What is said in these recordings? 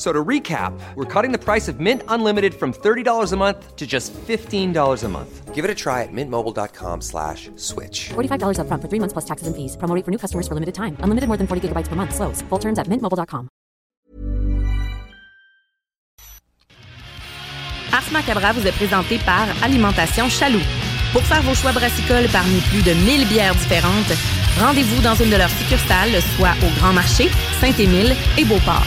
So to recap, we're cutting the price of Mint Unlimited from $30 a month to just $15 a month. Give it a try at mintmobile.com slash switch. $45 upfront for three months plus taxes and fees. Promo for new customers for limited time. Unlimited more than 40 gigabytes per month. Slows. Full terms at mintmobile.com. Ars Macabra vous est présenté par Alimentation Chaloux. Pour faire vos choix brassicoles parmi plus de 1000 bières différentes, rendez-vous dans une de leurs succursales, soit au Grand Marché, Saint-Émile et Beauport.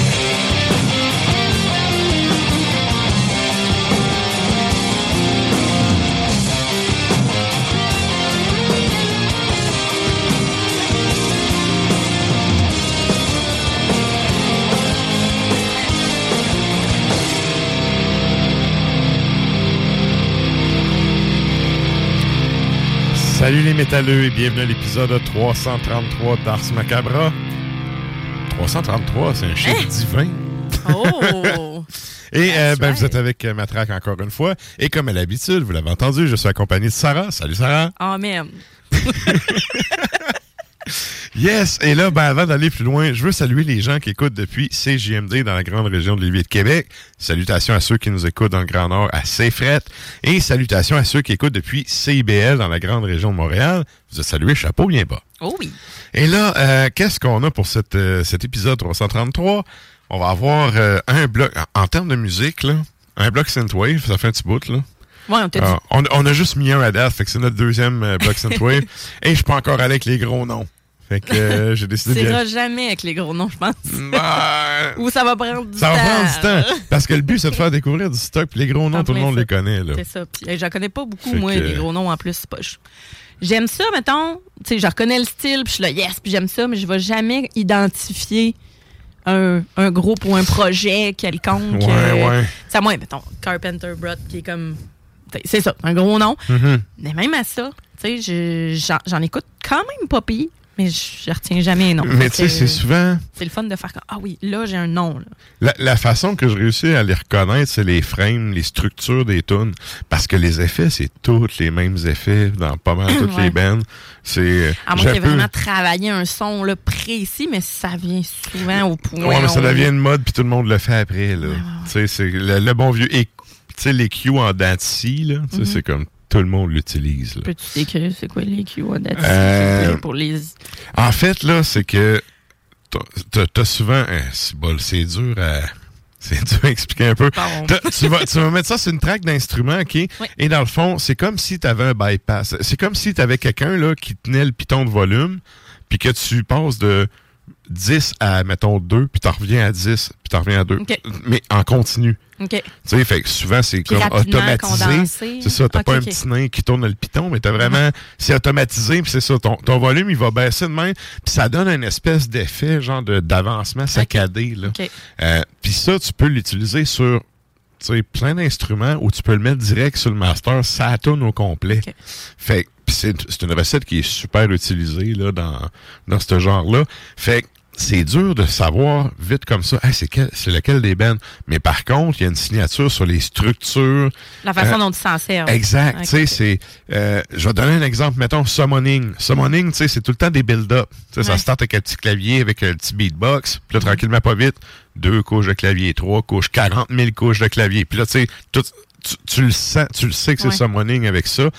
Salut les métalleux et bienvenue à l'épisode 333 d'Ars Macabra. 333, c'est un chiffre divin. Oh! Et euh, ben, right. vous êtes avec euh, Matraque encore une fois. Et comme à l'habitude, vous l'avez entendu, je suis accompagné de Sarah. Salut Sarah. Man. Yes! Et là, ben, avant d'aller plus loin, je veux saluer les gens qui écoutent depuis CJMD dans la grande région de Lévis et de Québec. Salutations à ceux qui nous écoutent dans le Grand Nord à Saint-Fret. Et salutations à ceux qui écoutent depuis CIBL dans la grande région de Montréal. Vous êtes salués, chapeau bien bas. Oh oui. Et là, euh, qu'est-ce qu'on a pour cette, euh, cet épisode 333? On va avoir euh, un bloc, en, en termes de musique, là, un bloc synthwave, ça fait un petit bout, là. Ouais, on. Ah, on, on a juste mis un à date, fait que c'est notre deuxième euh, bloc synthwave. Et je suis pas encore allé avec les gros noms. Fait que euh, j'ai décidé de... jamais avec les gros noms, je pense. Ben, Ou ça va prendre du ça va temps. prendre du temps. Parce que le but, c'est de faire découvrir du stock. Puis les gros noms, En tout le monde ça. les connaît. C'est ça. Puis, euh, j'en connais pas beaucoup, Fait moi, que- les gros noms en plus. J'aime ça, mettons. Tu sais, je reconnais le style, puis je suis là, yes, puis j'aime ça, mais je vais jamais identifier un, un groupe ou un projet quelconque. Ouais, euh, ouais. C'est à moi, mettons, Carpenter Brut, qui est comme. C'est ça, un gros nom. Mhm. Mais même à ça, tu sais, je- j'en écoute quand même pas pire, mais je retiens jamais un nom. Mais tu sais, c'est souvent... C'est le fun de faire comme, ah oui, là, j'ai un nom. Là. La, la façon que je réussis à les reconnaître, c'est les frames, les structures des tunes. Parce que les effets, c'est tous les mêmes effets dans pas mal toutes Ouais. les bands. C'est... À moins qu'il vraiment travaillé un son là, précis, mais ça vient souvent au point. Ouais, mais ça devient une mode, puis tout le monde le fait après. Là. Tu sais, c'est le, le bon vieux... Tu sais, les Q en dents là, Mhm. c'est comme tout le monde l'utilise. Peux-tu décrire c'est quoi les Q Euh, pour les. En fait, là, c'est que t'as- souvent... hein, c'est dur à... C'est dur à expliquer un peu. Tu, vas, tu vas mettre ça sur une traque d'instrument, OK? Et dans le fond, c'est comme si tu avais un bypass. C'est comme si tu avais quelqu'un là qui tenait le piton de volume, puis que tu passes de 10 à, mettons, 2, puis t'en reviens à 10, puis t'en reviens à 2. OK. Mais en continu. Tu sais, fait que souvent, c'est comme automatisé. C'est ça, t'as pas un petit nain qui tourne le piton, mais t'as vraiment, c'est automatisé, puis c'est ça, ton, ton volume, il va baisser de même, puis ça donne une espèce d'effet, genre, de- d'avancement saccadé, là. Euh, puis ça, tu peux l'utiliser sur plein d'instruments ou tu peux le mettre direct sur le master, ça tourne au complet. OK. Fait c'est c'est une recette qui est super utilisée là, dans, dans ce genre-là. Fait que c'est dur de savoir vite comme ça, Hey, c'est quel- c'est lequel des bands. Mais par contre, il y a une signature sur les structures. La façon Euh, dont tu s'en sers. Exact. Ok. Tu sais, c'est. euh, je vais donner un exemple. Mettons, summoning. Summoning, tu sais, c'est tout le temps des build-up. Ça start avec un petit clavier, avec un petit beatbox. Puis là, tranquillement, pas vite, deux couches de clavier, trois couches, 40 000 couches de clavier. Puis là, tu sais, tout- tu, tu le sens, tu le sais que c'est Ouais. summoning avec ça.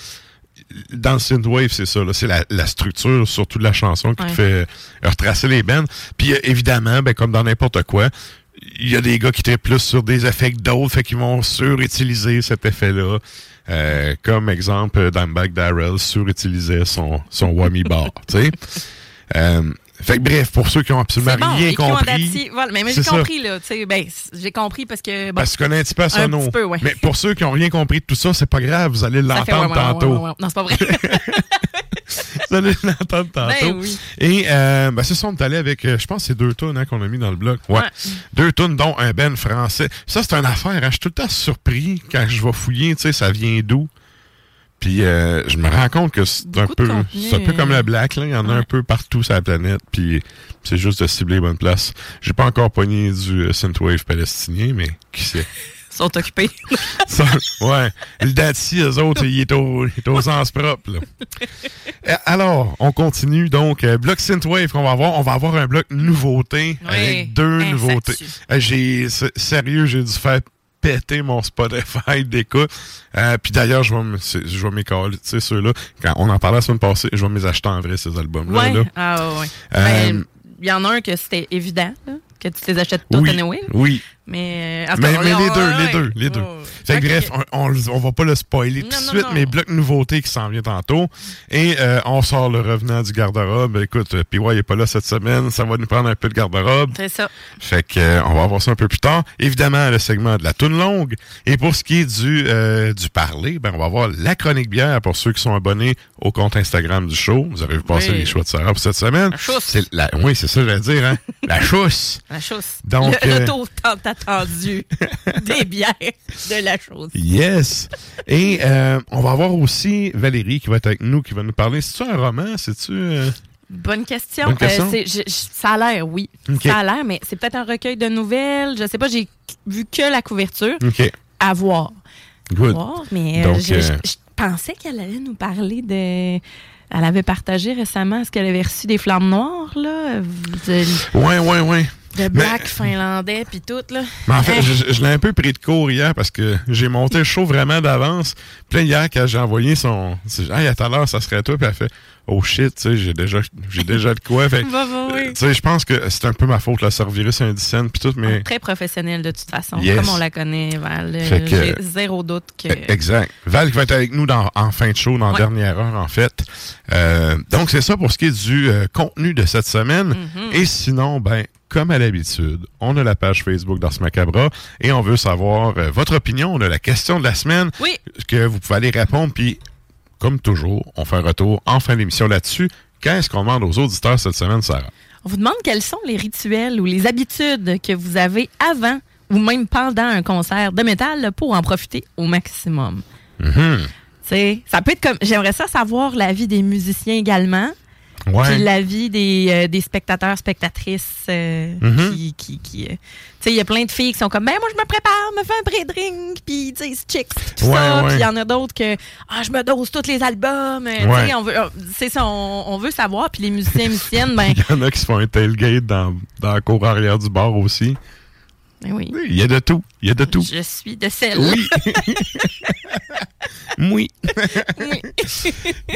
Dans le synthwave, c'est ça. là. C'est la, la structure, surtout de la chanson, qui te fait retracer les bands. Puis euh, évidemment, ben, comme dans n'importe quoi, il y a des gars qui trippent plus sur des effets que d'autres, fait qu'ils vont surutiliser cet effet-là. Euh, comme exemple, euh, Dimebag Darrell surutilisait son, son Whammy Bar, tu sais. Euh, fait que bref, pour ceux qui ont absolument bon, rien compris. Voilà, mais, mais j'ai compris, là. tu sais, Ben, j'ai compris parce que. bon, parce connais un petit peu à son nom. ouais. Mais pour ceux qui ont rien compris de tout ça, c'est pas grave, vous allez l'entendre tantôt. ouais, ouais. Non, c'est pas vrai. Vous allez l'entendre tantôt. Ben oui. Et euh, ben, c'est ça, on est allé avec, euh, je pense c'est deux tonnes hein, qu'on a mis dans le bloc. Ouais. Ouais. Deux tonnes, dont un Ben français. Ça, c'est une affaire. Hein. Je suis tout le temps surpris quand je vais fouiller, tu sais, ça vient d'où. Puis euh, je me rends compte que c'est un peu c'est un peu comme euh, le black, là. Il y en a un peu partout sur la planète. Puis c'est juste de cibler les bonnes places. J'ai pas encore pogné du euh, synthwave palestinien, mais qui sait? Ils sont occupés. Ça, ouais. Le Dati, eux autres, il est, au, il est aux sens propres. là. Euh, Alors, on continue. Donc, euh, bloc Synthwave qu'on va avoir. On va avoir un bloc nouveauté Oui, avec deux nouveautés. J'ai, sérieux, j'ai dû faire péter mon Spotify d'écoute. Euh, Puis d'ailleurs, je vais je vais m'écaler, tu sais, ceux-là. Quand on en parlait la semaine passée, je vais les acheter en vrai, ces albums-là. Ouais. là. Ah, ouais, ouais. Euh, Ben, Il y en a un que c'était évident, là, que tu les achètes toutes oui, anyway. oui. Mais, euh, Mais, cas, mais on- les deux, ouais, les deux, les deux. Ouais. Fait que bref, on, on, va pas le spoiler tout de suite, non. mais bloc nouveauté qui s'en vient tantôt. Et euh, on sort le revenant du garde-robe. Écoute, euh, PY est pas là cette semaine, ça va nous prendre un peu de garde-robe. C'est ça. Fait que euh, on va voir ça un peu plus tard. Évidemment, le segment de la toune longue. Et pour ce qui est du euh, du parler, ben on va voir la chronique bière pour ceux qui sont abonnés au compte Instagram du show. Vous avez vu passer Oui. les choix de Sarah pour cette semaine. La chousse. La, oui, c'est ça que j'allais dire, hein. la chousse. La chose. Donc, le attendu des bières de la chose. Yes. Et euh, on va avoir aussi Valérie qui va être avec nous, qui va nous parler. C'est-tu un roman? C'est-tu... euh, Bonne question. Bonne question? Euh, c'est- je- je- ça a l'air, oui. Ça a l'air, mais c'est peut-être un recueil de nouvelles. Je sais pas, j'ai vu que la couverture. OK. À voir. Good. voir, mais euh, Donc, je, je- je pensais qu'elle allait nous parler de. Elle avait partagé récemment ce qu'elle avait reçu des flammes noires, là, de, Ouais, ouais, ouais. De black finlandais, puis tout, là. Mais en fait, je, je l'ai un peu pris de court hier parce que j'ai monté le show vraiment d'avance. Puis là, hier, quand j'ai envoyé son... c'est- Hey, à tout à l'heure, ça serait toi. Puis elle fait... Oh shit, tu sais, j'ai déjà, j'ai déjà de quoi. Fait, Va, va, oui. Tu sais, je pense que c'est un peu ma faute, là, ce virus un dixaine puis tout, mais... Très professionnelle, de toute façon, Yes. comme on la connaît, Val. Euh, J'ai zéro doute que. Exact. Val qui va être avec nous dans, en fin de show, dans la Ouais. dernière heure, en fait. Euh, donc, c'est ça pour ce qui est du euh, contenu de cette semaine. Mm-hmm. Et sinon, ben, comme à l'habitude, on a la page Facebook d'Ars Macabra et on veut savoir euh, votre opinion. On a la question de la semaine Oui. que vous pouvez aller répondre. Puis, comme toujours, on fait un retour en fin d'émission là-dessus. Qu'est-ce qu'on demande aux auditeurs cette semaine, Sarah? On vous demande quels sont les rituels ou les habitudes que vous avez avant ou même pendant un concert de métal pour en profiter au maximum. Tu sais, ça peut être comme. J'aimerais ça savoir l'avis des musiciens également. Ouais. Puis l'avis des, euh, des spectateurs, spectatrices euh, Mhm. qui. qui, qui, euh, tu sais, il y a plein de filles qui sont comme, ben moi, je me prépare, me fais un pré-drink, puis tu sais, chicks, tout Ouais, ça. ouais. Puis il y en a d'autres que, ah, je me dose tous les albums. tu on veut, c'est ça, on, on veut savoir. Puis les musiciens musiciennes, ben, Il y en a qui se font un tailgate dans, dans la cour arrière du bar aussi. Ben oui. Oui, il y a de tout. Il y a de tout. Je suis de celle. Oui. oui.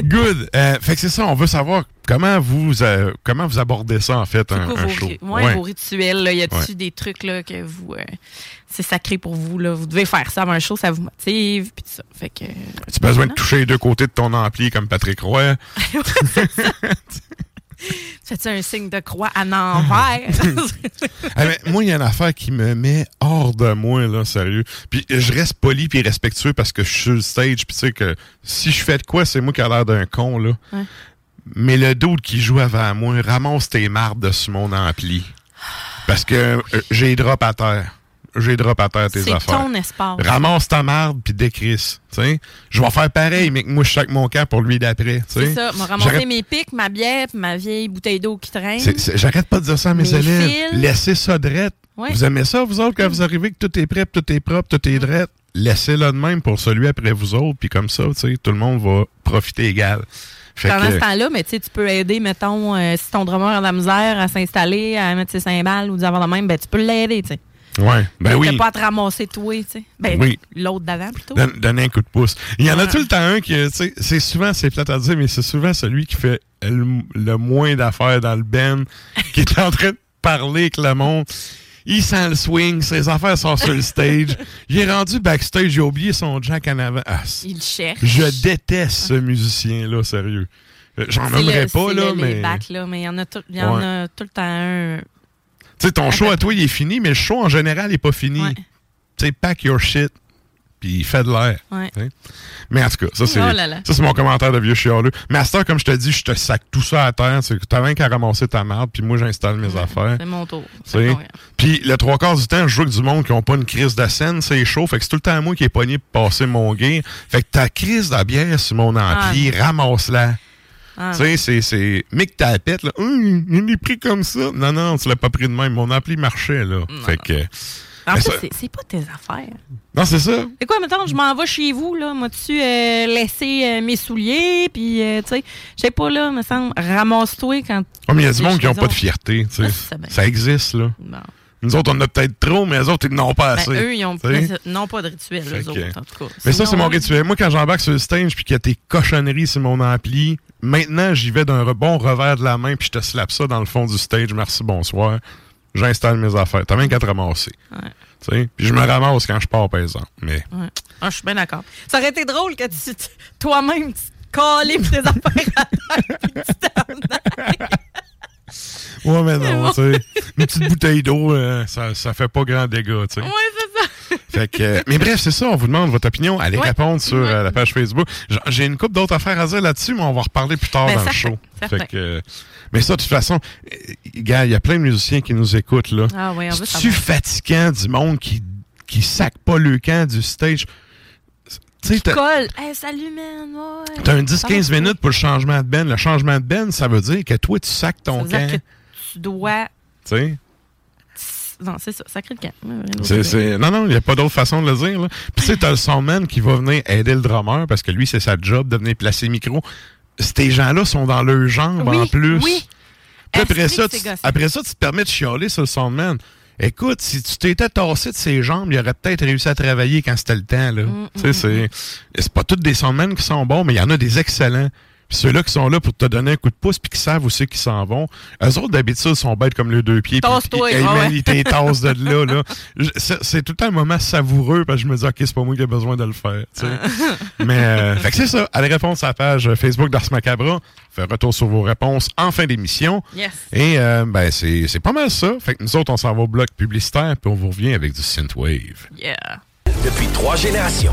Good. Euh, fait que c'est ça, on veut savoir comment vous euh, comment vous abordez ça en fait, un, quoi un vos, show? ouais, Ouais. vos rituels? Là? Y a-tu Ouais. des trucs là, que vous. euh, c'est sacré pour vous? Là? Vous devez faire ça avant un show, ça vous motive. Puis ça. Fait que. Tu as besoin de toucher les deux côtés de ton ampli comme Patrick Roy? Fais-tu un signe de croix à l'envers? Moi, il y a une affaire qui me met hors de moi, là, sérieux. Puis je reste poli puis respectueux parce que je suis sur le stage, puis tu sais que si je fais de quoi, c'est moi qui a l'air d'un con, là. Ouais. Mais le doute qui joue avant moi, ramasse tes mardes de sur mon ampli. Parce que euh, j'ai drop à terre. J'ai drop à terre tes C'est affaires. ton espace. Ramasse ta marde puis décrisse. Je vais faire pareil, mais que moi, je chaque mon camp pour lui d'après. C'est ça. Ramassé J'arrête- mes pics, ma bière, ma vieille bouteille d'eau qui traîne. C'est- c'est- J'arrête pas de dire ça à mes, Mes élèves. fils. Laissez ça drette. Ouais. Vous aimez ça, vous autres, quand vous arrivez, que tout est prêt, tout est propre, tout est drette? Laissez-le de même pour celui après vous autres, puis comme ça, tout le monde va profiter égal. Fait Pendant que- ce temps-là, mais tu peux aider, mettons, euh, si ton drummer a de la misère à s'installer, à mettre ses cymbales ou des de même, ben tu peux l'aider, tu sais. Ouais, ben T'as oui. pas à te ramasser toi, tu sais. Ben, Oui. l'autre d'avant, plutôt. Donne- Donner un coup de pouce. Il y en a tout le temps un qui, c'est souvent, c'est plate à dire, mais c'est souvent celui qui fait le, le moins d'affaires dans le band, qui est en train de parler avec le monde. Il sent le swing, ses affaires sont sur le stage. Il est rendu backstage, a oublié son jack en avant. Ah, Il cherche. Je déteste ce musicien-là, sérieux. Euh, J'en le- pas, là, le- mais. Les bacs, là, mais il y en a tout, y en Ouais. a tout le temps un. Tu sais, ton show à toi, il est fini, mais le show en général n'est pas fini. Ouais. Tu sais, pack your shit, puis fais de l'air. Ouais. Mais en tout cas, ça, c'est Oh ça, c'est mon commentaire de vieux chialeux. Mais à cette heure, comme je te dis, je te sac tout ça à terre. C'est que t'as rien qu'à ramasser ta marde, puis moi, j'installe mes affaires. C'est mon tour. Puis le trois quarts du temps, je joue avec du monde qui ont pas une crise de scène, c'est chaud. Fait que c'est tout le temps moi qui est pogné pour passer mon gear. Fait que ta crise de bière sur mon ampli, ramasse-la. Ah, tu sais, c'est. Mick pète, là. Hum, il est pris comme ça. Non, non, tu l'as pas pris de même. Mon ampli marchait, là. fait que. En fait, ça- c'est- pas tes affaires. Non, c'est ça. C'est quoi, mettons, je m'en vais chez vous, là, m'as-tu euh, laissé euh, mes souliers, puis, euh, tu sais, je sais pas, là, me semble, ramasse-toi quand... Oh, mais il y a du monde qui chez ont eux pas de fierté, tu sais. Ah, bien. Ça existe, là. Bon. Nous autres, on en a peut-être trop, mais les autres, ils n'en ont pas Ben, assez. eux, ils ont tu sais? mais c'est- non pas de rituel, eux que- autres, en tout cas. Mais ça, c'est mon rituel. Moi, quand j'embarque sur le stage puis qu'il y a tes cochonneries sur mon ampli, maintenant, j'y vais d'un bon revers de la main puis je te slappe ça dans le fond du stage. Merci, bonsoir. J'installe mes affaires. T'as même qu'à te ramasser. Ouais. Puis je me ramasse quand je pars, par exemple. Mais Ouais. Ah, je suis bien d'accord. Ça aurait été drôle que tu, toi-même, tu te tes affaires à terre, puis tu t'en. Ouais, mais non, tu sais. Une petite bouteille d'eau, euh, ça, ça fait pas grand dégât, tu sais. Ouais, c'est ça. Fait que, euh, mais bref, c'est ça, on vous demande votre opinion. Allez Ouais. répondre sur euh, la page Facebook. J'ai une couple d'autres affaires à dire là-dessus, mais on va reparler plus tard Ben, dans le show. certain. Fait que, mais ça, de toute façon, gars, il y a plein de musiciens qui nous écoutent, là. Ah oui, on veut savoir. fatigant du monde qui, qui sac pas le camp du stage? Tu Colle. Hey, salut, man. Ouais. t'as un Ça 10-15 va, minutes pour le changement de ben. Le changement de ben, ça veut dire que toi, tu sacs ton camp. Tu dois. Tu sais? Non, c'est ça, sacré le camp. Non, non, il n'y a pas d'autre façon de le dire. Là. Puis tu sais, t'as le soundman qui va venir aider le drummer parce que lui, c'est sa job de venir placer le micro. Ces gens-là sont dans leur jambe Oui, en plus. oui. Puis après, ça, tu, après ça, tu te permets de chialer sur le soundman. Écoute, si tu t'étais tassé de ses jambes, il aurait peut-être réussi à travailler quand c'était le temps. Là. Mm, sais, c'est, c'est pas tous des soundmen qui sont bons, mais il y en a des excellents. Puis ceux-là qui sont là pour te donner un coup de pouce puis qui savent aussi qu'ils s'en vont. Eux autres, d'habitude, sont bêtes comme les deux pieds. Tasse-toi, ils- ils- ouais. ils t'entassent de là. là. C'est, c'est tout un moment savoureux parce que je me dis, OK, c'est pas moi qui ai besoin de le faire. tu sais. Mais, euh, fait que c'est ça. Allez répondre sur la page Facebook d'Ars Macabra. Faire retour sur vos réponses en fin d'émission. Yes. Et euh, ben c'est, c'est pas mal ça. Fait que nous autres, on s'en va au bloc publicitaire puis on vous revient avec du synthwave. Yeah. Depuis trois générations.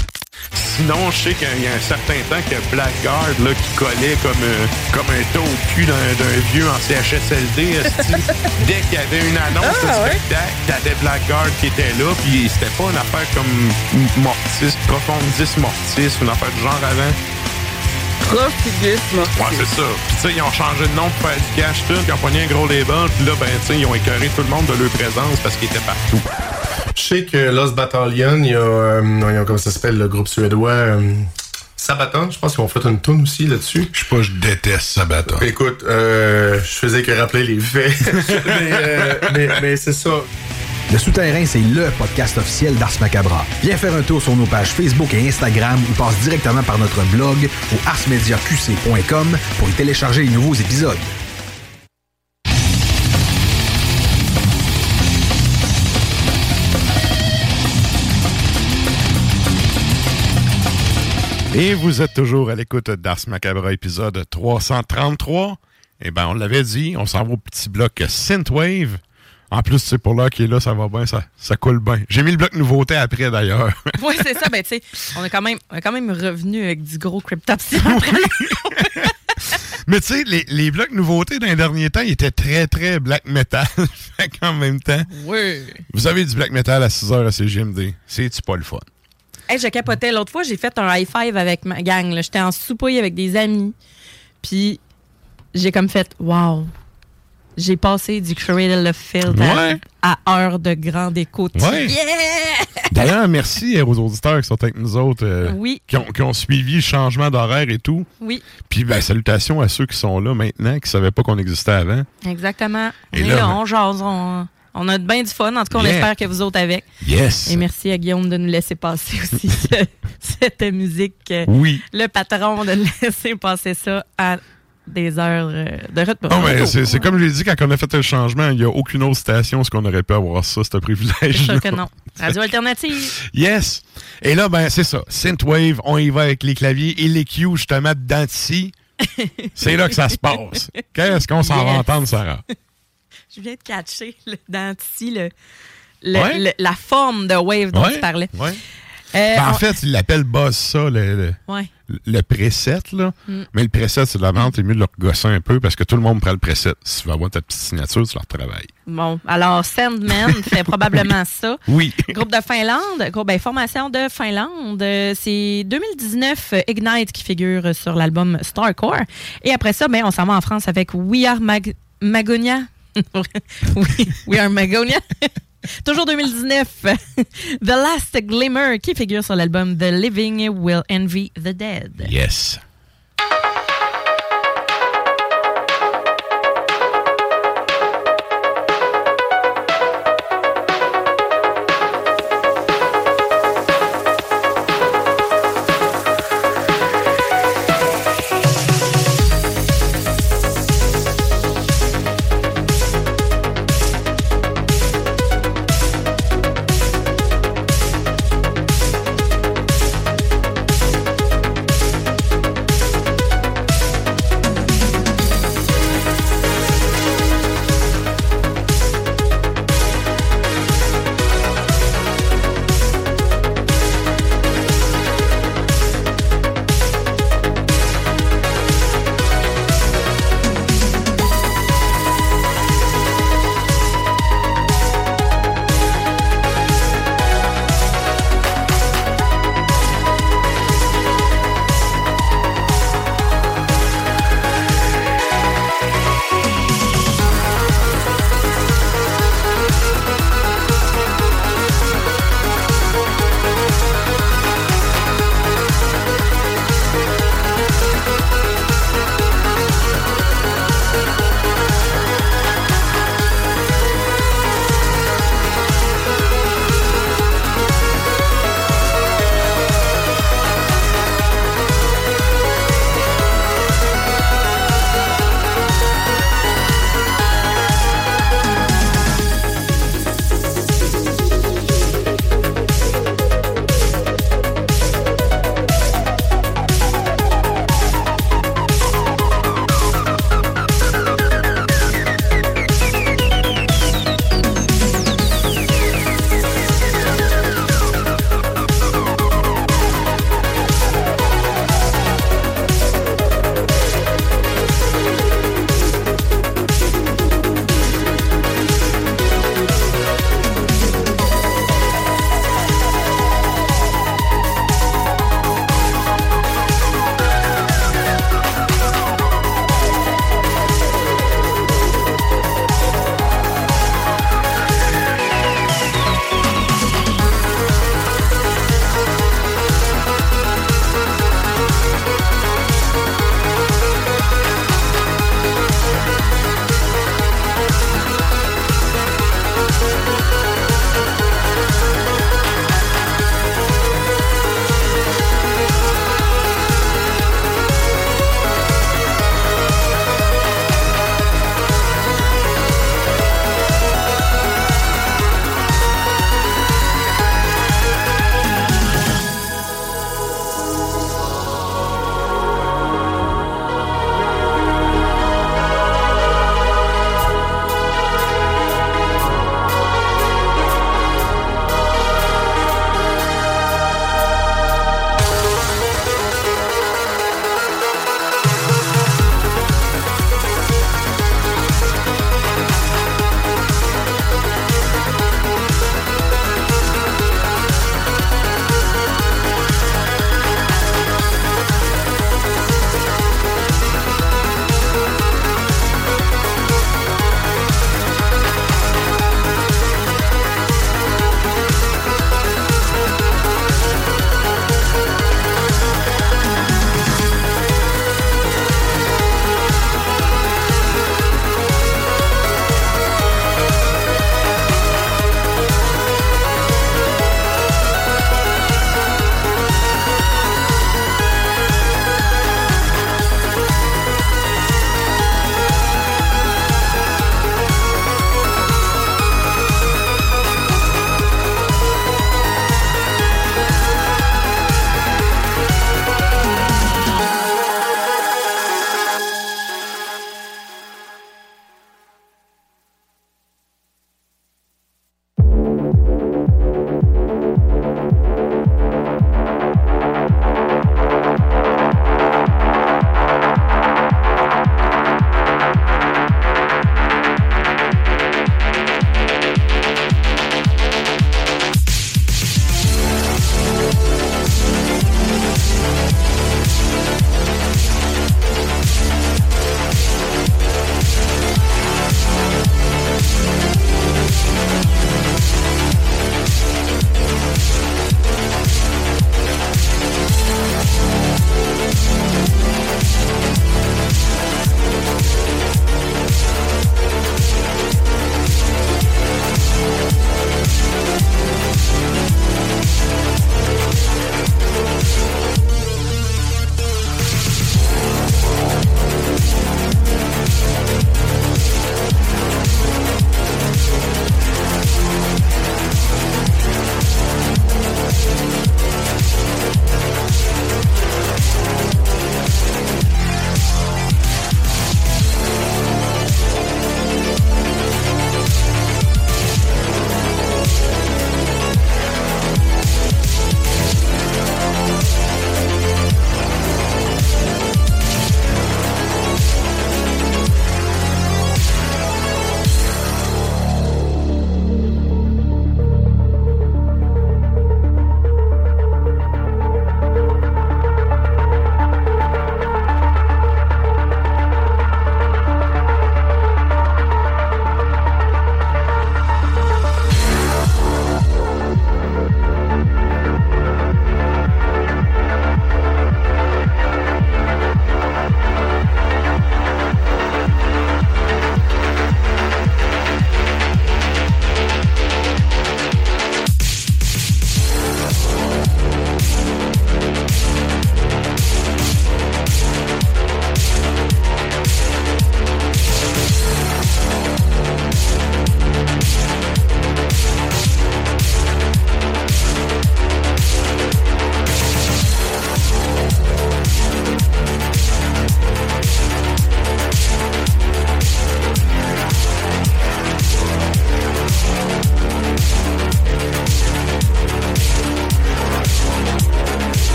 Sinon, je sais qu'il y a un certain temps que Blackguard là, qui collait comme, euh, comme un taux au cul d'un, vieux en CHSLD. Dès qu'il y avait une annonce de spectacle, t'avais Blackguard qui était là, puis c'était pas une affaire comme Mortis, Profondis Mortis, une affaire du genre avant. Ouais, c'est ça. Puis tu sais, ils ont changé de nom pour faire du cash tout, ils ont pogné un gros label, puis là, ben, tu sais, ils ont écœuré tout le monde de leur présence parce qu'ils étaient partout. Je sais que Lost Battalion, il y a, euh, il y a- comment ça s'appelle, le groupe suédois euh, Sabaton, je pense qu'ils ont fait une tune aussi là-dessus. Je sais pas, je déteste Sabaton. Écoute, euh, je faisais que rappeler les faits. mais euh, mais, mais c'est ça. Le Souterrain, c'est le podcast officiel d'Ars Macabra. Viens faire un tour sur nos pages Facebook et Instagram ou passe directement par notre blog au arsmediaqc.com pour y télécharger les nouveaux épisodes. Et vous êtes toujours à l'écoute d'Ars Macabra, épisode 333. Eh ben, on l'avait dit, on s'en va au petit bloc Synthwave. En plus, c'est pour là qui est là, ça va bien, ça, ça coule bien. J'ai mis le bloc nouveauté après, d'ailleurs. oui, c'est ça. Ben, tu sais, on, est quand même, on est quand même revenu avec du gros cryptopsy. Mais tu sais, les, les, blocs nouveautés d'un dernier temps, ils étaient très, très black metal. fait qu'en même temps, oui. vous avez du black metal à 6 heures à CGMD. C'est-tu pas le fun? Hey, je capotais. L'autre fois, j'ai fait un high five avec ma gang. J'étais en soupouille avec des amis. Puis j'ai comme fait Wow! J'ai passé du Cradle of Field ouais. à, heure de grande écoute. Ouais. Yeah! D'ailleurs, merci aux auditeurs qui sont avec nous autres. Euh, oui. Qui ont, qui ont, suivi le changement d'horaire et tout. Oui. Puis, ben, salutations à ceux qui sont là maintenant, qui ne savaient pas qu'on existait avant. Exactement. Et on là, ben- on jase, on, on a bien du fun. En tout cas, on espère que vous autres avec. Yes. Et merci à Guillaume de nous laisser passer aussi ce- cette musique. Oui. Le patron de nous laisser passer ça à des heures euh, de rythme. Non, mais c'est c'est comme je l'ai dit, quand on a fait le changement, il n'y a aucune autre station où on aurait pu avoir ça, ce privilège. C'est sûr que non. Radio Alternative. Yes. Et là, ben, c'est ça. Synthwave, on y va avec les claviers et les cues, justement, dedans d'ici. C'est là que ça se passe. Qu'est-ce qu'on s'en va Yes. entendre, Sarah? Je viens de catcher le, dans ici le, le- Ouais. le- la forme de wave dont Ouais, tu parlais. ouais. Euh, Ben, en on- fait, il l'appelle Buzz ça, le, le, Ouais. le preset, là. Mm. Mais le preset, c'est de la vente, c'est mieux de leur gosser un peu parce que tout le monde prend le preset. Si tu veux avoir ta petite signature, tu leur travailles. Bon, alors Sandman fait probablement ça. Oui. Groupe de Finlande, groupe ben, formation de Finlande. C'est 2019 euh, Ignite qui figure sur l'album Starcore. Et après ça, ben, on s'en va en France avec We Are Mag- Magonia. oui, We Are Magonia. Toujours 2019, The Last Glimmer qui figure sur l'album The Living Will Envy the Dead. Yes.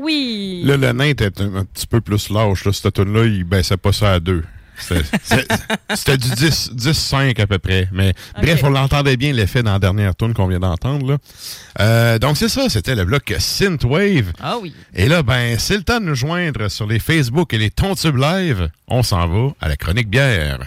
Oui. Là, le nain était un, un petit peu plus lâche. Là. Cette tune là il baissait pas ça à deux. C'était du 10 10-5 à peu près. Mais bref, on l'entendait bien l'effet dans la dernière tune qu'on vient d'entendre. Euh, donc c'est ça, c'était le bloc Synthwave. Ah oui. Et là, ben, c'est le temps de nous joindre sur les Facebook et les Tontubes Live. On s'en va à la chronique bière.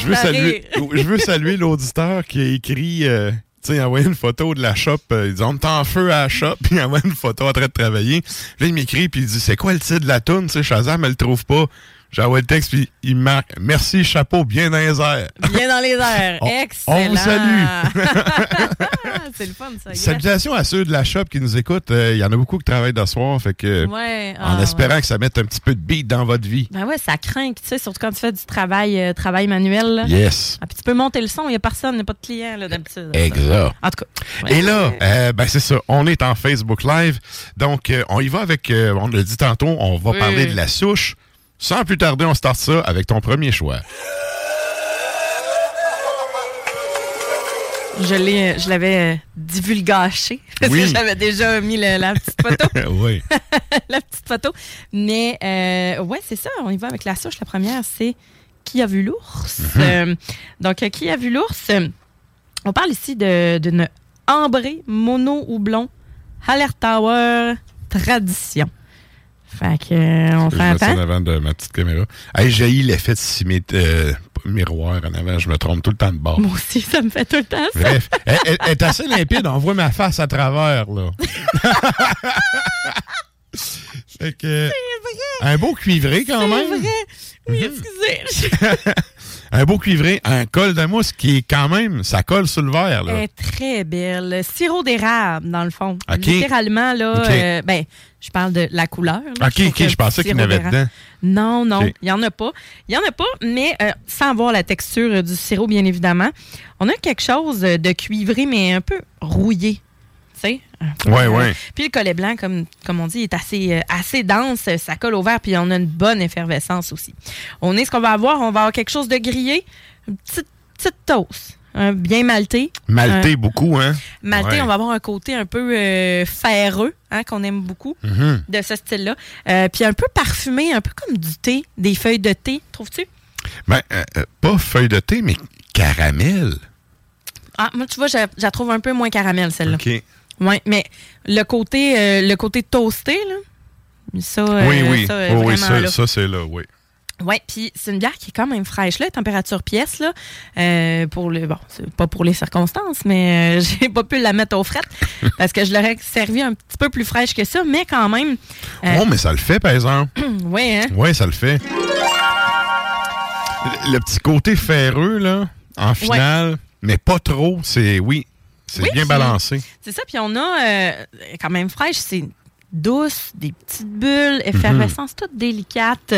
Je veux saluer, je veux saluer l'auditeur qui a écrit, euh, tu sais, envoyé une photo de la shop. euh, il dit, on est en feu à la shop, puis il envoie une photo en train de travailler. Là, il m'écrit, puis il dit, c'est quoi le titre de la toune? Tu sais, Shazam, elle le trouve pas. J'envoie le texte, puis il me marque, merci, chapeau, bien dans les airs. Bien dans les airs. On- Excellent. on vous salue. c'est le fun, ça. Salutations à ceux de la shop qui nous écoutent. Euh, Il y en a beaucoup qui travaillent de soir, fait que, Ouais, en ah, espérant ouais. que ça mette un petit peu de beat dans votre vie. Ben ouais, ça craint, tu sais, surtout quand tu fais du travail, euh, travail manuel. là. Yes. Ah, puis tu peux monter le son, il n'y a personne, il n'y a pas de client là, d'habitude. Exact. En tout cas. ouais. Et là, euh, ben c'est ça, on est en Facebook Live. Donc, on y va avec, on l'a dit tantôt, on va Oui. parler de la souche. Sans plus tarder, on start ça avec ton premier choix. Je l'ai, je l'avais euh, divulgaché parce Oui. que j'avais déjà mis le- la petite photo. oui. la petite photo. Mais euh, ouais, c'est ça. On y va avec la souche. La première, c'est Qui a vu l'ours? Mhm. Euh, donc, Qui a vu l'ours? On parle ici de- d'une ambrée mono houblon Hallertauer tradition. Fait que, euh, on Je ça en temps. avant de ma petite caméra. Hey, j'ai eu l'effet de euh, miroir en avant. Je me trompe tout le temps de bord. Moi aussi, ça me fait tout le temps ça. Bref, elle, elle- elle est assez limpide. On voit ma face à travers, là. fait que, un beau cuivré quand C'est même. vrai. Oui, Mhm. excusez. Un beau cuivré, un col de mousse qui est quand même, ça colle sur le verre, là. Elle est très belle. Sirop d'érable, dans le fond. Littéralement, là, euh, ben, je parle de la couleur. là. OK, trouve OK, que je pensais qu'il y en avait dedans. Non, non, il n'y en a pas. Il n'y en a pas, mais euh, sans voir la texture euh, du sirop, bien évidemment. On a quelque chose de cuivré, mais un peu rouillé. Euh, ouais. Puis le collet blanc, comme, comme on dit, est assez, euh, assez dense. Ça colle au verre, puis on a une bonne effervescence aussi. On est ce qu'on va avoir. On va avoir quelque chose de grillé, une petite, petite toast, un bien malté. Malté Un- beaucoup, hein? Ouais. on va avoir un côté un peu euh, ferreux, hein, qu'on aime beaucoup, Mhm. de ce style-là. Euh, puis un peu parfumé, un peu comme du thé, des feuilles de thé, trouves-tu? Ben, pas feuille de thé, mais caramel. Ah, moi, tu vois, je, je la trouve un peu moins caramel, celle-là. OK. Ouais, mais le côté, euh, le côté toasté, là, ça, euh, oui, oui. ça, euh, Oh, oui, ça, c'est là, oui. Ouais, puis c'est une bière qui est quand même fraîche là, température pièce là. Euh, pour le bon, c'est pas pour les circonstances, mais euh, j'ai pas pu la mettre au fret parce que je l'aurais servi un petit peu plus fraîche que ça, mais quand même. euh, Oh, mais ça le fait, par exemple. ouais, hein. Oui, ça le fait. Le, le petit côté ferreux, là, en finale, mais pas trop, c'est, oui, c'est Oui, bien balancé. C'est ça, puis on a euh, quand même fraîche, c'est douce, des petites bulles, effervescence toute délicate.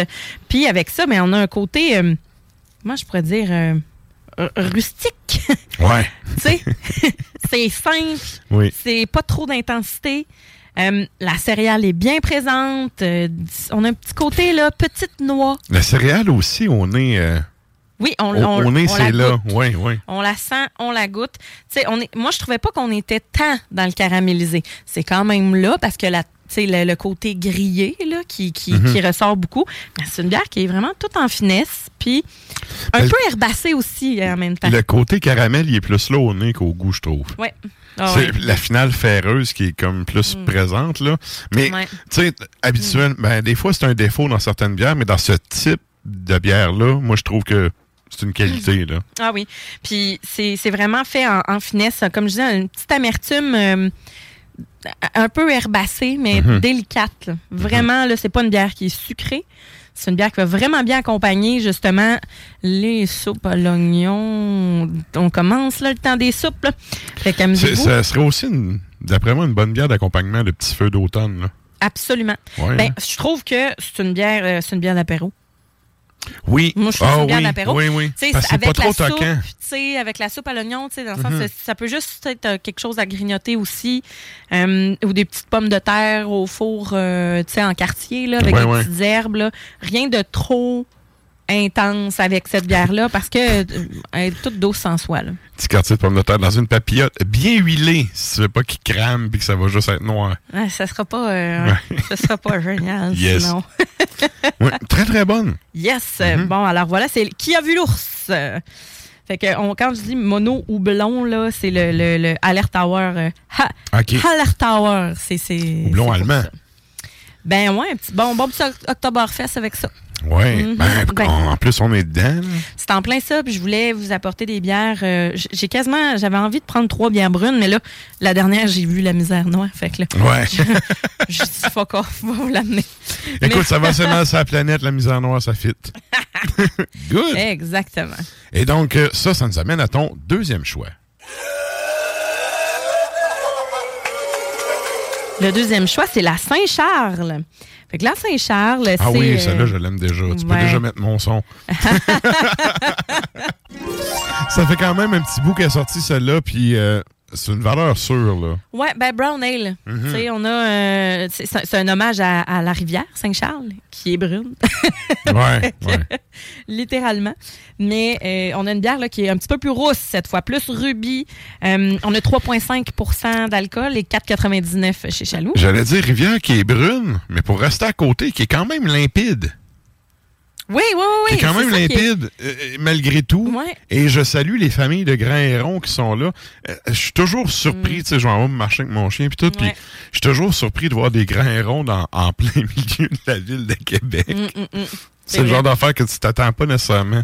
Puis avec ça, mais on a un côté, euh, comment je pourrais dire, euh, rustique. Ouais. tu sais, c'est simple, Oui. c'est pas trop d'intensité. Euh, la céréale est bien présente. euh, on a un petit côté, là, petite noix. La céréale aussi, on est. Oui, on, on, on la là. goûte. Oui, oui. On la sent, on la goûte. On est, moi, je trouvais pas qu'on était tant dans le caramélisé. C'est quand même là parce que la, le, le côté grillé là, qui, qui, Mhm. qui ressort beaucoup. C'est une bière qui est vraiment toute en finesse, puis un Ben, peu herbacée aussi euh, en même temps. Le côté caramel, il est plus là au nez qu'au goût, je trouve. Ouais. Ah c'est ouais. la finale ferreuse qui est comme plus Mm. présente, là. Mais, Ouais. tu sais, habituellement, ben, des fois, c'est un défaut dans certaines bières, mais dans ce type de bière-là, moi, je trouve que c'est une qualité, là. Ah oui. Puis c'est vraiment fait en, en finesse. Comme je disais, une petite amertume euh, un peu herbacée, mais Mhm. délicate. là. Vraiment, là, c'est pas une bière qui est sucrée. C'est une bière qui va vraiment bien accompagner, justement, les soupes à l'oignon. On commence, là, le temps des soupes, là. Fait. Ça serait aussi, d'après moi, une bonne bière d'accompagnement de petits feux d'automne, là. Absolument. Ouais, Ben, hein? je trouve que c'est une bière, euh, c'est une bière d'apéro. Oui. Moi, je suis Ah une bière oui, d'apéro. oui, oui. Parce avec pas la trop soupe, toquant. tu sais, avec la soupe à l'oignon, tu sais, dans le sens, ça, ça peut juste être euh, quelque chose à grignoter aussi, euh, ou des petites pommes de terre au four, euh, tu sais, en quartier, là, avec des petites herbes, là. Rien de trop intense avec cette bière-là, parce que euh, elle est toute douce en soi, là. Petit quartier de pommes de terre dans une papillote bien huilée, si tu veux pas qu'il crame puis que ça va juste être noir. Ouais, ça sera pas, euh, ça sera pas génial, Yes. sinon. Ouais, très, très bonne. Yes. Mhm. Bon, alors voilà, c'est qui a vu l'ours? Fait que on- quand je dis mono ou blond, là, c'est le, le, le Alert Tower. euh, ha- OK. Alert Tower, c'est. Blond allemand. ça. Ben ouais, un petit bon, bon petit Oktoberfest avec ça. Ouais. Mhm. Ben, Ben- en plus, on est dedans. C'est en plein ça, puis je voulais vous apporter des bières. euh, j'ai quasiment, j'avais envie de prendre trois bières brunes, mais là, la dernière, j'ai vu la misère noire. Fait que là, Ouais. je dis fuck off, va vous l'amener. Écoute, Mais- ça va seulement sur la planète, la misère noire, ça fit. Good. Exactement. Et donc, euh, ça, ça nous amène à ton deuxième choix. Le deuxième choix, c'est la Saint-Charles. Fait que la Saint-Charles, Ah oui, euh, celle-là, je l'aime déjà. Tu peux déjà mettre mon son. ça fait quand même un petit bout qu'elle est sortie, celle-là, puis euh, c'est une valeur sûre, là. Ouais, ben Brown Ale. Mhm. On a. euh, c'est c'est un hommage à, à la rivière Saint-Charles, qui est brune. Ouais, ouais. Littéralement. Mais euh, on a une bière là, qui est un petit peu plus rousse cette fois, plus rubis. Euh, on a 3,5% d'alcool et 4,99 chez Chaloux. J'allais dire rivière qui est brune, mais pour rester à côté, qui est quand même limpide. Oui, oui, oui. qui est quand même c'est est- limpide, euh, euh, malgré tout. Ouais. Et je salue les familles de grands hérons qui sont là. Euh, je suis toujours surpris, tu sais, je vais marcher avec mon chien puis tout, puis Mm. Je suis toujours surpris de voir des grands hérons dans- en plein milieu de la ville de Québec. Mm, mm, mm. C'est le vrai. genre d'affaire que tu t'attends pas nécessairement.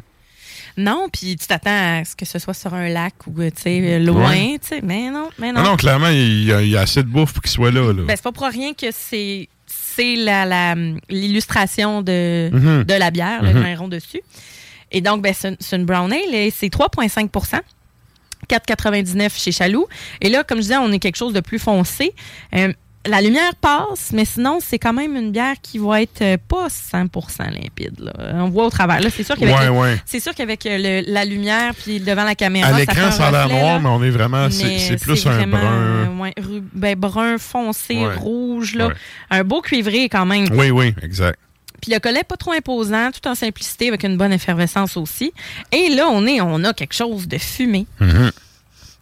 Non, puis tu t'attends à ce que ce soit sur un lac ou tu sais, loin, Ouais. tu sais, mais non, mais non. Non, non, clairement, il y, a, il y a assez de bouffe pour qu'il soit là. là. Ben, c'est pas pour rien que c'est c'est la la- l'illustration de, Mhm. de la bière, le grain rond dessus. Et donc, ben, c'est une- brown ale c'est 3,5 4,99 chez Chaloux. Et là, comme je disais, on est quelque chose de plus foncé. Euh, la lumière passe, mais sinon, c'est quand même une bière qui va être euh, pas 100% limpide. là. On voit au travers. Là, c'est sûr qu'avec Ouais, le- ouais. c'est sûr qu'avec euh, le- la lumière puis devant la caméra, À l'écran, ça a l'air noir, mais on est vraiment. C'est plus un vraiment, brun. euh, ouais, ben, brun foncé, rouge. Là. Un beau cuivré quand même. Oui, oui, exact. Puis le collet pas trop imposant, tout en simplicité, avec une bonne effervescence aussi. Et là, on est, on a quelque chose de fumé. Mhm.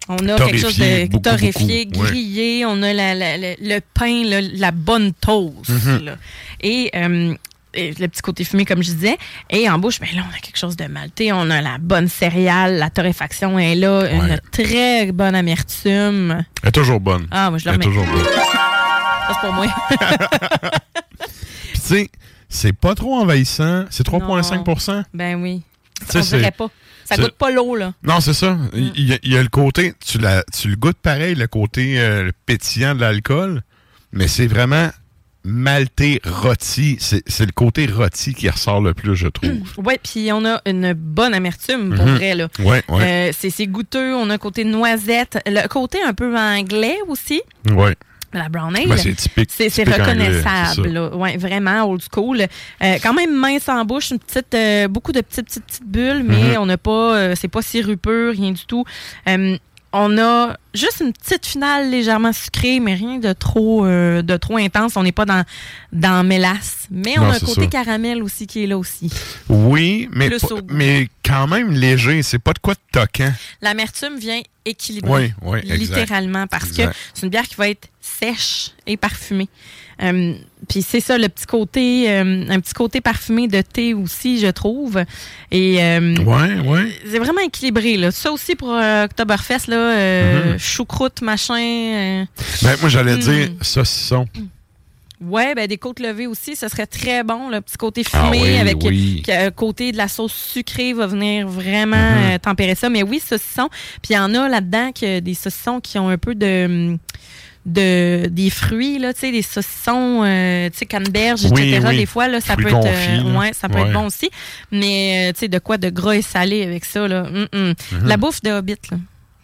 On a quelque chose de beaucoup, torréfié, beaucoup, ouais. grillé. On a la- la- la- le pain, là, la bonne toast. Mhm. là. Et, euh, et le petit côté fumé, comme je disais. Et en bouche, ben là, on a quelque chose de maltais. On a la bonne céréale. La torréfaction est là. Une très bonne amertume. Elle est toujours bonne. Ah, moi, je la Elle est remets. toujours bonne. Ça, c'est pour moi. Puis, tu sais, c'est pas trop envahissant. C'est 3,5% ben oui. Sais, On dirait pas. Ça goûte pas l'eau, là. Non, c'est ça. Mm. Il y, a- il y a le côté, tu, la, tu le goûtes pareil, le côté euh, pétillant de l'alcool, mais c'est vraiment maltais, rôti. C'est c'est le côté rôti qui ressort le plus, je trouve. Oui, puis on a une bonne amertume, pour Mhm. vrai. Là. Ouais, ouais. Euh, c'est c'est goûteux, on a un côté noisette, le côté un peu anglais aussi. ouais. La brown ale. Ben, c'est typique- C'est anglais, reconnaissable. là. Ouais, vraiment old school. Euh, quand même mince en bouche, une petite, euh, beaucoup de petites, petites, petites bulles, mais Mhm. on n'a pas, euh, c'est pas sirupeux, rien du tout. Euh, on a juste une petite finale légèrement sucrée, mais rien de trop, de trop intense. On n'est pas dans, dans mélasse. Mais on Non, a un côté ça. caramel aussi qui est là aussi. Oui, mais, mais quand même léger. C'est pas de quoi de toquant. L'amertume vient équilibrer. Oui, oui, exact. Littéralement, parce Exact. que c'est une bière qui va être sèche et parfumée. Euh, Puis c'est ça, le petit côté, euh, un petit côté parfumé de thé aussi, je trouve. Et euh, Ouais, ouais. c'est vraiment équilibré. Là. Ça aussi pour euh, Oktoberfest, là, euh, Mhm. choucroute, machin. Ben, moi, j'allais Mm. dire saucisson. Ouais, ben des côtes levées aussi, ça serait très bon. Le petit côté Ah fumé oui, avec oui. le côté de la sauce sucrée va venir vraiment Mhm. euh, tempérer ça. Mais oui, saucisson. Puis il y en a là-dedans que des saucissons qui ont un peu de de des fruits là, tu sais, des saucissons, euh, tu sais, canneberge, Oui, etc. oui. Des fois là, ça Fruits peut être, confits, là. ouais, ça peut Ouais. être bon aussi. Mais euh, tu sais, de quoi de gras et salé avec ça là. Hum, hum. Mhm. La bouffe de Hobbit là.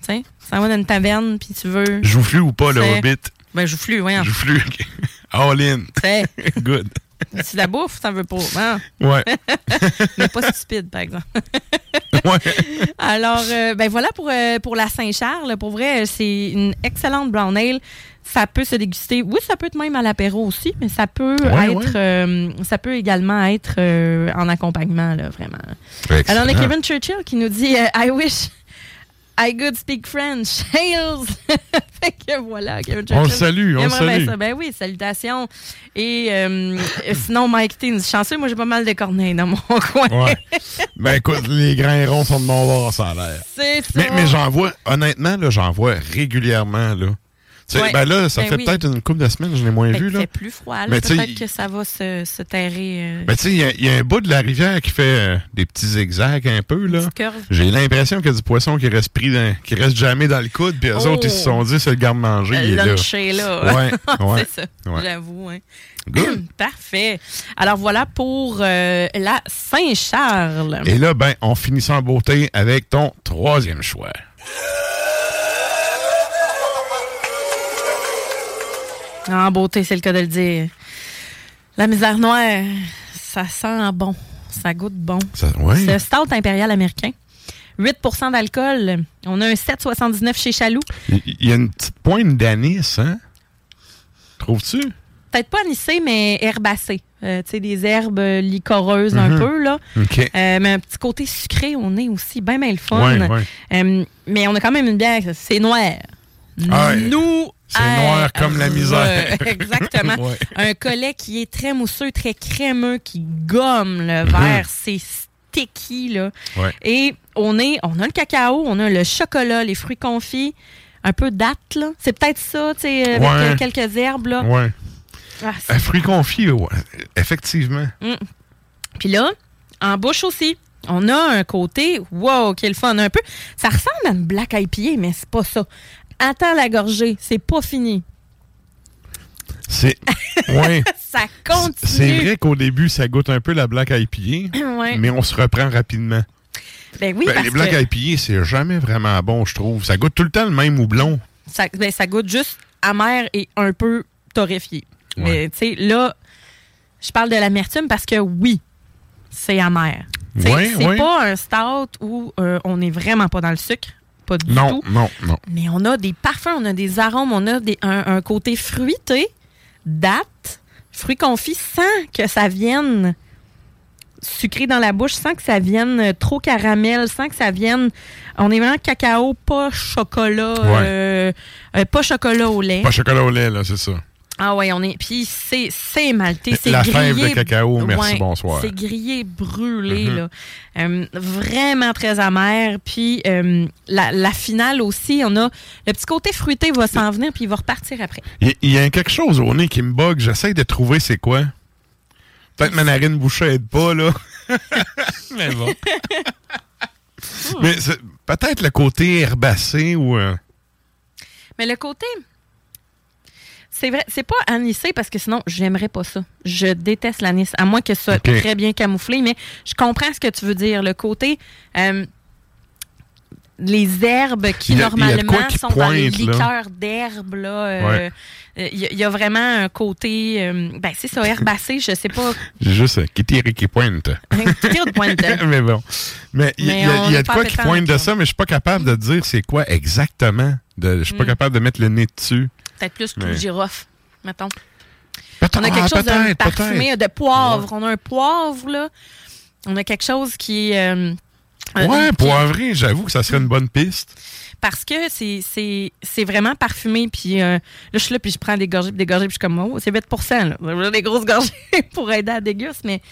Tu sais, ça va dans une taverne puis tu veux. Joufflu ou pas, le Hobbit? Ben joufflu, ouais. Joufflu. All in. Good. Si la bouffe, ça veut pas. hein? Ouais. Mais pas stupide, par exemple. Alors, euh, ben voilà pour, euh, pour la Saint-Charles. Pour vrai, c'est une excellente brown ale. Ça peut se déguster. Oui, ça peut être même à l'apéro aussi, mais ça peut Ouais, être, ouais. euh, ça peut également être euh, en accompagnement, là, vraiment. Alors, on a. Kevin Churchill qui nous dit euh, I wish I could speak French. Hails! fait que voilà, Kevin Churchill. On le salue, on le salue. ça. Ben oui, salutations. Et euh, sinon, Mike T nous dit chanceux, moi j'ai pas mal de corneilles dans mon coin. Ouais. Ben écoute, les grains ronds sont de mon bord, ça a l'air. C'est ça. Mais, mais j'en vois, honnêtement, j'en vois régulièrement, là. Ouais. ben là, ça Ben fait oui. peut-être une couple de semaines, je l'ai moins Fait vu, là. fait plus froid, Peut-être que ça va se, se terrer. euh, Ben, tu sais, il y a- il y, a un bout de la rivière qui fait euh, des petits zigzags un peu, là. J'ai l'impression qu'il y a du poisson qui reste pris dans, qui reste jamais dans le coude, puis eux Oh. autres, ils se sont dit, c'est le garde-manger, il est là. là. Ouais, ouais. c'est ça, Ouais. j'avoue. hein. Good. Parfait. Alors voilà pour euh, la Saint-Charles. Et là, ben, on finit ça en beauté avec ton troisième choix. En beauté, c'est le cas de le dire. La misère noire, ça sent bon. Ça goûte bon. Ouais. C'est un stout impérial américain. 8% d'alcool. On a un 7,79 chez Chaloux. Il y a une petite pointe d'anis, hein? Trouves-tu? Peut-être pas anisé, mais herbacé. Euh, tu sais, des herbes liquoreuses un Mhm. peu, là. OK. Euh, mais un petit côté sucré au nez aussi, bien, bien le fun. Ouais, ouais. Euh, mais on a quand même une bière, c'est noir. Ah. Nous. C'est noir comme la misère. Exactement. Ouais. Un collet qui est très mousseux, très crémeux, qui gomme le verre. C'est sticky, là. Ouais. Et on, est, on a le cacao, on a le chocolat, les fruits confits, un peu date, là. C'est peut-être ça, tu sais, avec Ouais. euh, quelques herbes, là. Ouais. Ah, Un fruit confit, ouais. effectivement. Mm. Puis là, en bouche aussi, on a un côté, wow, quel fun, un peu. Ça ressemble à une Black IPA, mais c'est pas ça. Attends la gorgée, c'est pas fini. C'est. Ouais. Ça continue. C'est vrai qu'au début, ça goûte un peu la Black IPA, Ouais. mais on se reprend rapidement. Ben oui, Ben, parce les Black que IPA, c'est jamais vraiment bon, je trouve. Ça goûte tout le temps le même houblon. ça, ben, ça goûte juste amer et un peu torréfié. Mais tu sais, là, je parle de l'amertume parce que oui, c'est amer. Ouais, c'est pas un stout où euh, on n'est vraiment pas dans le sucre. Pas du Non, tout. non, non. Mais on a des parfums, on a des arômes, on a des, un, un côté fruité, date, fruits confits, sans que ça vienne sucré dans la bouche, sans que ça vienne trop caramel, sans que ça vienne. On est vraiment cacao, pas chocolat, euh, euh, pas chocolat au lait. Pas chocolat au lait, là, c'est ça. Ah ouais, on est. Puis c'est c'est maltais, c'est La grillé. fève de cacao, merci, Ouais, bonsoir. C'est grillé, brûlé, Mhm. là. Euh, vraiment très amer. Puis euh, la, la finale aussi, on a le petit côté fruité va s'en venir, puis il va repartir après. Il y, a quelque chose au nez qui me bug. J'essaie de trouver c'est quoi. Peut-être ma narine bouchée aide pas, là. Mais bon. Mais c'est peut-être le côté herbacé ou. euh, Mais le côté. C'est vrai, c'est pas anisé parce que sinon, j'aimerais pas ça. Je déteste l'anis, à moins que ce soit très bien camouflé, mais je comprends ce que tu veux dire. Le côté. euh, les herbes qui Il a- il normalement qui sont dans les liqueurs d'herbes là euh, Ouais. euh, il y, a- il y a vraiment un côté euh, ben c'est ça herbacé je sais pas juste euh, qui tire et qui pointe. tire de pointe mais bon. Mais il y, a- Mais il y a- on il y a est de quoi qui pointe de ça, mais je suis pas capable de dire c'est quoi exactement. Je suis pas Mm. capable de mettre le nez dessus. Peut-être plus Mais- le girofle mettons. On a ah, quelque chose de parfumé de poivre. On a un poivre là. On a quelque chose qui est euh, euh, Ouais, poivré, j'avoue que ça serait une bonne piste. parce que c'est vraiment parfumé puis euh, là je suis là puis je prends des gorgées puis des gorgées puis je suis comme oh c'est 8 là. J'ai des grosses gorgées pour aider à déguster mais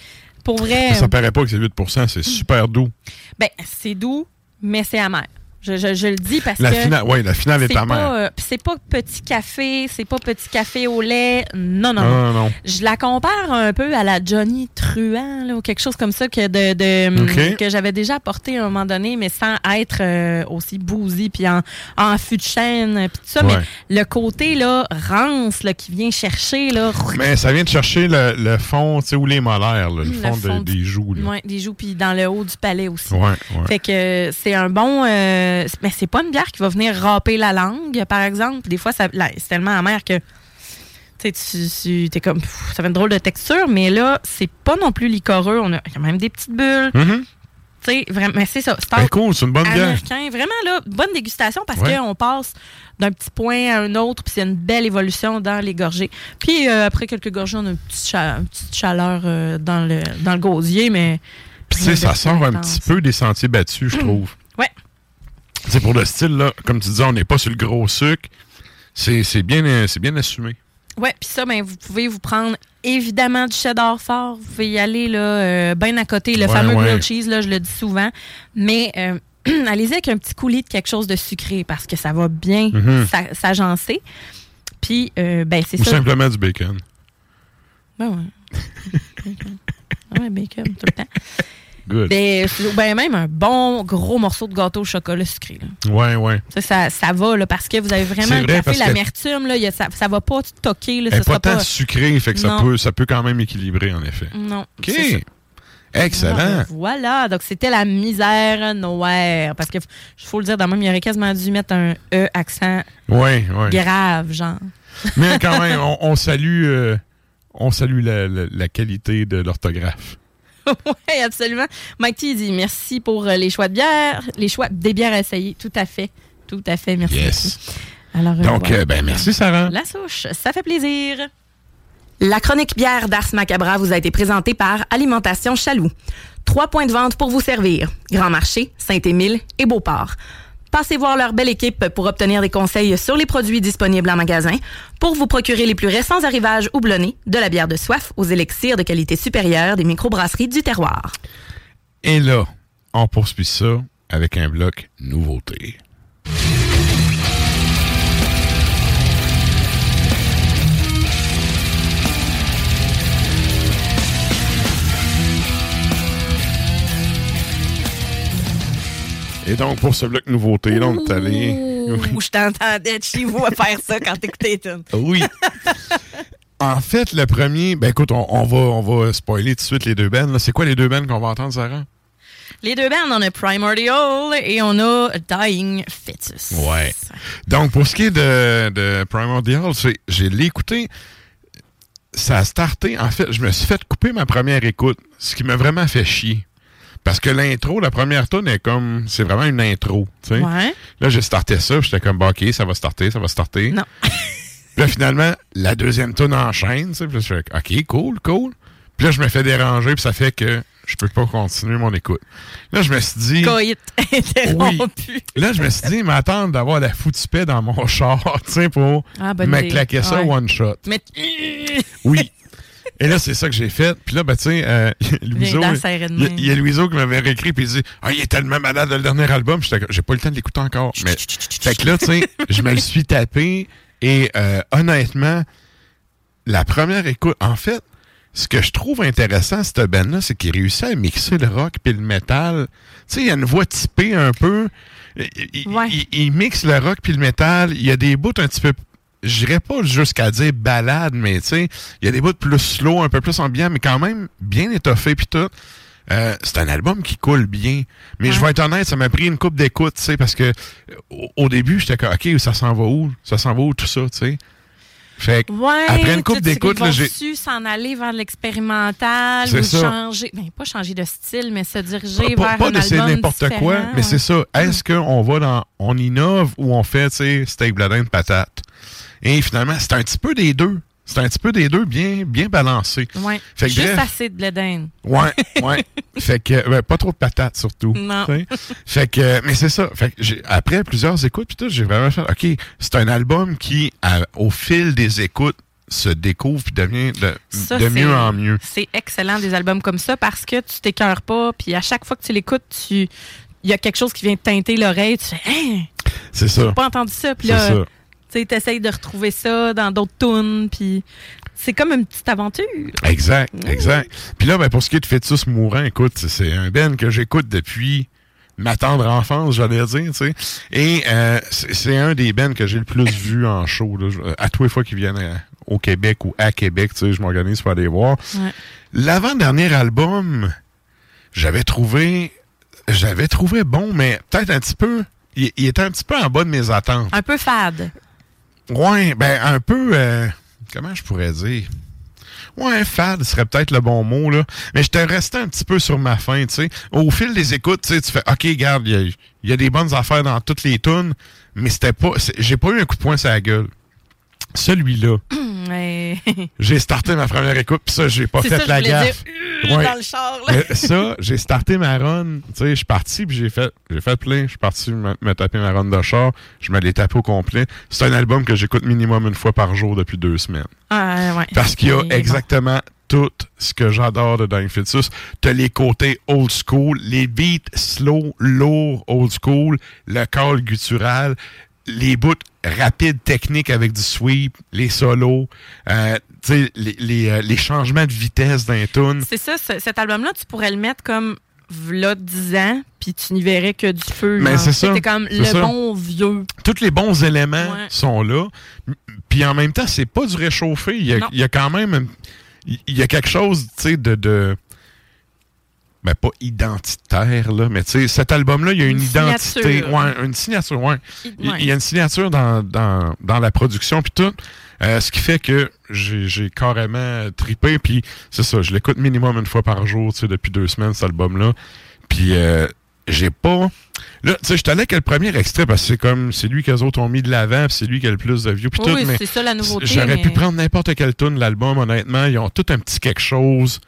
pour vrai Ça paraît pas que c'est 8% c'est super doux. ben c'est doux mais c'est amer je, je, je le dis parce La que finale, ouais, la finale est c'est amère. pas, euh, c'est pas petit café, c'est pas petit café au lait. Non, non, Non, non. non. Je la compare un peu à la Johnny Truant, là, ou quelque chose comme ça que, de, de- Ok. que j'avais déjà apporté à un moment donné, mais sans être euh, aussi bouzy, puis en, en fût de chêne, puis tout ça. Ouais. Mais le côté là, rance là, qui vient chercher, là, Mais ça vient de chercher le, le fond, tu sais, ou les molaires, là, le, Le fond, de- fond du- des joues. Là. ouais, des joues, puis dans le haut du palais aussi. Ouais, ouais. Fait que euh, c'est un bon. euh, mais c'est pas une bière qui va venir râper la langue, par exemple. Des fois, c'est tellement amer que. Tu Tu es comme, pff, ça fait une drôle de texture, mais là, c'est pas non plus licoreux. On a quand même des petites bulles. Mhm. Vraiment, mais c'est ça. C'est Ben, cool, c'est une bonne bière. américain. Vraiment, là, bonne dégustation parce Ouais. qu'on passe d'un petit point à un autre, puis c'est une belle évolution dans les gorgées. Puis euh, après quelques gorgées, on a une petite, cha- une petite chaleur euh, dans, le, dans le gosier, mais. Puis, tu sais, ça sort un petit peu des sentiers battus, je trouve. Ouais. C'est pour le style, là, comme tu disais, on n'est pas sur le gros sucre. C'est bien, bien assumé. Ouais, puis ça, ben, vous pouvez vous prendre évidemment du cheddar fort. Vous pouvez y aller là, euh, bien à côté. Le Ouais, fameux ouais. grilled cheese, là, je le dis souvent. Mais euh, allez-y avec un petit coulis de quelque chose de sucré parce que ça va bien Mhm. s'a- s'agencer. Puis, euh, ben, c'est Ou ça. simplement du bacon. Ben ouais. Bacon. Ouais, bacon, tout le temps. Good. Ben, ben, même un bon gros morceau de gâteau au chocolat sucré. Là. Ouais, ouais. Ça, ça, ça va, là, parce que vous avez vraiment vrai, café, l'amertume, là, il y a- ça, ça va pas toquer. Là, n'est pas sera tant pas... sucré, fait que ça peut, ça peut quand même équilibrer, en effet. Non. OK. Excellent. Voilà, donc c'était la misère noire. Parce que, faut le dire, dans même, il aurait quasiment dû mettre un E accent Ouais, ouais. grave, genre. Mais quand même, on, on salue, euh, on salue la, la- la qualité de l'orthographe. oui, absolument. Mike T dit merci pour euh, les choix de bière, les choix des bières à essayer. Tout à fait. Tout à fait. Merci. Yes. Alors, euh, Donc, voilà. euh, ben, merci, Sarah. La souche, ça fait plaisir. La chronique bière d'Ars Macabra vous a été présentée par Alimentation Chaloux. Trois points de vente pour vous servir. Grand Marché, Saint-Émile et Beauport. Passez voir leur belle équipe pour obtenir des conseils sur les produits disponibles en magasin, pour vous procurer les plus récents arrivages houblonnés, de la bière de soif aux élixirs de qualité supérieure des microbrasseries du terroir. Et là, on poursuit ça avec un bloc nouveauté. Et donc, pour ce bloc nouveauté, donc, t'es allé... Ouh, je t'entendais de chez vous à faire ça quand t'écoutais tunes. Oui. en fait, le premier, ben écoute, on, on va, on va spoiler tout de suite les deux bands. là. C'est quoi les deux bands qu'on va entendre, Sarah? Les deux bands, on a Primordial et on a Dying Fetus. Ouais. Donc, pour ce qui est de, de Primordial, j'ai l'écouté. Ça a starté. En fait, je me suis fait couper ma première écoute, ce qui m'a vraiment fait chier. Parce que l'intro, la première tune est comme. C'est vraiment une intro. Ouais. Là, j'ai starté ça, j'étais comme, bah, OK, ça va starter, ça va starter. Non. Puis là, finalement, la deuxième tune enchaîne, tu sais. Puis là, je fais, OK, cool, cool. Puis là, je me fais déranger, puis ça fait que je peux pas continuer mon écoute. Là, je me suis dit. Coït interrompu. Là, je me suis dit, m'attendre d'avoir la foutue paix dans mon char, tu sais, pour Ah, me claquer ça Ouais. one shot. Mais Oui. Et là, c'est ça que j'ai fait. Puis là, ben, tu sais, euh, Louiseau, il y a- y Louiseau qui m'avait réécrit, puis il dit Ah, il est tellement malade, le dernier album. J'ai pas eu le temps de l'écouter encore. Mais, fait que là, tu sais, je me le suis tapé. Et euh, honnêtement, la première écoute, en fait, ce que je trouve intéressant, cette band-là, c'est qu'il réussit à mixer le rock puis le métal. Tu sais, il y a une voix typée un peu. Il, il- il- il mixe le rock puis le métal. Il y a des bouts un petit peu. Je dirais pas jusqu'à dire balade, mais tu sais, il y a des bouts plus slow, un peu plus ambiant, mais quand même bien étoffé puis tout. Euh, c'est un album qui coule bien. Mais je vais être honnête, ça m'a pris une coupe d'écoute, tu sais, parce que au, au début, j'étais comme, OK, ça s'en va où? Ça s'en va où tout ça, tu sais? Fait que, Ouais, après une coupe d'écoute, j'ai. su s'en aller vers l'expérimental ou ça. changer, ben, pas changer de style, mais se diriger Pas, vers pas un album n'importe quoi, mais c'est ça. Est-ce qu'on va dans. On innove ou on fait, tu sais, steak bladin de patate? Et finalement, c'est un petit peu des deux. C'est un petit peu des deux bien, bien balancé. Ouais. Fait que Juste bref. assez de l'Éden. Ouais, ouais. fait que, ben, pas trop de patates surtout. Non. Fait que, mais c'est ça. Fait que après plusieurs écoutes, puis tout, j'ai vraiment fait, OK, c'est un album qui, à- au fil des écoutes, se découvre puis devient de, Ça, de c'est- mieux en mieux. C'est excellent des albums comme ça parce que tu t'écœures pas, puis à chaque fois que tu l'écoutes, tu il y a quelque chose qui vient te teinter l'oreille, tu fais hein, C'est ça. j'ai pas entendu ça, puis C'est là ça. Tu sais t'essayes de retrouver ça dans d'autres tunes, puis c'est comme une petite aventure. Exact, exact. Puis là, ben, pour ce qui est de Fœtus mourant, écoute, c'est un Ben que j'écoute depuis ma tendre enfance, j'allais dire, tu sais. Et euh, c'est un des Ben que j'ai le plus vu en show. Là. À tous les fois qu'ils viennent à- au Québec ou à Québec, tu sais, je m'organise pour aller voir. Ouais. L'avant-dernier album, j'avais trouvé j'avais trouvé bon, mais peut-être un petit peu. Il, il était un petit peu en bas de mes attentes. Un peu fade. Ouais, ben un peu. euh, comment je pourrais dire? Ouais, fade serait peut-être le bon mot, là. Mais j'étais resté un petit peu sur ma faim, tu sais. Au fil des écoutes, tu fais, OK, regarde, il y, y, a des bonnes affaires dans toutes les tunes, mais c'était pas, j'ai pas eu un coup de poing sur la gueule. Celui-là. j'ai starté ma première écoute, puis ça, j'ai pas fait la gaffe. Dire, ouais. dans le char, là. ça, j'ai starté ma run. Tu sais, je suis parti, puis j'ai fait, j'ai fait plein. Je suis parti me, me, taper ma run de char. Je me l'ai tapé au complet. C'est un album que j'écoute minimum une fois par jour depuis deux semaines. Ah, ouais. Parce qu'il y a exactement tout ce que j'adore de Dying Fetus. T'as les côtés old school, les beats slow, lourd, old school, le call guttural, les bouts rapides techniques avec du sweep, les solos, euh, les, les, euh, les, changements de vitesse d'un tune. C'est ça, cet album-là, tu pourrais le mettre comme v'là 10 ans, puis tu n'y verrais que du feu. Mais c'est ça. C'était comme le ça. bon vieux. Tous les bons éléments ouais. sont là. Puis en même temps, c'est pas du réchauffé. Il y a, il y a quand même... Il y a quelque chose, tu sais, de... de ben pas identitaire là, mais tu sais cet album là, il y a une, une identité, ouais, une signature, ouais. Il, il y a une signature dans, dans, dans la production puis tout. Euh, ce qui fait que j'ai carrément tripé puis c'est ça, je l'écoute minimum une fois par jour, tu sais depuis deux semaines cet album là. Puis euh, j'ai pas Là, tu sais, je t'allais que le premier extrait, parce que c'est comme, c'est lui qu'eux autres ont mis de l'avant, puis c'est lui qui a le plus de views, puis oui, tout, mais c'est ça la nouveauté. J'aurais mais... pu prendre n'importe quel tune de l'album, honnêtement. Ils ont tout un petit quelque chose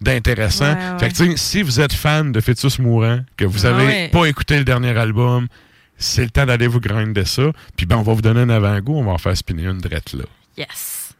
d'intéressant. Ouais. Fait que, si vous êtes fan de Fœtus Mourant, que vous avez Ouais. pas écouté le dernier album, c'est le temps d'aller vous grinder ça. Puis ben, on va vous donner un avant-goût, on va en faire spinner une drette là. Yes.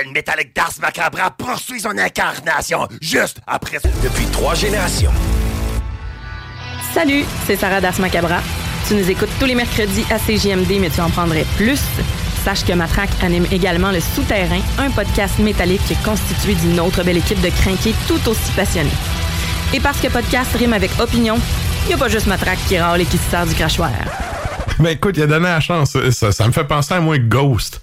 Rituel métallique d'Ars Macabra poursuit son incarnation juste après depuis trois générations. Salut, c'est Sarah Das Macabra. Tu nous écoutes tous les mercredis à CJMD, mais tu en prendrais plus. Sache que Matraque anime également Le Souterrain, un podcast métallique constitué d'une autre belle équipe de crinqués tout aussi passionnés. Et parce que podcast rime avec opinion, il n'y a pas juste Matraque qui râle et qui se sert du crachoir. Mais écoute, il a donné la chance. Ça, ça me fait penser à moi Ghost.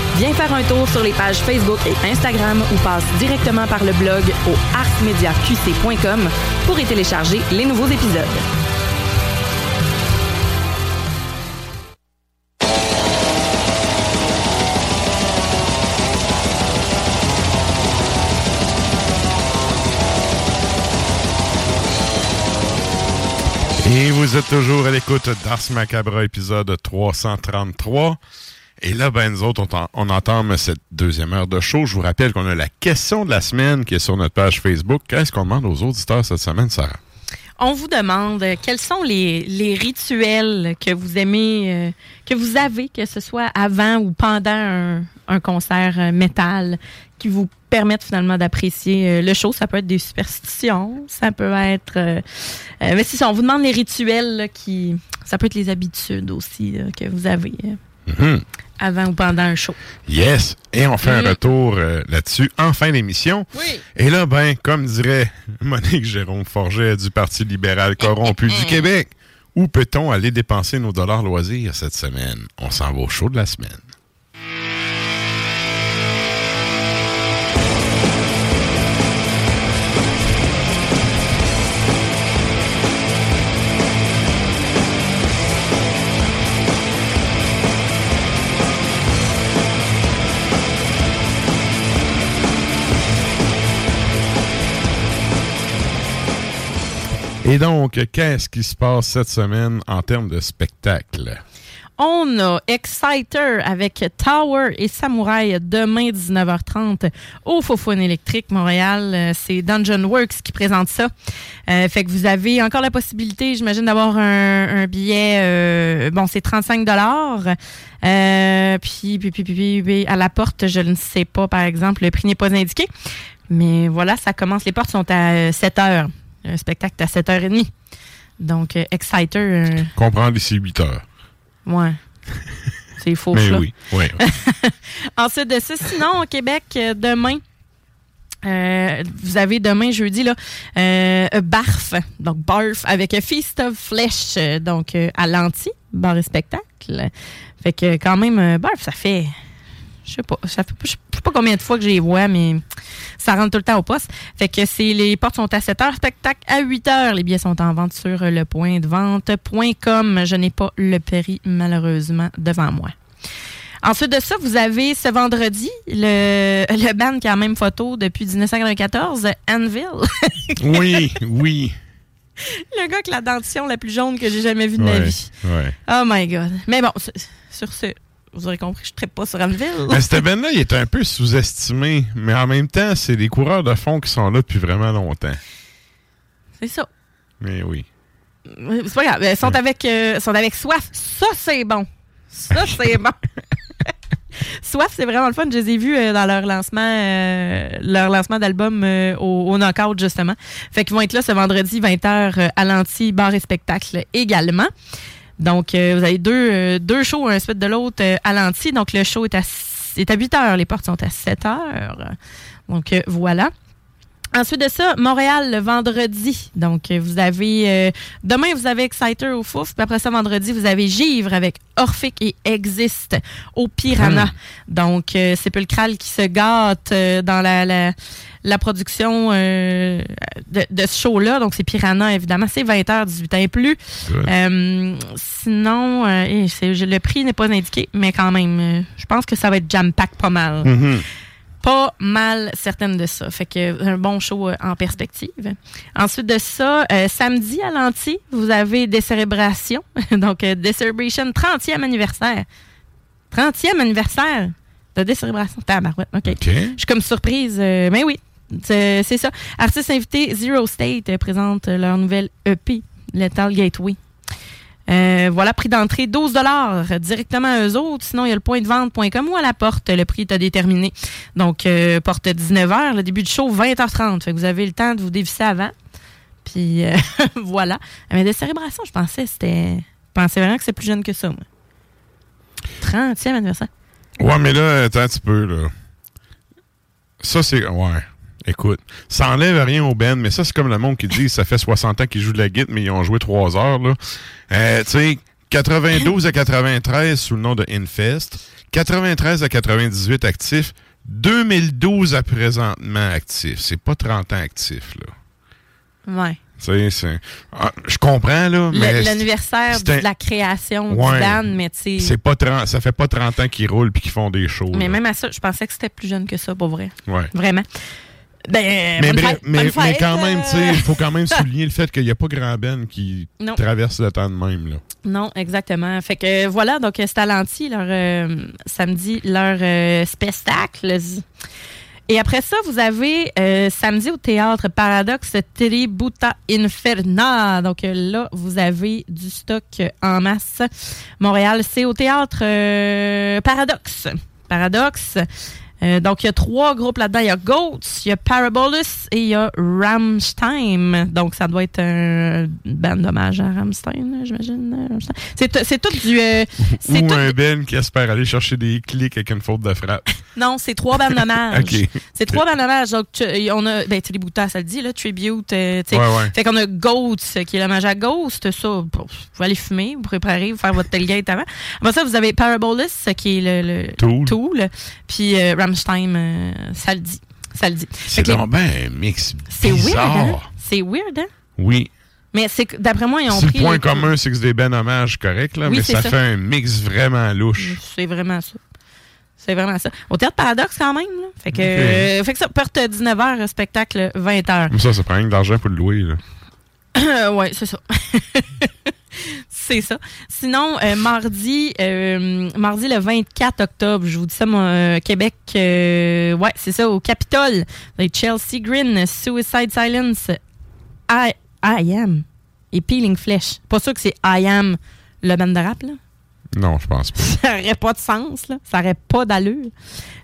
Viens faire un tour sur les pages Facebook et Instagram ou passe directement par le blog au arsmediaqc.com pour y télécharger les nouveaux épisodes. Et vous êtes toujours à l'écoute d'Ars Macabra, épisode 333. Et là, ben, nous autres, on, on entame cette deuxième heure de show. Je vous rappelle qu'on a la question de la semaine qui est sur notre page Facebook. Qu'est-ce qu'on demande aux auditeurs cette semaine, Sarah? On vous demande euh, quels sont les, les rituels que vous aimez, euh, que vous avez, que ce soit avant ou pendant un, un concert euh, métal, qui vous permettent finalement d'apprécier euh, le show? Ça peut être des superstitions, ça peut être... euh, euh, mais ça, on vous demande les rituels là, qui... Ça peut être les habitudes aussi là, que vous avez Mhm. Avant ou pendant un show. Yes. Et on fait un retour euh, là-dessus en fin d'émission. Oui. Et là, ben, comme dirait Monique Jérôme Forget du Parti libéral corrompu du Québec, où peut-on aller dépenser nos dollars loisirs cette semaine? On s'en va au show de la semaine. Et donc, qu'est-ce qui se passe cette semaine en termes de spectacle? On a Exciter avec Tower et Samouraï demain 19h30 au Fofone électrique Montréal. Euh, C'est Dungeon Works qui présente ça. Euh, fait que vous avez encore la possibilité, j'imagine, d'avoir un, billet. euh, bon, c'est 35 dollars. Puis, puis, puis, puis, à la porte, je ne sais pas, par exemple, le prix n'est pas indiqué. Mais voilà, ça commence. Les portes sont à 7 heures. Un spectacle à 7h30. Donc, euh, Exciter, euh, Comprendre d'ici 8 heures. ouais. C'est faux. Mais là. oui, oui. Ensuite de ça, sinon, au Québec, euh, demain, euh, vous avez demain, jeudi, là, euh, Barf, donc Barf, avec Feast of Flesh, donc euh, à l'anti, bar et spectacle. Fait que quand même, Barf, ça fait, je sais pas, ça fait, je sais pas combien de fois que je les vois, mais ça rentre tout le temps au poste. Fait que c'est les portes sont à 7 heures, spectacle à 8 heures. Les billets sont en vente sur le point de vente.com. Je n'ai pas le prix, malheureusement, devant moi. Ensuite de ça, vous avez ce vendredi le, le band qui a la même photo depuis 1994, Anvil. Oui, oui. le gars avec la dentition la plus jaune que j'ai jamais vue de ma vie. ouais. Oh my God. Mais bon, sur ce, vous aurez compris, je ne pas sur Anvil. Mais cette band-là, il est un peu sous-estimé, mais en même temps, c'est des coureurs de fond qui sont là depuis vraiment longtemps. C'est ça. Mais oui. C'est pas grave. Ils sont avec, euh, sont avec Soif. Ça, c'est bon. Ça, c'est bon. Soif, c'est vraiment le fun. Je les ai vus euh, dans leur lancement, euh, leur lancement d'album euh, au, au Knockout, justement. Fait qu'ils vont être là ce vendredi, 20h, euh, à l'anti, bar et spectacle également. Donc, euh, vous avez deux, euh, deux shows, un suite de l'autre, euh, à l'anti. Donc, le show est à, est à 8 h. Les portes sont à 7 h. Donc, euh, voilà. Ensuite de ça, Montréal le vendredi. Donc, euh, vous avez euh, demain vous avez Exciter au Fouf, puis après ça vendredi vous avez Givre avec Orphic et Exist au Piranha. Donc, euh, c'est Pulcral qui se gâte euh, dans la, la, la production euh, de, de ce show-là. Donc, c'est Piranha évidemment, c'est 20h 18 ans et plus. Euh, sinon, le prix n'est pas indiqué, mais quand même, euh, je pense que ça va être jam pack pas mal. Mhm. Pas mal certaine de ça. Fait que un bon show euh, en perspective. Ensuite de ça, euh, samedi à l'anti, vous avez des célébrations. Donc, euh, des celebrations 30e anniversaire. 30e anniversaire de des célébrations. Tabarouette, OK. Je suis comme surprise. euh, mais oui, c'est ça. Artistes invités, Zero State présente leur nouvelle EP, Lethal Gateway. Euh, voilà, prix d'entrée 12 directement à eux autres. Sinon, il y a le point de vente.com ou à la porte. Le prix est à déterminer. Donc, euh, porte 19h, le début du show 20h30. Fait que vous avez le temps de vous dévisser avant. Puis euh, voilà. Mais des célébrations, je pensais c'était. Je pensais vraiment que c'est plus jeune que ça, moi. 30e anniversaire. Ouais, mais là, attends un petit peu, là. Ça, c'est. Ouais. Écoute, ça enlève rien au Ben, mais ça, c'est comme le monde qui dit ça fait 60 ans qu'ils jouent de la guitare, mais ils ont joué 3 heures, là. Euh, tu sais, 92 à 93 sous le nom de Infest, 93 à 98 actifs, 2012 à présentement actifs. C'est pas 30 ans actifs, là. Ouais. Tu sais, c'est. Ah, je comprends, là, L'anniversaire de la création Ouais. du band, mais tu sais. C'est pas 30, ça fait pas 30 ans qu'ils roulent puis qu'ils font des shows. Mais là. même à ça, je pensais que c'était plus jeune que ça, pour vrai. Ouais. Vraiment. Ben, Mais, bonne bref, fête, mais, mais quand même, euh. tu sais, il faut quand même souligner le fait qu'il n'y a pas grand Ben qui Non. traverse le temps de même. Là. Non, exactement. Fait que euh, voilà, donc c'est à l'anti, leur euh, samedi, leur euh, spectacle. Et après ça, vous avez euh, samedi au théâtre Paradoxe Tributa Inferna. Donc euh, là, vous avez du stock euh, en masse. Montréal, c'est au théâtre euh, Paradoxe. Paradoxe. Euh, donc, il y a trois groupes là-dedans. Il y a Goats, il y a Parabolus et il y a Rammstein. Donc, ça doit être un band d'hommage à Rammstein, j'imagine. euh. C'est tout du... euh, Ou tout- un Ben qui espère aller chercher des clics avec une faute de frappe. Non, c'est trois bandes d'hommage. C'est trois bandes d'hommage. Donc, tu- on a, ben, Tributa, ça le dit, là, Tribute. euh. Ouais, ouais. Fait qu'on a Ghost, qui est l'hommage à Ghost. Ça, vous pouvez aller fumer, vous préparer, vous faire votre tailgate avant. Après ça, vous avez Parabolus, qui est le, le Tool. Puis euh, Rammstein, euh, ça le dit. Ça le dit. C'est que les- donc ben un mix C'est weird, hein? C'est weird, hein? Oui. Mais c'est que, d'après moi, ils ont Si le pris... point les- commun, c'est que c'est des Ben hommages corrects, là, Oui, mais ça, ça. fait un mix vraiment louche. C'est vraiment ça. C'est vraiment ça. Au Théâtre Paradoxe, quand même. Là. Fait, que, euh, fait que ça, porte 19h, spectacle 20h. Comme ça, ça prend rien que d'argent pour le louer. Là. ouais, c'est ça. c'est ça. Sinon, euh, mardi, euh, mardi le 24 octobre, je vous dis ça, mon, euh, Québec, ouais, c'est ça, au Capitole, les Chelsea Green, Suicide Silence, I, I Am et Peeling Flesh. Pas sûr que c'est I Am le band de rap, là. Non, je pense pas. ça aurait pas de sens, là. Ça aurait pas d'allure.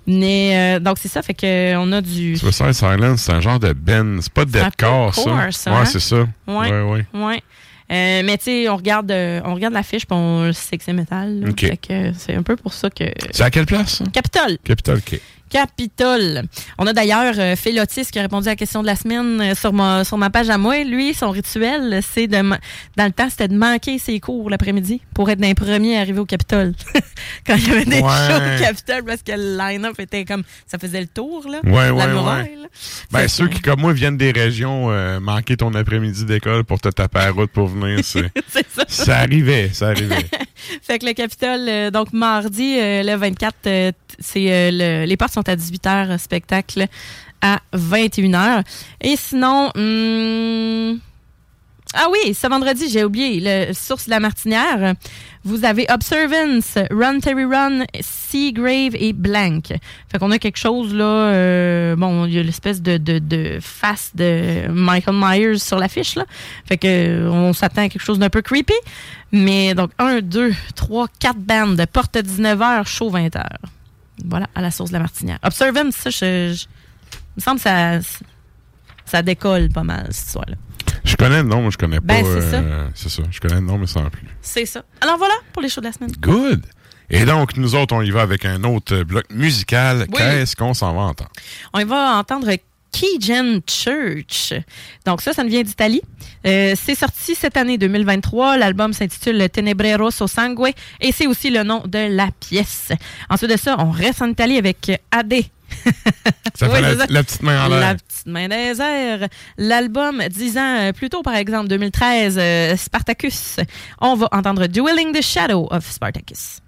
Mais, euh, donc, c'est ça, fait que on a du... Suicide Silence, c'est un genre de Ben. C'est pas un deathcore, ça, Ouais, hein? c'est ça. Ouais. Ouais, ouais. Ouais. Euh, mais tu sais, on regarde, euh, on regarde l'affiche puis on sait que c'est métal. là. Ok. Fait que c'est un peu pour ça que. C'est à quelle place, ça? Capitole. Capitol, OK. Capitole. On a d'ailleurs euh, Félotis qui a répondu à la question de la semaine euh, sur ma, sur ma page à moi. Lui, son rituel, c'est de. Dans le temps, c'était de manquer ses cours l'après-midi pour être d'un premier arrivé au Capitole. Quand il y avait des Ouais. shows au Capitole parce que le line-up était comme. Ça faisait le tour, là. Ouais, la ouais, muraille, ouais. là. Ben, ceux qui, comme moi, viennent des régions, euh, manquer ton après-midi d'école pour te taper la route pour venir, c'est. C'est ça. ça arrivait, ça arrivait. Fait que le Capitole, euh, donc mardi, euh, le 24, euh, c'est le- les portes sont à 18h, euh, spectacle à 21h. Et sinon, hum, ah oui, ce vendredi, j'ai oublié, le Source de la Martinière. Vous avez Observance, Run Terry Run, Seagrave et Blank. Fait qu'on a quelque chose là. euh, bon, il y a l'espèce de, face de Michael Myers sur l'affiche là. Fait que on s'attend à quelque chose d'un peu creepy. Mais donc 1, 2, 3, 4 bandes, porte 19h, show 20h. Voilà, à la source de la Martinière. Observance, ça, je, il me semble que ça, ça décolle pas mal, cette histoire-là. Je connais le nom, mais je connais Ben, pas. c'est ça. euh, c'est ça. Je connais le nom, mais sans plus. C'est ça. Alors voilà pour les shows de la semaine. Good. Et donc, nous autres, on y va avec un autre bloc musical. Oui. Qu'est-ce qu'on s'en va entendre? On va entendre Keygen Church. Donc ça, ça nous vient d'Italie. Euh, c'est sorti cette année 2023. L'album s'intitule Tenebre Rosso Sangue et c'est aussi le nom de la pièce. Ensuite de ça, on reste en Italie avec AD. Ça Oui, fait la, ça. la petite main en La l'air. Petite main des airs. L'album 10 ans euh, plus tôt, par exemple, 2013, euh, Spartacus. On va entendre Dueling the Shadow of Spartacus.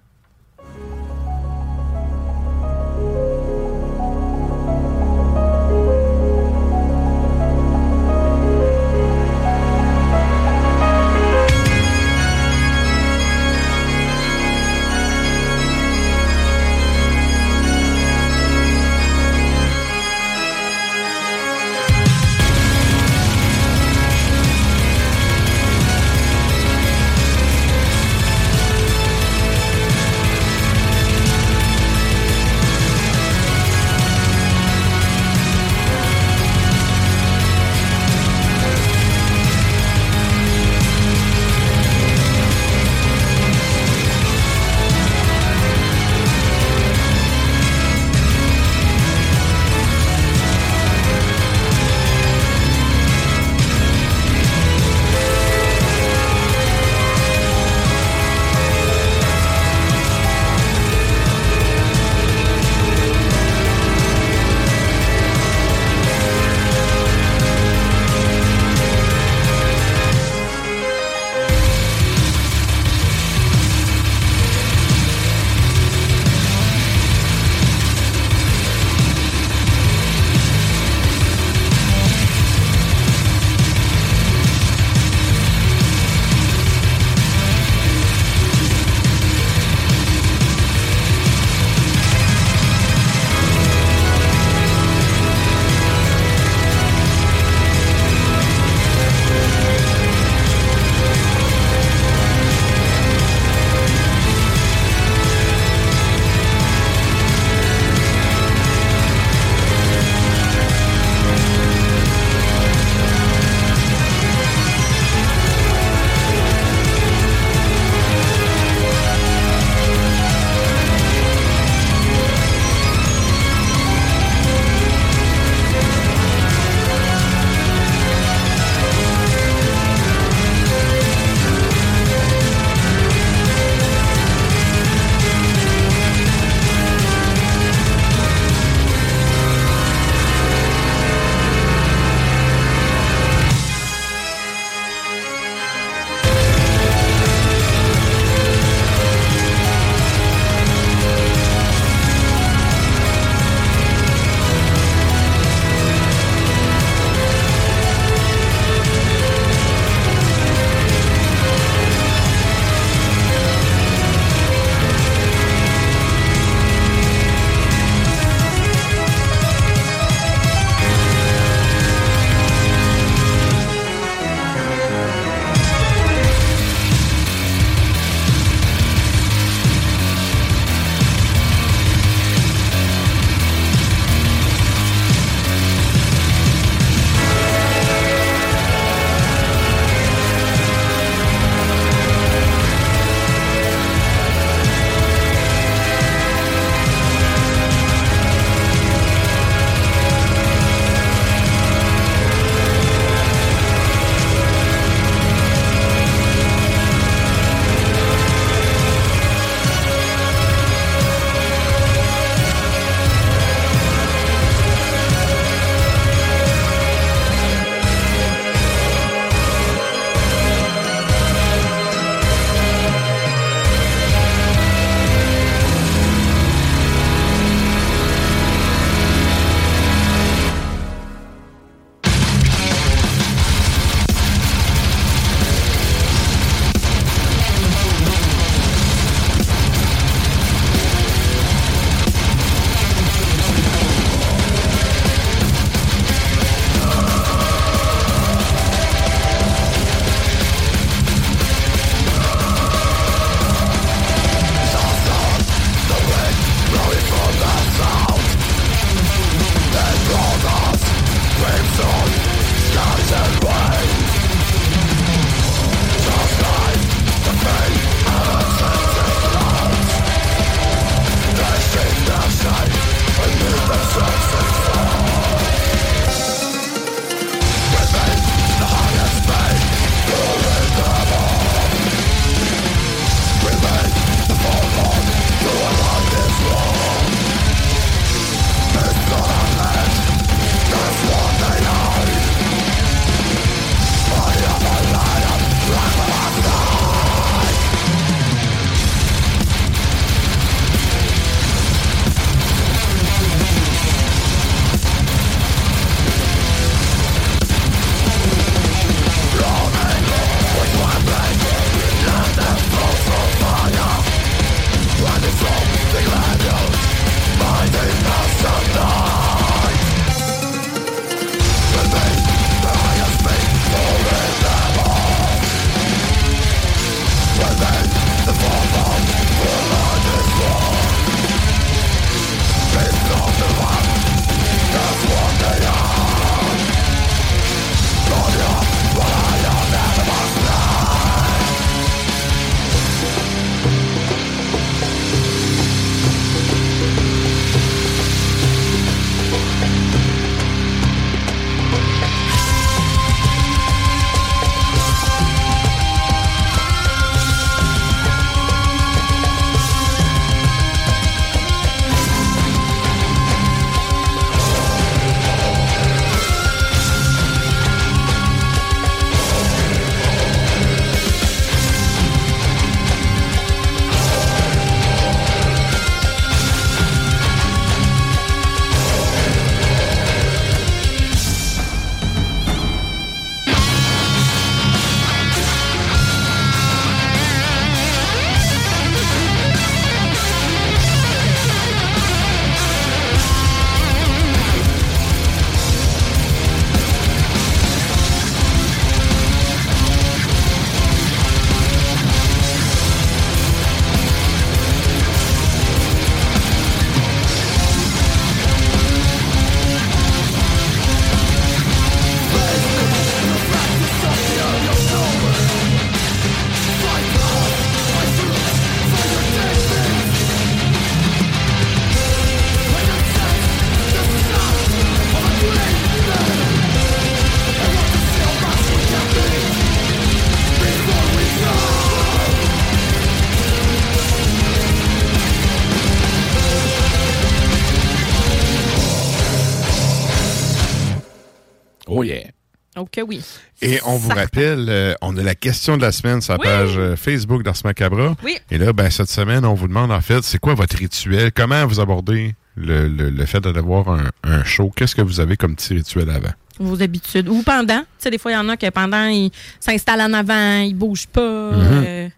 Oui. Et on vous Certain. rappelle, euh, on a la question de la semaine sur la Oui. page euh, Facebook d'Ars Macabra. Oui. Et là, ben, cette semaine, on vous demande en fait, c'est quoi votre rituel? Comment vous abordez le, le- le fait d'aller voir un, un show? Qu'est-ce que vous avez comme petit rituel avant? Vos habitudes. Ou pendant. Tu sais, des fois, il y en a que pendant, ils s'installent en avant, ils bougent pas. Mhm. euh,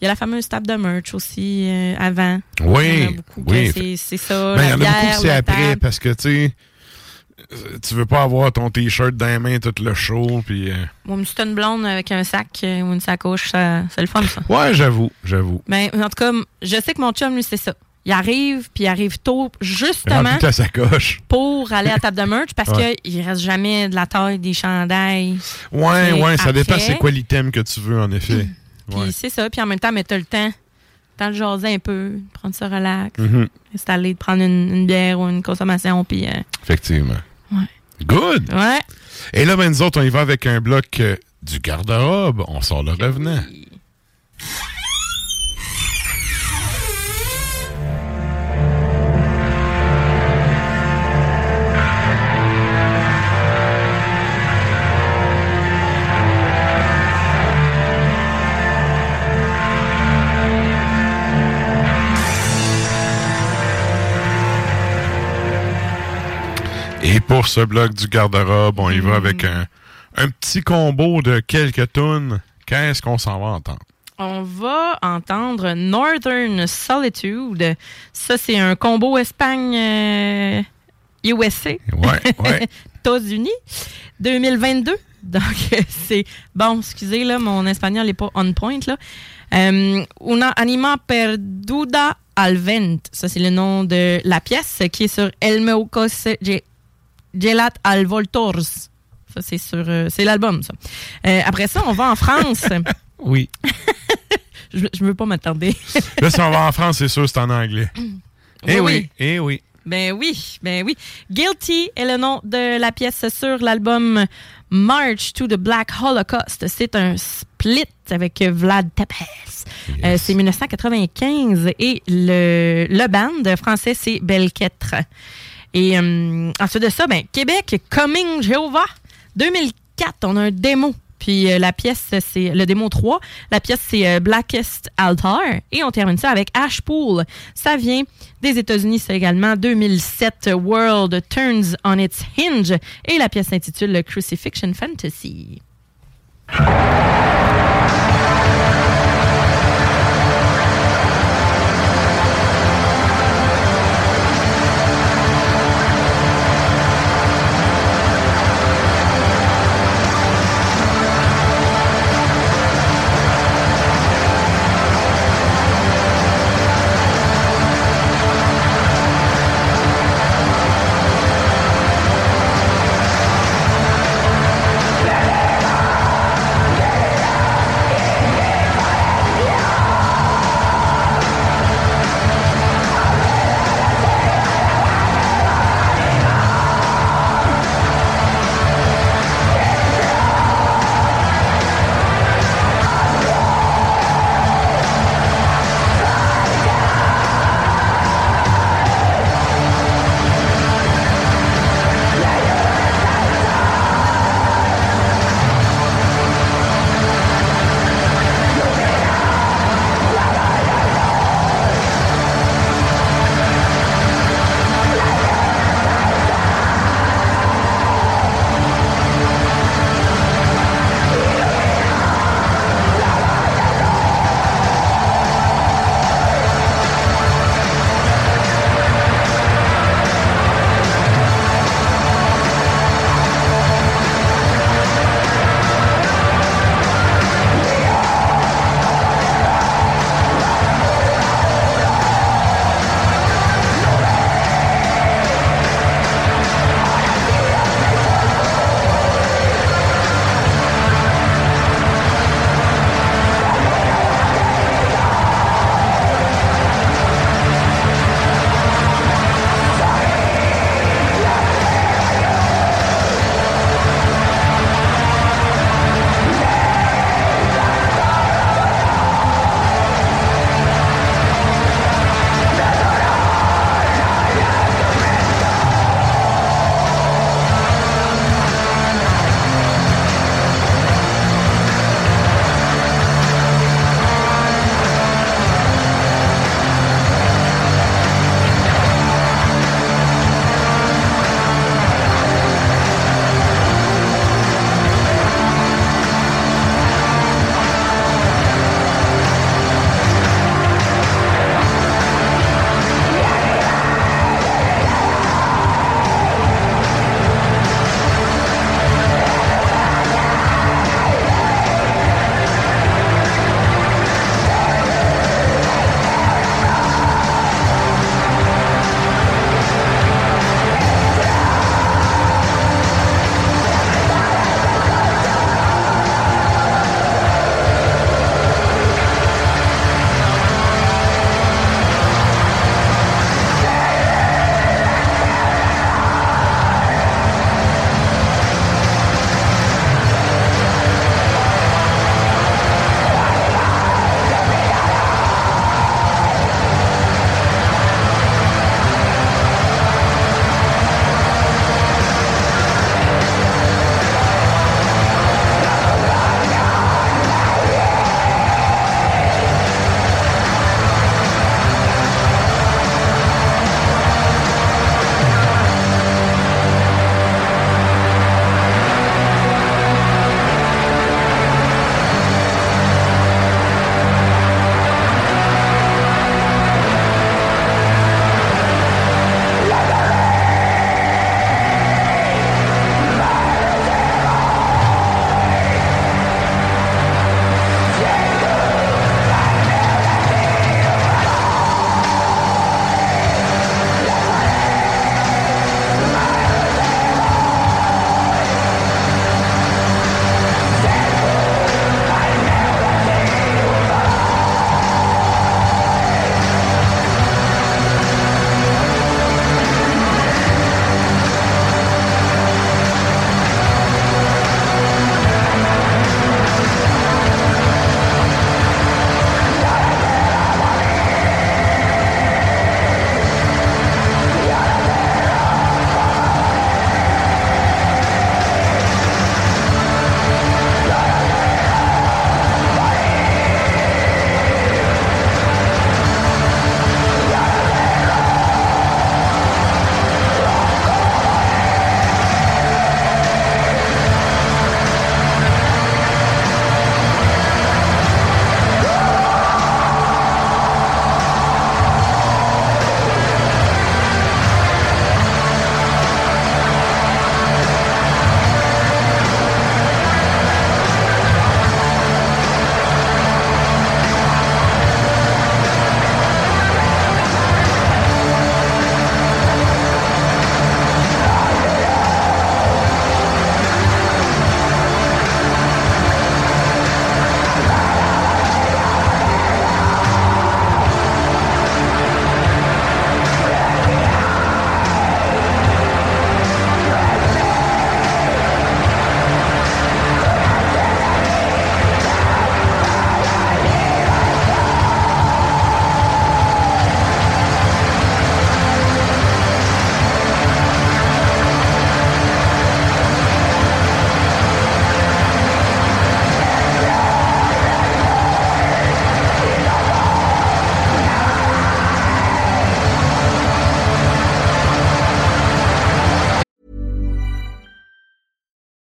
Il y a la fameuse table de merch aussi euh, avant. Oui, Il y en a beaucoup que oui. c'est- ça. Ben, il y en a beaucoup c'est après parce que, tu sais, tu veux pas avoir ton t-shirt dans les mains tout le show. Puis, euh, Moi, une petite blonde avec un sac euh, ou une sacoche, c'est le fun, ça. ouais, j'avoue, j'avoue. Mais en tout cas, je sais que mon chum, lui, c'est ça. Il arrive, puis il arrive tôt, justement, ta sacoche. pour aller à la table de merch parce Ouais. qu'il reste jamais de la taille des chandails. Ouais, ouais, ça dépend c'est quoi l'item que tu veux, en effet. Puis Ouais. c'est ça. Puis en même temps, mais t'as le temps. T'as le jaser un peu, prendre ça relax, Mhm. installer, de prendre une, une bière ou une consommation, puis... euh, Effectivement. Ouais. Good! ouais. Et là, ben, nous autres, on y va avec un bloc euh, du garde-robe. On sort le revenant. Et pour ce bloc du garde-robe, on y va avec un, un petit combo de quelques tunes. Qu'est-ce qu'on s'en va entendre? On va entendre Northern Solitude. Ça, c'est un combo Espagne euh. Ouais, ouais. États-Unis. 2022. Donc, c'est. Bon, excusez, là, mon espagnol n'est pas on point, là. Euh, una anima perduda al vent. Ça, c'est le nom de la pièce qui est sur El meu gelat al voltors. Ça, c'est sur. euh, c'est l'album, ça. Euh, après ça, on va en France. Oui. je, je veux pas m'attarder. Là, si on va en France, c'est sûr, c'est en anglais. Eh Oui, eh oui. Ben oui, ben oui. Guilty est le nom de la pièce sur l'album March to the Black Holocaust. C'est un split avec Vlad Tepes. Euh, c'est 1995 et le, le band français, c'est Belkêtre. Et euh, ensuite de ça, ben, Québec, Coming Jehovah. 2004, on a un démo. Puis euh, la pièce, c'est le démo 3. La pièce, c'est euh, Blackest Altar. Et on termine ça avec Ashpool. Ça vient des États-Unis, c'est également 2007. World Turns on its Hinge. Et la pièce s'intitule Crucifixion Fantasy.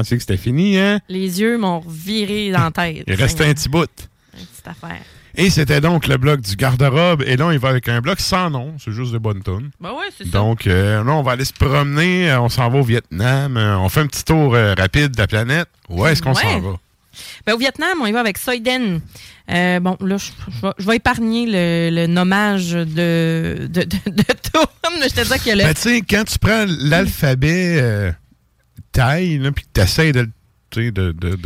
Pensiez que c'était fini, hein? Les yeux m'ont viré dans la tête. Il restait un petit bout. Une petite affaire. Et c'était donc le bloc du garde-robe. Et là, on y va avec un bloc sans nom. C'est juste de bonnes tonnes. Ben ouais, c'est ça. Donc, euh, là, on va aller se promener. Euh, On s'en va au Vietnam. Euh, on fait un petit tour euh, rapide de la planète. Où est-ce qu'on Ouais. s'en va? Ben, au Vietnam, on y va avec Soyden. Euh, bon, là, je, je vais- je vais épargner le, le nommage de, de, de, de tout. Mais je te dis que le. Ben, tu sais, quand tu prends l'alphabet là, puis que tu essaies de, de, de, de,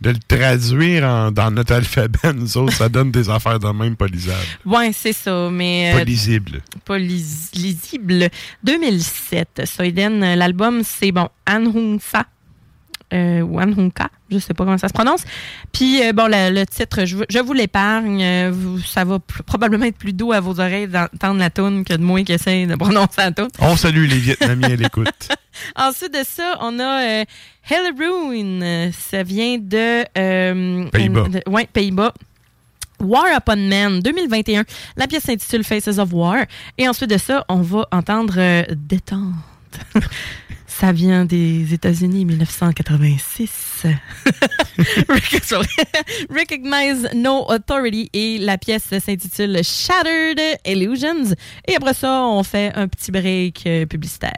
de le traduire en- dans notre alphabet, nous autres, ça donne des affaires de même pas lisables. ouais, c'est ça. Mais. euh, Pas lisibles. pas lis- lisible. 2007, Soyden, euh, l'album, c'est bon, An Hung Sa. Euh, ou An Hung Ka, je sais pas comment ça se prononce. Puis, euh, bon, le, le titre, je, vous- je vous l'épargne. euh, ça va pr- probablement être plus doux à vos oreilles d'entendre la toune que de moi qui essaie de prononcer la toune. On salue les Vietnamiens à l'écoute. Ensuite de ça, on a euh, Hell Ruin. Euh, Ça vient de. euh, Pays-Bas. ouais, Pays-Bas. War Upon Men 2021. La pièce s'intitule Faces of War. Et ensuite de ça, on va entendre euh, Ça vient des États-Unis 1986. Recognize No Authority et la pièce s'intitule Shattered Illusions. Et après ça, on fait un petit break euh, publicitaire.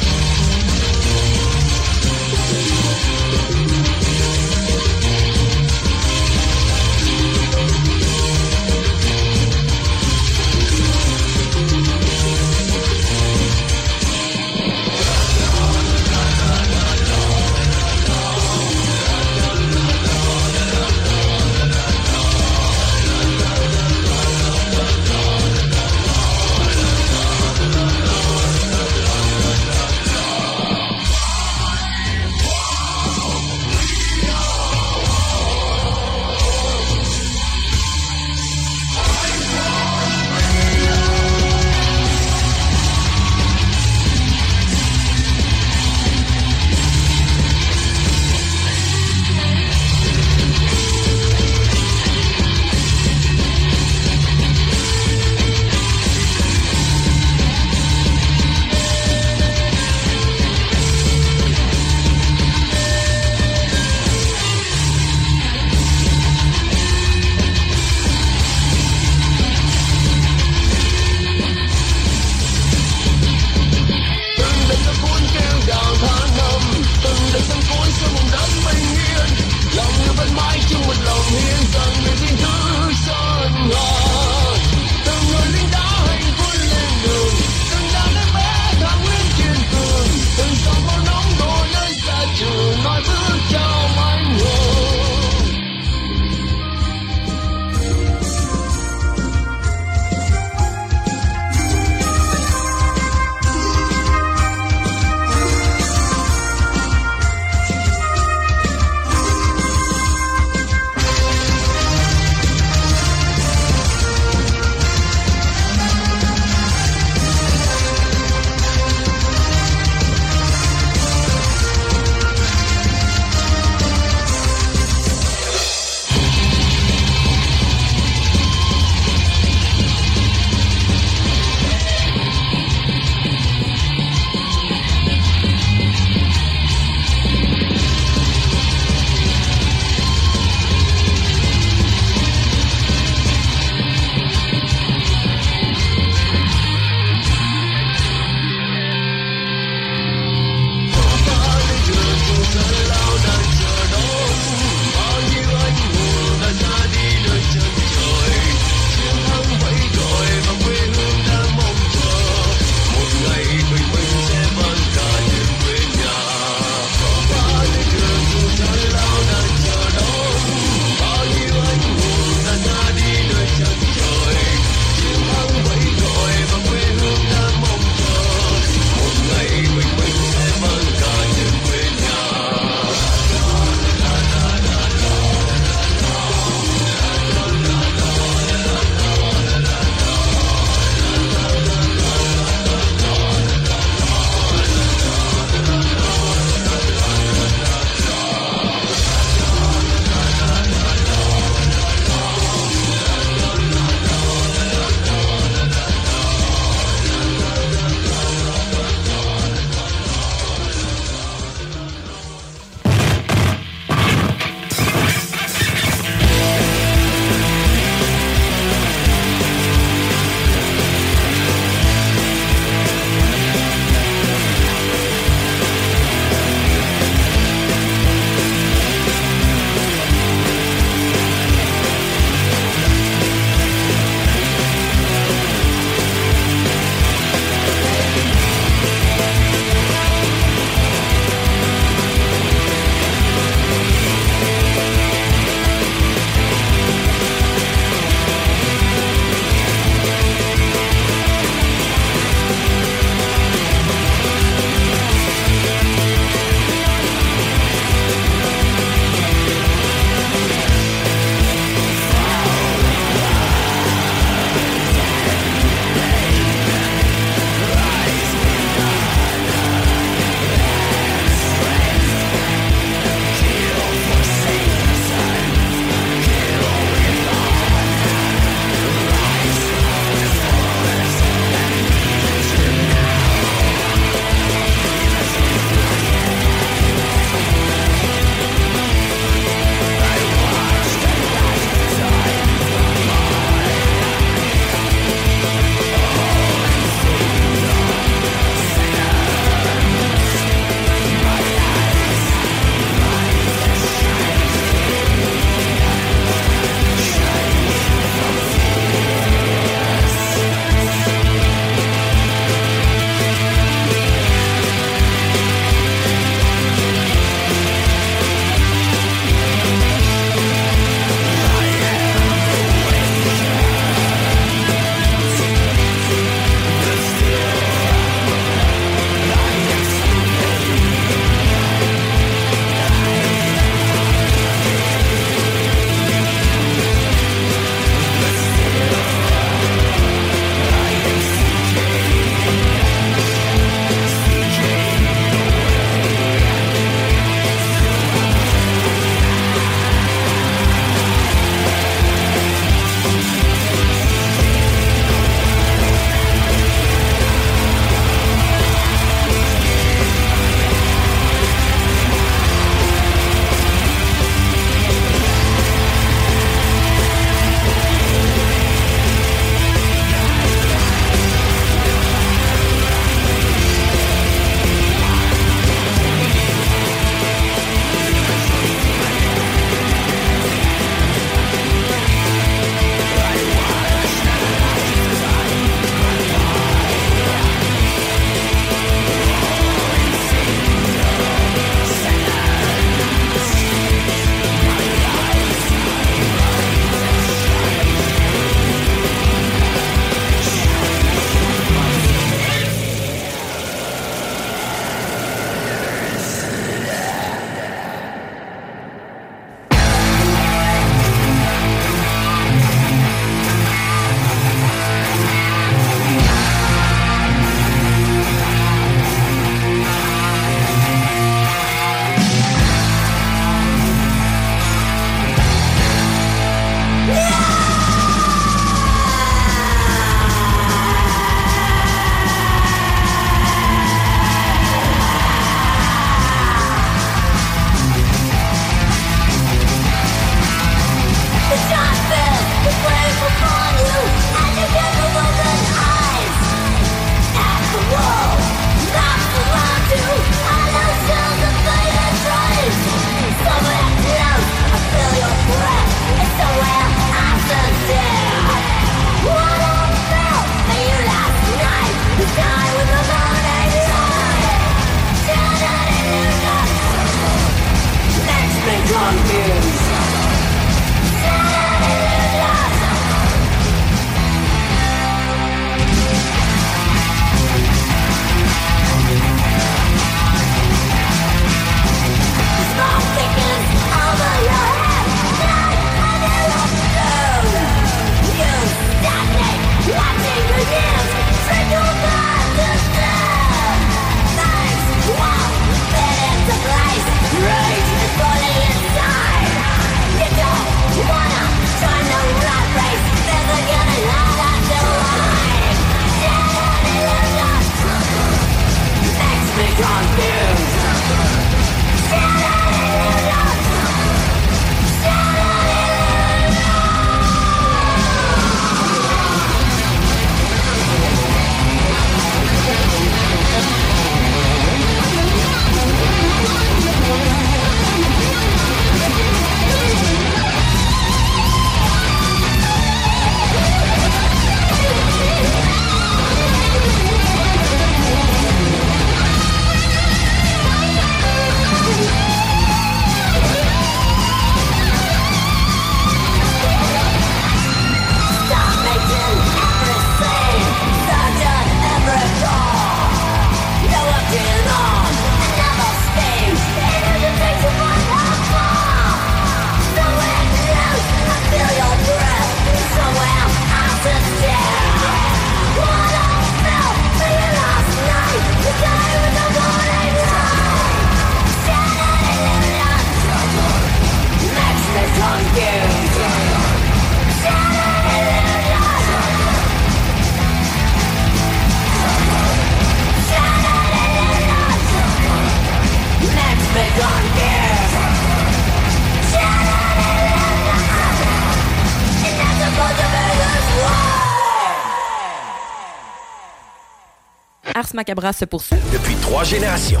Macabra se poursuit. Depuis trois générations.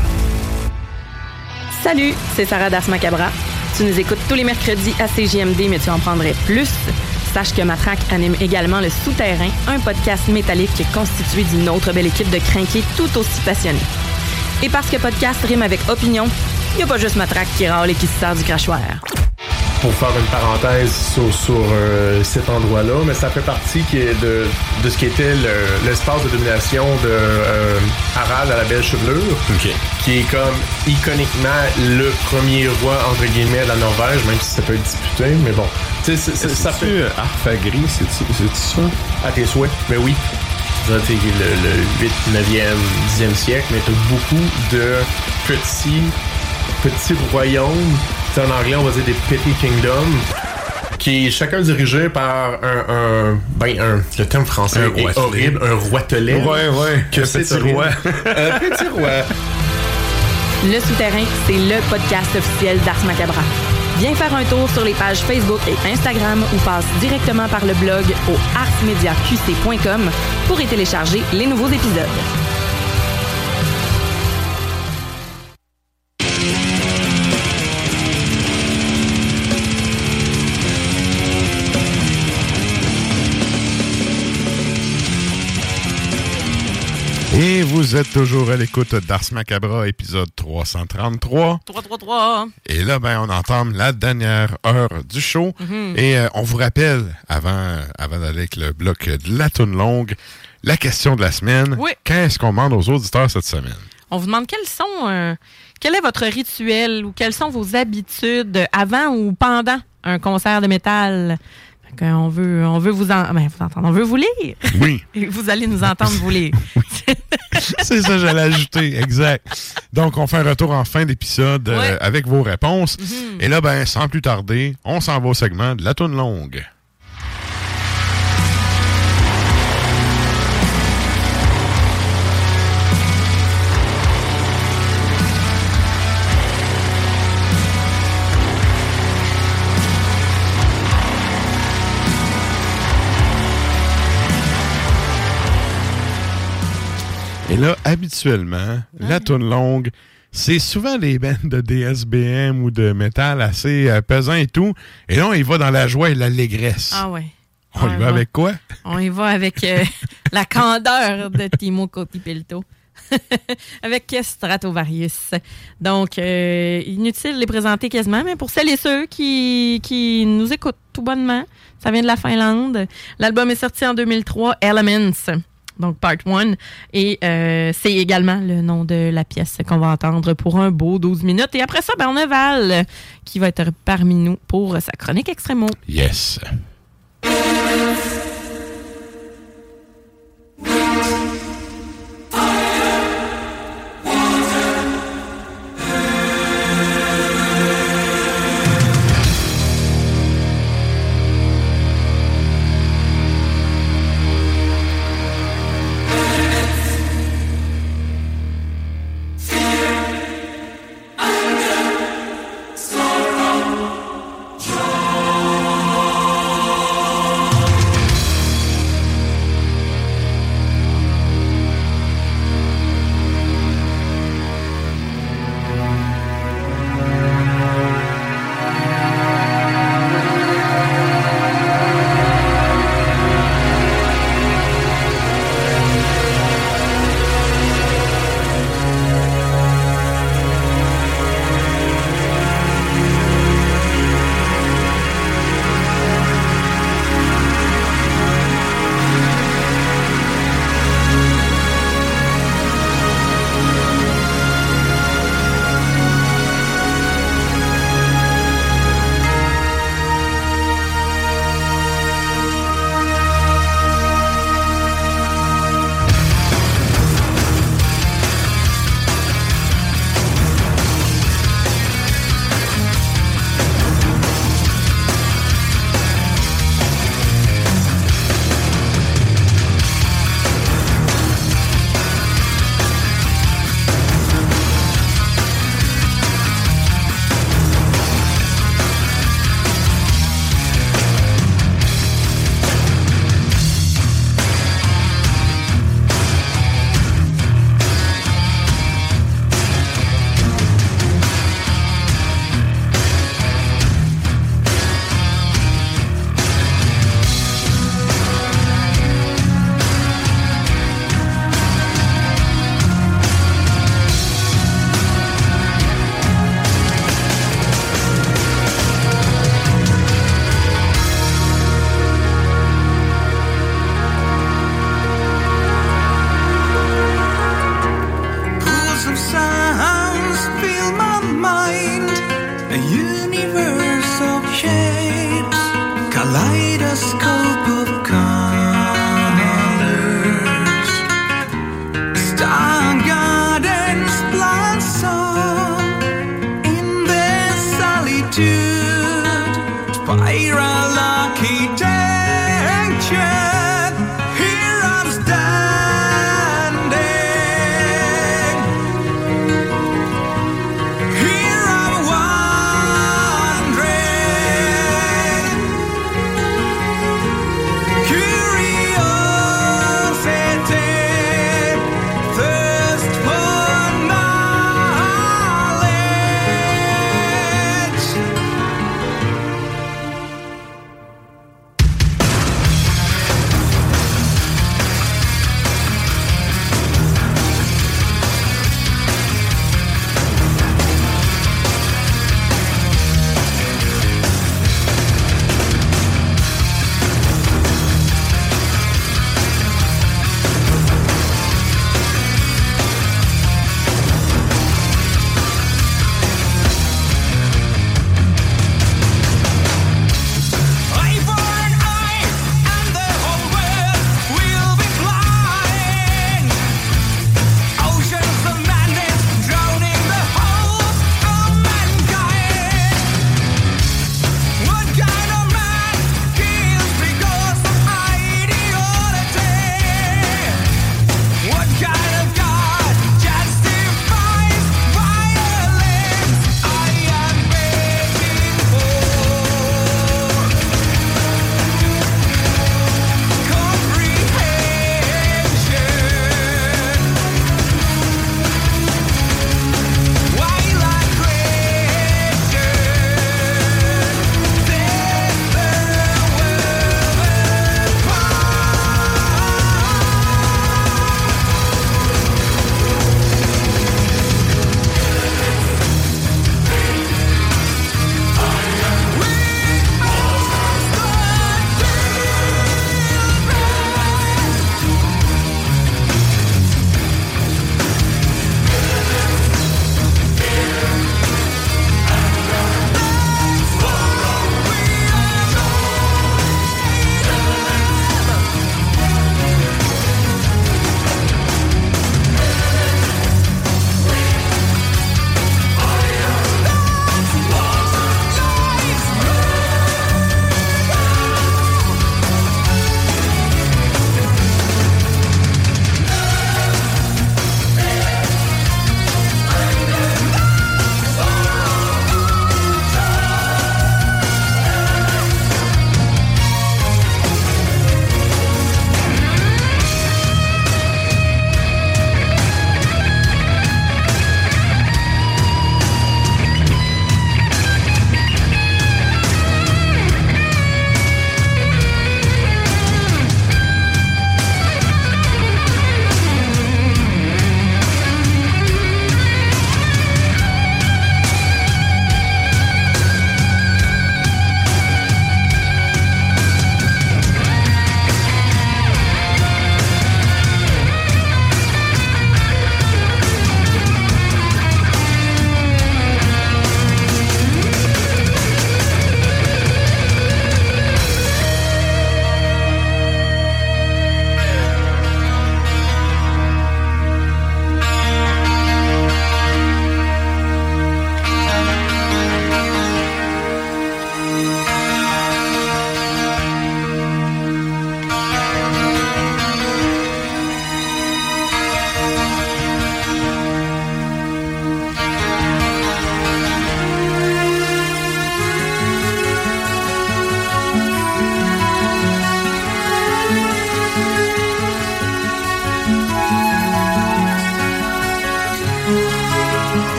Salut, c'est Sarah d'Ars Macabra. Tu nous écoutes tous les mercredis à CJMD, mais tu en prendrais plus. Sache que Matraque anime également Le Souterrain, un podcast métallique constitué d'une autre belle équipe de crinqués tout aussi passionnés. Et parce que podcast rime avec opinion, il n'y a pas juste Matraque qui râle et qui se sert du crachoir. Pour faire une parenthèse sur, sur, euh, cet endroit-là, mais ça fait partie qui est de, de ce qui était le- l'espace de domination de euh, Harald à la belle chevelure, qui est comme iconiquement le premier roi entre guillemets de la Norvège, même si ça peut être disputé, mais bon. Tu sais, c'est- c'est- ça fait. euh, Arfagri, c'est-tu ça? À tes souhaits, mais oui. Le, le 8, 9e, 10e siècle, mais t'as beaucoup de petits, petits royaumes. Tu sais, en anglais, on va dire des petty kingdoms. Qui est chacun dirigé par un, un- ben un, le terme français Un est horrible, un roitelet. Ouais, ouais, Que un c'est petit roi. un petit roi. Le Souterrain, c'est le podcast officiel d'Ars Macabra. Viens faire un tour sur les pages Facebook et Instagram ou passe directement par le blog au arsmediaqc.com pour y télécharger les nouveaux épisodes. Et vous êtes toujours à l'écoute d'Ars Macabra, épisode 333. 333. Et là, ben, on entame la dernière heure du show. Mhm. Et euh, on vous rappelle, avant, avant d'aller avec le bloc de la toune longue, la question de la semaine. Oui. Qu'est-ce qu'on demande aux auditeurs cette semaine? On vous demande quels sont, euh, quel est votre rituel ou quelles sont vos habitudes avant ou pendant un concert de métal? Que on veut, on veut vous, en- ben, vous entendre, on veut vous lire. Oui. Et vous allez nous entendre vous lire. C'est ça, j'allais ajouter, exact. Donc, on fait un retour en fin d'épisode euh, Ouais. Avec vos réponses. Et là, ben, sans plus tarder, on s'en va au segment de la toune longue. Habituellement, la toune longue, c'est souvent des bandes de DSBM ou de métal assez euh, pesant et tout. Et là, on y va dans la joie et l'allégresse. Ah ouais. on y va avec quoi? On y va avec euh, la candeur de Timo Cotipelto. avec Stratovarius. Donc, euh, inutile de les présenter quasiment, mais pour celles et ceux qui, qui nous écoutent tout bonnement, ça vient de la Finlande. L'album est sorti en 2003, Elements, donc Part 1. Et euh, c'est également le nom de la pièce qu'on va entendre pour un beau 12 minutes. Et après ça, ben, on a Val qui va être parmi nous pour sa chronique extrêmement. Yes.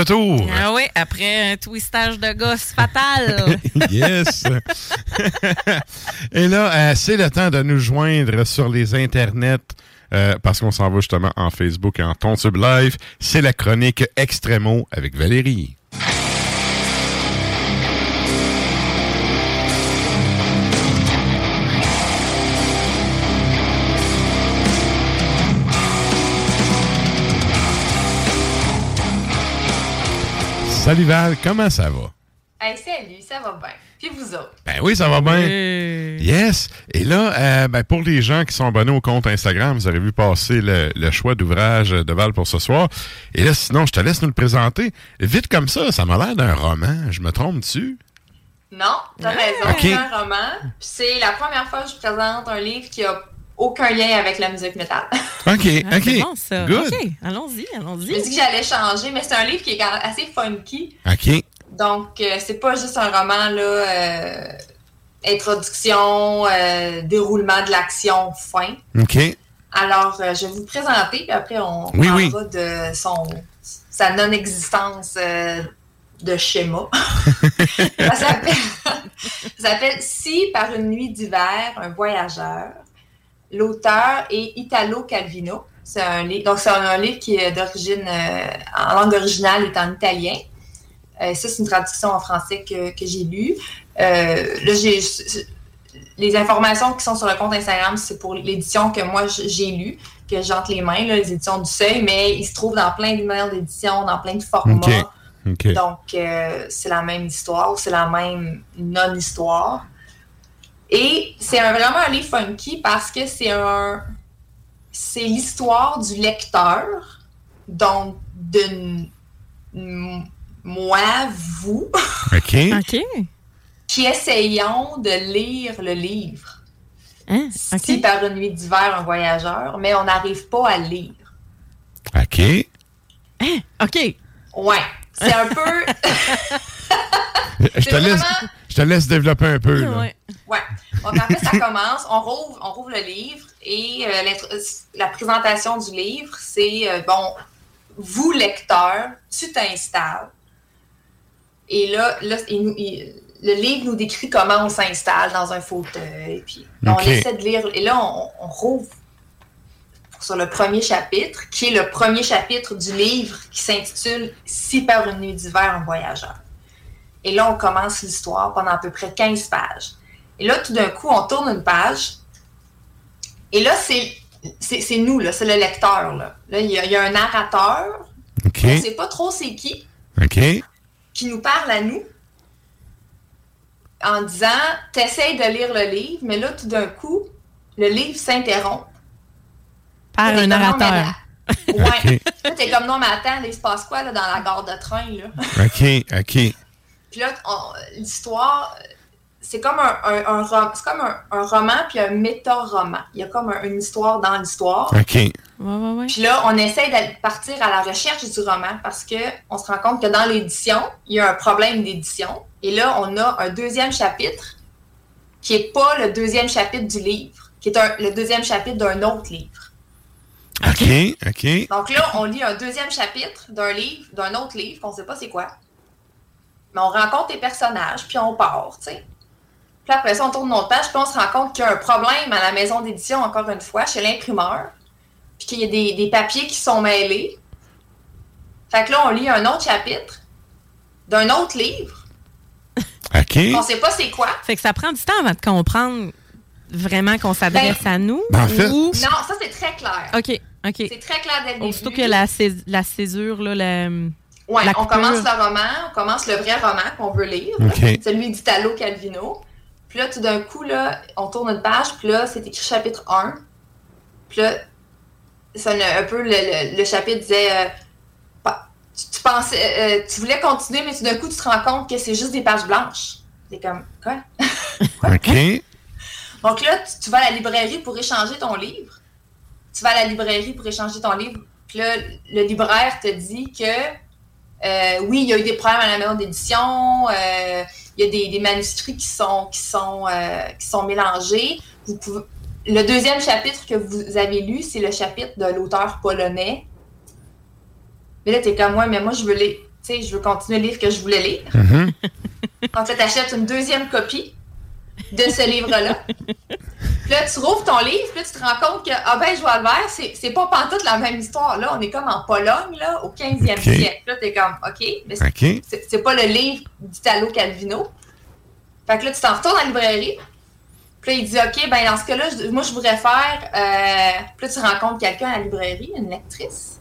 Retour. Ah oui, après un twistage de gosse fatal. yes. Et là, euh, c'est le temps de nous joindre sur les internets. euh, parce qu'on s'en va justement en Facebook et en Tontube Live. C'est la chronique Extremo avec Valérie. Salut Val, comment ça va? Hey, salut, ça va bien. Puis vous autres? Ben oui, ça va bien. Yes. Et là, euh, ben, pour les gens qui sont abonnés au compte Instagram, vous avez vu passer le, le choix d'ouvrage de Val pour ce soir. Et là, sinon, je te laisse nous le présenter. Vite comme ça, ça m'a l'air d'un roman. Je me trompe dessus? Non, t'as raison, Ok. c'est un roman. Puis c'est la première fois que je présente un livre qui a aucun lien avec la musique métal. OK, Ah, OK. C'est bon, ça. Good. OK, allons-y, Je me allons-y. dit que j'allais changer, mais c'est un livre qui est quand même assez funky. OK. Donc, euh, c'est pas juste un roman, là, euh, introduction, euh, déroulement de l'action, fin. OK. Alors, euh, je vais vous présenter, puis après, on Oui, parlera oui. de son, sa non-existence euh, de schéma. ça s'appelle Si par une nuit d'hiver, un voyageur. L'auteur est Italo Calvino. C'est un livre, donc c'est un, un livre qui est d'origine, euh, en langue originale, est en italien. Euh, ça, c'est une traduction en français que, que j'ai lue. Euh, là, j'ai les informations qui sont sur le compte Instagram, c'est pour l'édition que moi j'ai lue, que j'entre les mains, là, les éditions du Seuil, mais il se trouve dans plein de mails d'édition, dans plein de formats. Donc, c'est la même histoire, c'est la même non-histoire. Et c'est vraiment un livre funky parce que c'est un. C'est l'histoire du lecteur, donc de moi, vous, OK. OK. qui essayons de lire le livre. Hein? Si par une nuit d'hiver, un voyageur, mais on n'arrive pas à le lire. OK. OK. Ouais. C'est un peu. Je te, C'est laisse, vraiment- je te laisse développer un peu. là. Ouais. Ouais. Donc, en fait, ça commence, on rouvre, on rouvre le livre et euh, la présentation du livre, c'est euh, bon, vous, lecteur, tu t'installes. Et là, là il nous- il- le livre nous décrit comment on s'installe dans un fauteuil. Puis on essaie de lire. Et là, on, on rouvre sur le premier chapitre, qui est le premier chapitre du livre qui s'intitule Si par une nuit d'hiver, un voyageur. Et là, on commence l'histoire pendant à peu près 15 pages. Et là, tout d'un coup, on tourne une page. Et là, c'est nous, là, c'est le lecteur. Là, Là, il y, a- il y a un narrateur. OK. On ne sait pas trop c'est qui, OK. qui nous parle à nous en disant T'essayes de lire le livre, mais là, tout d'un coup, le livre s'interrompt. Par Là, un t'es comme, Non, mais narrateur. Ouais. Là, t'es comme non, mais attends, il se passe quoi là, dans la gare de train? Là? OK. OK. Puis là, l'histoire, c'est comme un, un, un rom- c'est comme un, un roman puis un méta-roman. Il y a comme un- une histoire dans l'histoire. OK. Ouais, ouais, ouais. Puis là, on essaie de partir à la recherche du roman parce que on se rend compte que dans l'édition, il y a un problème d'édition. Et là, on a un deuxième chapitre qui est pas le deuxième chapitre du livre, qui est un- le deuxième chapitre d'un autre livre. OK. OK. Donc là, on lit un deuxième chapitre d'un livre, d'un autre livre, qu'on sait pas c'est quoi. Mais on rencontre les personnages, puis on part, tu sais. Puis après ça, on tourne notre page, puis on se rend compte qu'il y a un problème à la maison d'édition, encore une fois, chez l'imprimeur. Puis qu'il y a des, des papiers qui sont mêlés. Fait que là, on lit un autre chapitre d'un autre livre. OK. On sait pas c'est quoi. Fait que ça prend du temps avant de comprendre vraiment qu'on s'adresse Ben, à nous. Ben, en fait- ou... Non, ça, c'est très clair. OK, OK. C'est très clair dès le début. que la, cés- la césure, là, la... Ouais, la on commence le roman, on commence le vrai roman qu'on veut lire, là, Ok. celui d'Italo Calvino. Puis là, tout d'un coup, là, on tourne une page, puis là, c'est écrit chapitre 1. Puis là, ça, un peu, le, le- le chapitre disait, euh, tu, tu pensais, euh, tu voulais continuer, mais tout d'un coup, tu te rends compte que c'est juste des pages blanches. C'est comme, quoi? OK. Donc là, tu, tu vas à la librairie pour échanger ton livre. Tu vas à la librairie pour échanger ton livre. Puis là, le libraire te dit que euh, oui, il y a eu des problèmes à la maison d'édition. euh, il y a des, des manuscrits qui sont, qui sont, euh, qui sont mélangés. Vous pouvez- Le deuxième chapitre que vous avez lu, c'est le chapitre de l'auteur polonais. Mais là, t'es comme moi, mais moi, je veux les. Tu tu sais, je veux continuer le livre que je voulais lire. Mhm. Donc là, t'achètes une deuxième copie de ce livre-là. Puis là, tu rouvres ton livre, puis là, tu te rends compte que, ah ben, Joie le vert, c'est c'est pas pantoute la même histoire. Là, on est comme en Pologne, là, au 15e Ok. siècle. Là, t'es comme, OK, mais c'est OK. c'est- c'est pas le livre d'Italo Calvino. Fait que là, tu t'en retournes à la librairie. Puis là, il dit, OK, ben dans ce cas-là, je- moi, je voudrais faire... Euh... Puis là, tu rencontres quelqu'un à la librairie, une lectrice.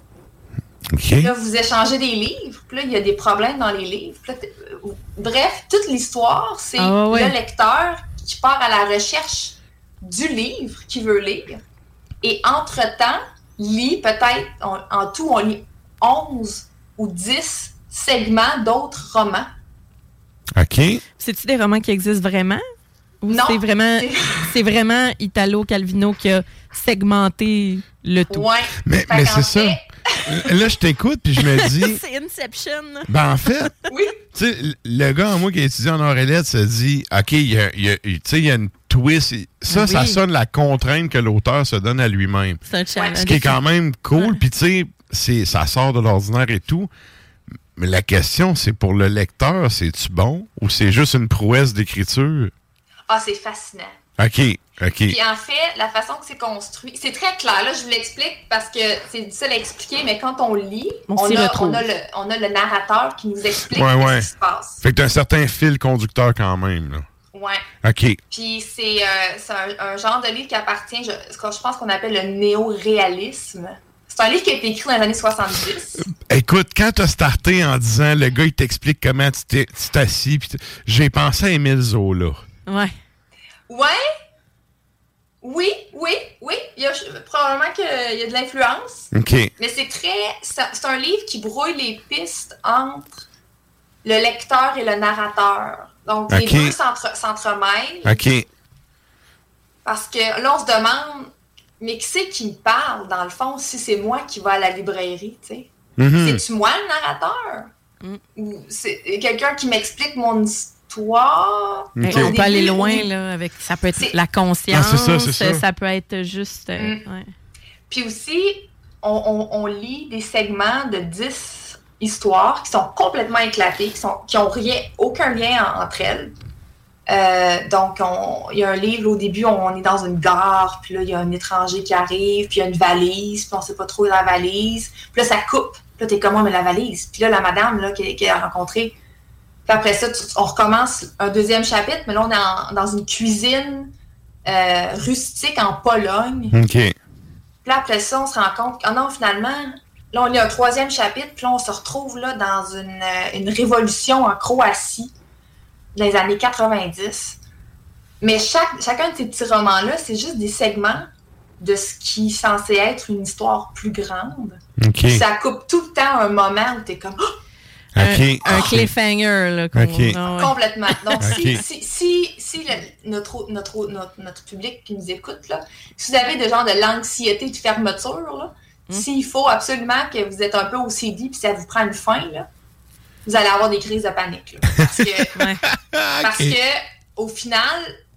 OK. Là, vous échangez des livres. Puis là, il y a des problèmes dans les livres. Puis là, euh, bref, toute l'histoire, c'est Ah ouais. le lecteur qui part à la recherche du livre qu'il veut lire. Et entre-temps, lit peut-être, en, en tout, on lit 11 ou 10 segments d'autres romans. OK. C'est-tu des romans qui existent vraiment? Ou Non, c'est vraiment, c'est- vraiment Italo Calvino qui a segmenté le tout? Ouais. Mais, c'est ça. Là, je t'écoute, puis je me dis, c'est Inception. ben en fait, Oui. tu sais, le gars en moi qui a étudié en Orelette se dit, OK, il y a, y a- tu sais, il y a une twist. Ça, Oui. ça sonne la contrainte que l'auteur se donne à lui-même. C'est un challenge. Ce qui est quand même cool, puis tu sais, c'est- ça sort de l'ordinaire et tout. Mais la question, c'est pour le lecteur, c'est-tu bon ou c'est juste une prouesse d'écriture? Ah, c'est fascinant. OK, Puis en fait, la façon que c'est construit, c'est très clair. Là, je vous l'explique parce que c'est difficile à expliquer, mais quand on lit, On a, retrouve. on, a le, on a le narrateur qui nous explique Ouais, ouais. ce qui se passe. Fait que t'as un certain fil conducteur quand même, là. Ouais. OK. Puis c'est euh, c'est un, un genre de livre qui appartient, je, ce que je pense qu'on appelle le néo-réalisme. C'est un livre qui a été écrit dans les années 70. Écoute, quand t'as starté en disant le gars il t'explique comment tu t'es- tu t'assis, j'ai pensé à Émile Zola. Ouais. Ouais? Oui, oui, oui. Il y a, probablement qu'il y a de l'influence. OK. Mais c'est très. C'est un livre qui brouille les pistes entre le lecteur et le narrateur. Donc, les deux s'entre- s'entremêlent. OK. Parce que là, on se demande, mais qui c'est qui me parle, dans le fond, si c'est moi qui vais à la librairie, tu sais? Mhm. C'est-tu moi le narrateur? Ou c'est quelqu'un qui m'explique mon histoire? Ben, Ok. On peut aller loin, là, avec. Ça peut être la conscience. Ah, ça, peut être juste. euh, Mm. ouais. Puis aussi, on, on- on lit des segments de 10 histoires qui sont complètement éclatées, qui sont qui ont rien, aucun lien en- entre elles. Euh, donc, on- il y a un livre, au début, on est dans une gare, puis là, il y a un étranger qui arrive, puis il y a une valise, puis on sait pas trop la valise. Puis là, ça coupe. Puis là, t'es comment, mais la valise? Puis là, la madame là, qui, qui a rencontré. Puis après ça, tu- on recommence un deuxième chapitre, mais là, on est en- dans une cuisine euh, rustique en Pologne. OK. Puis là, après ça, on se rend compte que, oh non, finalement, là, on lit un troisième chapitre, puis là, on se retrouve là, dans une, euh, une révolution en Croatie dans les années 90. Mais chaque, chacun de ces petits romans-là, c'est juste des segments de ce qui est censé être une histoire plus grande. OK. Puis ça coupe tout le temps un moment où t'es comme Oh! Un, cliffhanger, là. ah ouais. complètement. Donc, si, si, si, si le- notre, notre, notre, notre public qui nous écoute, là, si vous avez des gens de l'anxiété de fermeture, là, Hmm? s'il faut absolument que vous êtes un peu au CD puis ça vous prend une fin, là, vous allez avoir des crises de panique. là. parce que, Ouais. parce que au final,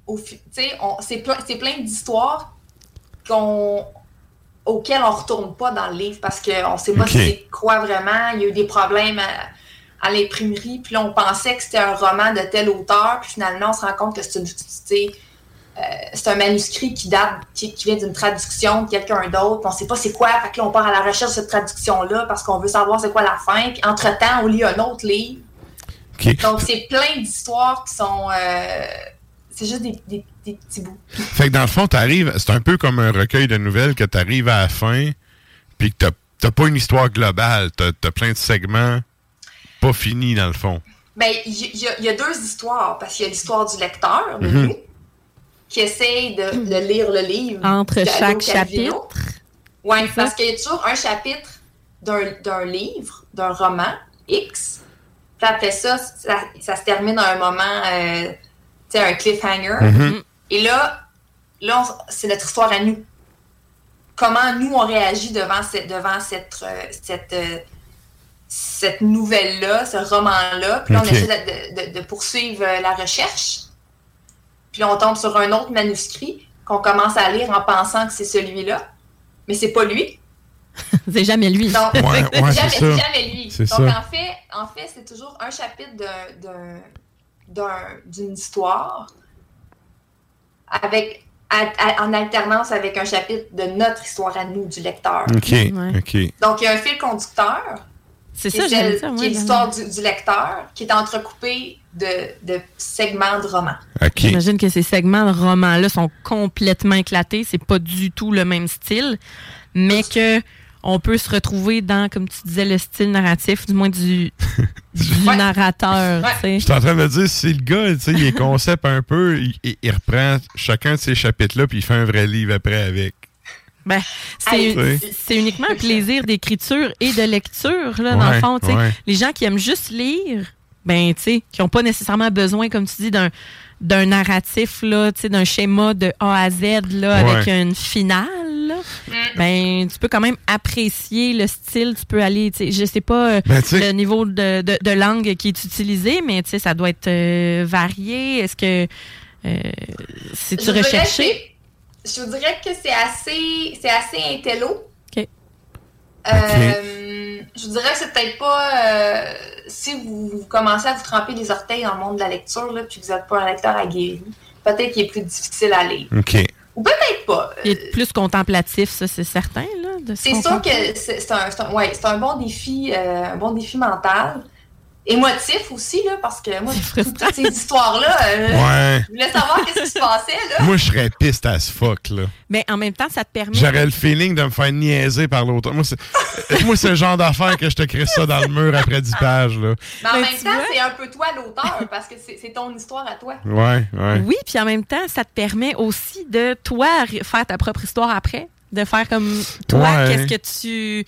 au fi- tu sais, on- c'est plein, c'est plein d'histoires qu'on auxquelles on retourne pas dans le livre parce qu'on sait pas si c'est quoi vraiment. Il y a eu des problèmes à, à l'imprimerie, puis là, on pensait que c'était un roman de tel auteur, puis finalement, on se rend compte que c'est une- tu euh, c'est un manuscrit qui date, qui, qui vient d'une traduction de quelqu'un d'autre. puis On sait pas c'est quoi, fait que là, on part à la recherche de cette traduction-là parce qu'on veut savoir c'est quoi la fin. Puis entre-temps, on lit un autre livre. Donc, c'est plein d'histoires qui sont. euh, c'est juste des, des- des petits bouts. Fait que dans le fond, t'arrives, c'est un peu comme un recueil de nouvelles que t'arrives à la fin, puis que t'as, t'as pas une histoire globale, t'as, t'as plein de segments pas finis dans le fond. Ben, il y, a- il y a deux histoires, parce qu'il y a l'histoire du lecteur, de nous, qui essaye de, de lire le livre. Entre chaque chapitre. Oui, parce qu'il y a toujours un chapitre d'un d'un livre, d'un roman X. Puis après ça, ça, ça se termine à un moment, euh, tu sais, un cliffhanger. Mhm. Et là, là c'est notre histoire à nous. Comment nous, on réagit devant cette, devant cette, euh, cette, euh, cette nouvelle-là, ce roman-là. Puis là, on essaie de, de- de- de poursuivre euh, la recherche. Puis là, on tombe sur un autre manuscrit qu'on commence à lire en pensant que c'est celui-là. Mais c'est pas lui. c'est jamais lui. Donc, Ouais, ouais, c'est jamais, ça. lui. C'est Donc, ça. en fait, en fait c'est toujours un chapitre d'un- d'un- d'un- d'une histoire avec, à- à- en alternance avec un chapitre de notre histoire à nous, du lecteur. OK, OK. Donc, il y a un fil conducteur. C'est ça, celle- dire, Qui est l'histoire du, du lecteur, qui est entrecoupé de, de segments de romans. J'imagine que ces segments de romans-là sont complètement éclatés. C'est pas du tout le même style, mais que on peut se retrouver dans, comme tu disais, le style narratif, du moins du, du narrateur. Je suis en train de me dire, si le gars, tu sais, il est concept un peu, il, il- il reprend chacun de ces chapitres-là, puis il fait un vrai livre après avec. Ben, c'est c'est uniquement un plaisir d'écriture et de lecture, là, dans le fond. tu sais. ouais. Les gens qui aiment juste lire, ben, tu sais, qui n'ont pas nécessairement besoin, comme tu dis, d'un d'un narratif, là, tu sais, d'un schéma de A à Z, là, avec une finale, là, ben, tu peux quand même apprécier le style, tu peux aller, tu sais, je sais pas Ben, tu le niveau de, de, de langue qui est utilisé, mais, tu sais, ça doit être euh, varié. Est-ce que euh, Je dirais recherché? Je vous dirais que c'est assez, c'est assez intello. OK. Euh, Je vous dirais que c'est peut-être pas. euh, si vous, vous commencez à vous tremper les orteils dans le monde de la lecture, là, puis que vous n'êtes pas un lecteur aguerri, peut-être qu'il est plus difficile à lire. OK. Ou peut-être pas. Il est plus contemplatif, ça, c'est certain, là. de ce C'est qu'on sûr comprend. que c'est c'est un, c'est un- ouais, c'est un bon défi, euh, un bon défi mental. Émotif aussi, là, parce que moi, toutes ces histoires-là, euh, Ouais. je voulais savoir qu'est-ce qui se passait, là. Moi, je serais piste as fuck, là. Mais en même temps, ça te permet. J'aurais le feeling de me faire niaiser par l'auteur. Moi, c'est moi, c'est le genre d'affaire que je te crée ça dans le mur après 10 pages, là. Mais en Mais même temps, c'est un peu toi l'auteur, parce que c'est ton histoire à toi. Ouais, ouais. Oui, puis en même temps, ça te permet aussi de, toi, faire ta propre histoire après. De faire comme toi, Ouais. qu'est-ce que tu.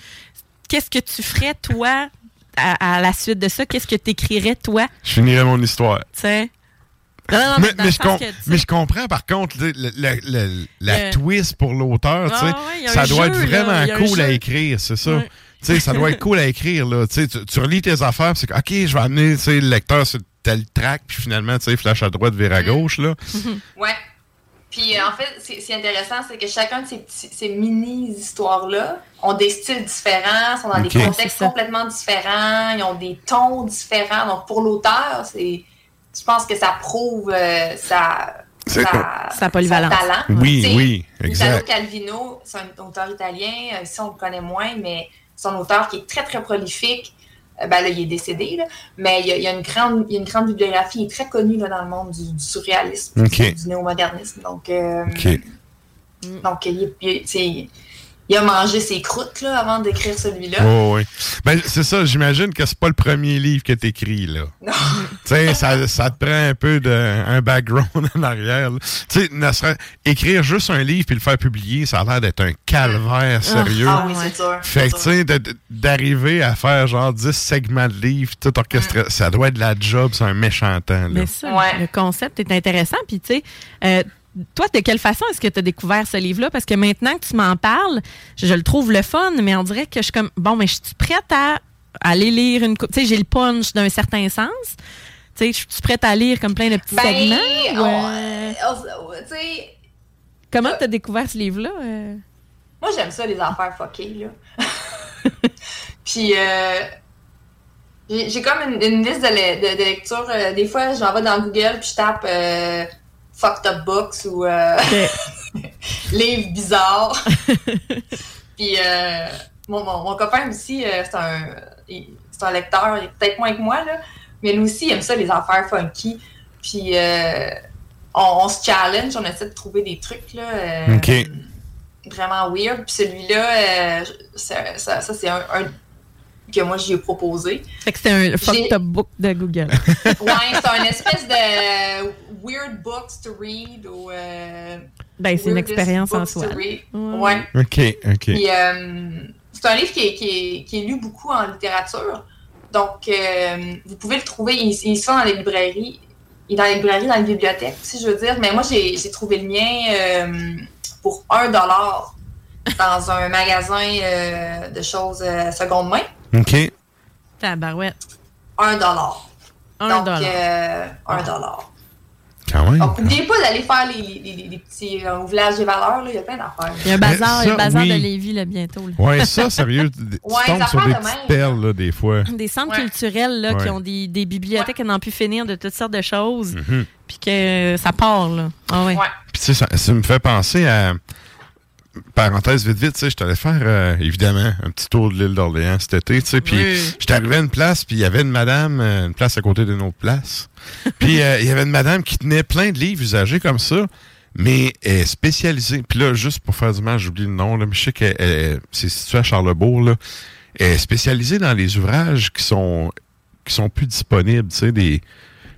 Qu'est-ce que tu ferais, toi, à, à la suite de ça? Qu'est-ce que tu écrirais, toi? Je finirais mon histoire. Tu sais? Non, non, non, mais, je com- que, mais je comprends, par contre, tu sais, le- le- le- la twist pour l'auteur, tu sais, Ah ouais, ça doit jeu, être vraiment cool à écrire, c'est ça. Ouais. Tu sais, ça doit être cool à écrire, là. Tu, sais, tu, relis tes affaires, c'est que, OK, je vais amener le lecteur sur tel track, puis finalement, tu sais, flash à droite, vers à Mm. gauche, là. Ouais. Puis euh, en fait, c'est intéressant, c'est que chacun de ces, petits- ces mini-histoires-là ont des styles différents, sont dans des contextes complètement différents, ils ont des tons différents. Donc pour l'auteur, c'est, je pense que ça prouve euh, sa, C'est- sa, Sa polyvalence. son talent. Oui, oui, Italo exact. Calvino, c'est un auteur italien, euh, ici on le connaît moins, mais c'est un auteur qui est très très prolifique. Euh, ben là, il est décédé, là. mais il y, a, il y a une grande, il y a une grande bibliographie, il est très connu là, dans le monde du, du surréalisme, du, néomodernisme. Donc, euh, donc il, il- il a mangé ses croûtes là, avant d'écrire celui-là. Oh, oui. Ben, c'est ça, j'imagine que c'est pas le premier livre que t'écris, là. Non. Tu sais, ça, ça te prend un peu de un background en arrière. Tu sais, ne serait- écrire juste un livre puis le faire publier, ça a l'air d'être un calvaire sérieux. Ah oui, c'est sûr. Fait que, tu sais, d'arriver à faire genre 10 segments de livres, tout orchestré, ça doit être de la job, c'est un méchant temps, là. Mais ça, le concept est intéressant. Puis, tu sais, euh, toi, de quelle façon est-ce que tu as découvert ce livre-là? Parce que maintenant que tu m'en parles, je, je le trouve le fun, mais on dirait que je suis comme, bon, mais je suis prête à aller lire une. Tu sais, j'ai le punch d'un certain sens. Tu sais, je suis prête à lire comme plein de petits Ben, segments? on- euh, on- tu Comment as découvert ce livre-là? euh? moi j'aime ça les affaires fuckées là. Puis euh, j'ai comme une, une liste de, le- de, de lecture. euh, des fois, j'en vais dans Google puis je tape fucked up books ou euh, livres bizarres. puis euh, mon, mon, mon copain aussi, euh, c'est un, il- c'est un lecteur, il est peut-être moins que moi là, mais lui aussi il aime ça les affaires funky. Puis euh, on, on se challenge, on essaie de trouver des trucs là. euh, vraiment weird. Puis celui-là, euh, ça, ça, ça, c'est un, un que moi j'ai proposé. Fait que c'était un fucked up book de Google. Ouais, c'est un espèce de weird books to read ou. euh, Ben, c'est une expérience en soi. Ouais. Ouais. OK, OK. Euh, c'est un livre qui est, qui, est, qui est lu beaucoup en littérature. Donc, euh, vous pouvez le trouver. Il, il vend dans les librairies. Il est dans les librairies, dans les bibliothèques, si je veux dire. Mais moi, j'ai trouvé le mien euh, pour un dollar dans un magasin euh, de choses euh, seconde main. OK. Tabarouette. Un dollar. Un Donc, dollar. euh, un dollar. Quand même. Donc, n'oubliez pas d'aller faire les, les, les- les petits euh, village des valeurs, là, il y a plein d'affaires. Il y a un bazar, il y a un bazar oui. de Lévis là, bientôt. là. Ouais, ça, sérieux, tu Ouais, tombes sur part des de petites même. perles, là, des fois. Des centres culturels là, qui ont des, des bibliothèques à n'en plus finir de toutes sortes de choses. Mhm. Puis que euh, ça part, là. Ah ouais. Puis tu sais, ça, ça me fait penser à... Parenthèse vite vite, tu sais, je t'allais faire, euh, évidemment, un petit tour de l'île d'Orléans cet été, tu sais, puis Oui. j'étais arrivé à une place, puis il y avait une madame, euh, une place à côté d'une autre place, puis euh, il y avait une madame qui tenait plein de livres usagés comme ça, mais elle est spécialisée, puis là, juste pour faire du mal, j'oublie le nom, là, mais je sais que c'est situé à Charlebourg, là, elle est spécialisée dans les ouvrages qui sont qui sont plus disponibles, tu sais, des...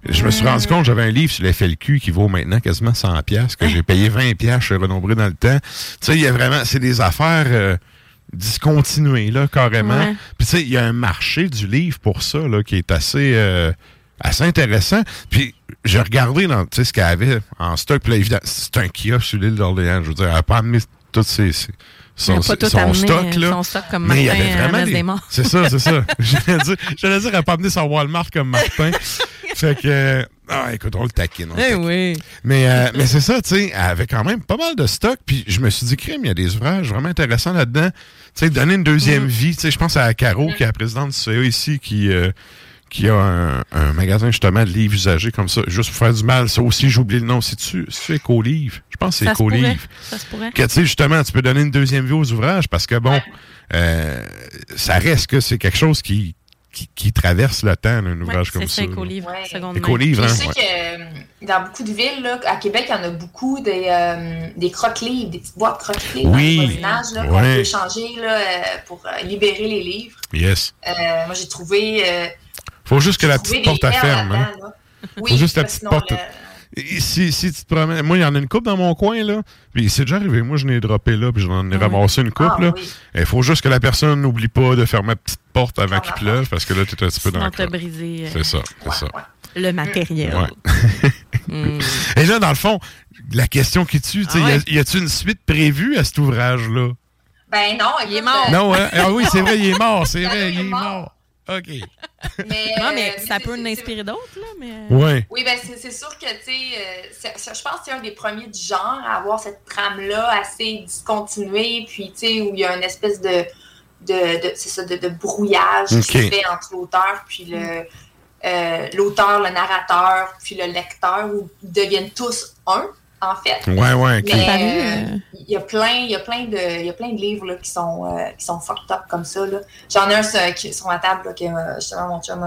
Je me suis rendu compte, j'avais un livre sur le FLQ qui vaut maintenant quasiment 100 pièces que j'ai payé 20 pièces chez Renombré dans le temps. Tu sais, il y a vraiment, c'est des affaires euh, discontinuées, là, carrément. Ouais. Puis tu sais, il y a un marché du livre pour ça, là, qui est assez, euh, assez intéressant. Puis j'ai regardé dans, tu sais, ce qu'elle avait en stock. Puis là, évidemment, c'est un kiosque sur l'île d'Orléans. Je veux dire, elle n'a pas amené tous ses, son, pas tout son amené, stock, euh, là. son stock comme Mais il y Martin, avait euh, vraiment des-. C'est ça, c'est ça. J'allais dire, j'allais dire, elle n'a pas amené son Walmart comme Martin. fait que, ah, écoute, on le taquine. on Eh taquine. oui. Mais, euh, mais c'est ça, tu sais, elle avait quand même pas mal de stock. Puis je me suis dit, crime, il y a des ouvrages vraiment intéressants là-dedans. Tu sais, donner une deuxième Mm. vie. Tu sais, je pense à Caro, qui est la présidente du CA ici, qui, euh, qui a un, un magasin justement de livres usagés comme ça, juste pour faire du mal. Ça aussi, j'ai oublié le nom. C'est-tu c'est Éco-Livre? Je pense que c'est. Éco-Livre. Ça se pourrait. Que tu sais, justement, tu peux donner une deuxième vie aux ouvrages parce que bon, euh, ça reste que c'est quelque chose qui, qui, qui traverse le temps, là, un ouvrage comme C'est ça. ça, éco-livre. Ouais. Éco-livre, Je hein? sais ouais. que euh, dans beaucoup de villes, là, à Québec, il y en a beaucoup des, euh, des croque-livres, des petites boîtes croque-livres Oui. dans les voisinages là, qu'on Ouais. peut échanger là, euh, pour libérer les livres. Yes. Euh, moi, j'ai trouvé. Euh, Faut juste que la petite porte à ferme. Hein? Oui, Faut juste la petite sinon, porte. le- Et Si, si tu te promènes. Moi, il y en a une coupe dans mon coin, là. Puis c'est déjà arrivé. Moi, je n'ai droppé là, puis j'en ai ramassé une coupe, Ah, là. oui. Il faut juste que la personne n'oublie pas de fermer la petite porte avant qu'il pleuve, parce que là, tu es un petit peu dans le brisé euh, C'est ça, c'est ça. le matériel. Ouais. Mm. Et là, dans le fond, la question qui tue, tu sais, Ah ouais. y a- y a-tu une suite prévue à cet ouvrage-là? Ben non, il est mort. Non, hein? Ah oui, c'est vrai, il est mort, c'est vrai, il est mort. OK. Mais, Non, mais euh, ça c'est- peut inspirer d'autres, là. Mais... Ouais. Oui, ben c'est sûr que, tu sais, euh, je pense que c'est un des premiers du genre à avoir cette trame-là assez discontinuée, puis, tu sais, où il y a une espèce de, de, de- c'est ça, de, de brouillage qui se fait entre l'auteur, puis le euh, l'auteur, le narrateur, puis le lecteur, où ils deviennent tous un, en fait. Ouais, ouais. Mais euh, euh, il y a plein, il y a plein de, il y a plein de livres là, qui sont, euh, qui sont fucked up comme ça. là. J'en ai un sur, qui- sur ma table là, que euh, justement mon chum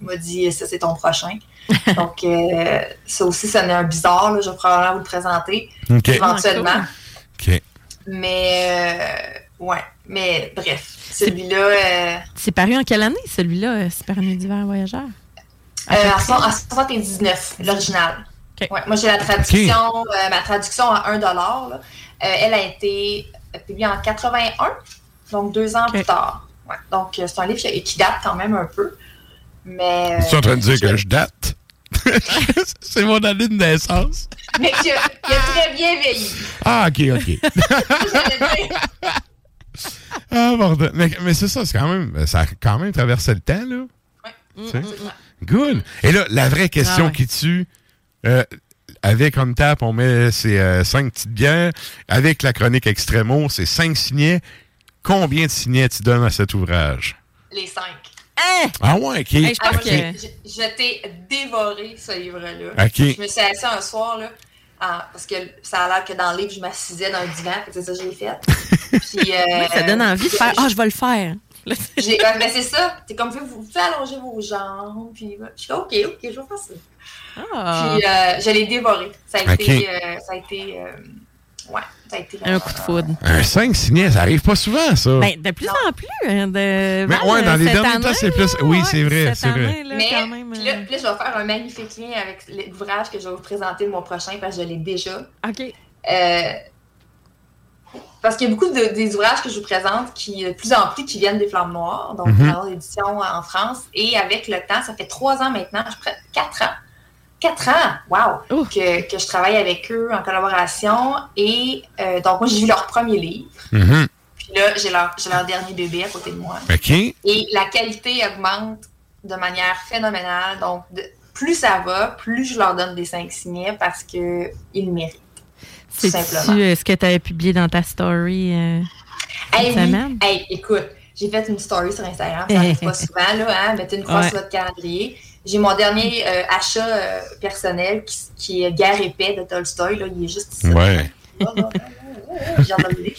m'a dit ça c'est ton prochain. Donc euh, ça aussi ça en est un bizarre. Là, je vais probablement vous le présenter éventuellement. OK. Mais euh, ouais, mais bref, celui-là. euh, C'est paru en quelle année, celui-là, Super Nuit d'hiver voyageur? À Euh, en 79, l'original. Ouais, moi, j'ai la traduction, euh, ma traduction à 1 là. Euh, elle a été publiée en 81, donc deux ans plus tard. Ouais, donc, euh, c'est un livre qui, qui date quand même un peu. Mais, Tu es en train de dire que je date? c'est mon année de naissance. mais qui a, qui a très bien vieilli. Ah, OK, OK. Ah, bordel. Mais, mais c'est ça, c'est quand même, ça a quand même traversé le temps, là. Tu sais? Good. Et là, la vraie question Ah ouais. qui tue, euh, avec on tap, on met ces euh, cinq petites bières. Avec la chronique Extremo, c'est cinq signets. Combien de signets tu donnes à cet ouvrage? Les cinq. Ah ouais, OK. Hey, je Ah, que- je, je- t'ai dévoré ce livre-là. OK. Je me suis assise un soir, là, parce que ça a l'air que dans le livre, je m'assisais dans un divan, c'est ça que j'ai fait. Puis, euh, ça donne envie de faire Ah, je vais le faire. j'ai- ben c'est ça. C'est comme vous, vous pouvez allonger vos jambes. Puis, je suis comme, OK, OK, je vais faire ça. Ah. Puis, euh, je l'ai dévoré. Ça a été. euh, ça a été. euh, ouais, ça a été. Un coup de foudre. Un 5 signets, ça arrive pas souvent, ça. Ben, de plus en plus. hein, de, Mais ouais, dans les derniers temps, c'est plus. là, Oui, ouais, c'est vrai, c'est vrai. là, Mais quand même, puis là, euh, puis là, je vais faire un magnifique lien avec l'ouvrage que je vais vous présenter le mois prochain parce que je l'ai déjà. OK. Euh, parce qu'il y a beaucoup de, des ouvrages que je vous présente qui, de plus en plus, qui viennent des Flammes Noires, donc Mhm. dans l'édition en France. Et avec le temps, ça fait trois ans maintenant, je près quatre ans. Quatre ans, wow, que, que je travaille avec eux en collaboration. Et euh, donc, moi, j'ai vu leur premier livre. Mhm. Puis là, j'ai leur, j'ai leur dernier bébé à côté de moi. OK. Et la qualité augmente de manière phénoménale. Donc, de- plus ça va, plus je leur donne des 5 signets parce qu'ils le méritent. C'est-tu euh, ce que tu avais publié dans ta story euh, Hey, cette semaine? Hey, écoute, j'ai fait une story sur Instagram, ça arrive pas souvent, là, hein, mettez une fois Ouais. sur votre calendrier. J'ai mon dernier euh, achat euh, personnel qui, qui est Guerre épais de Tolstoy, là, il est juste ici. Ouais. Je viens de le lire.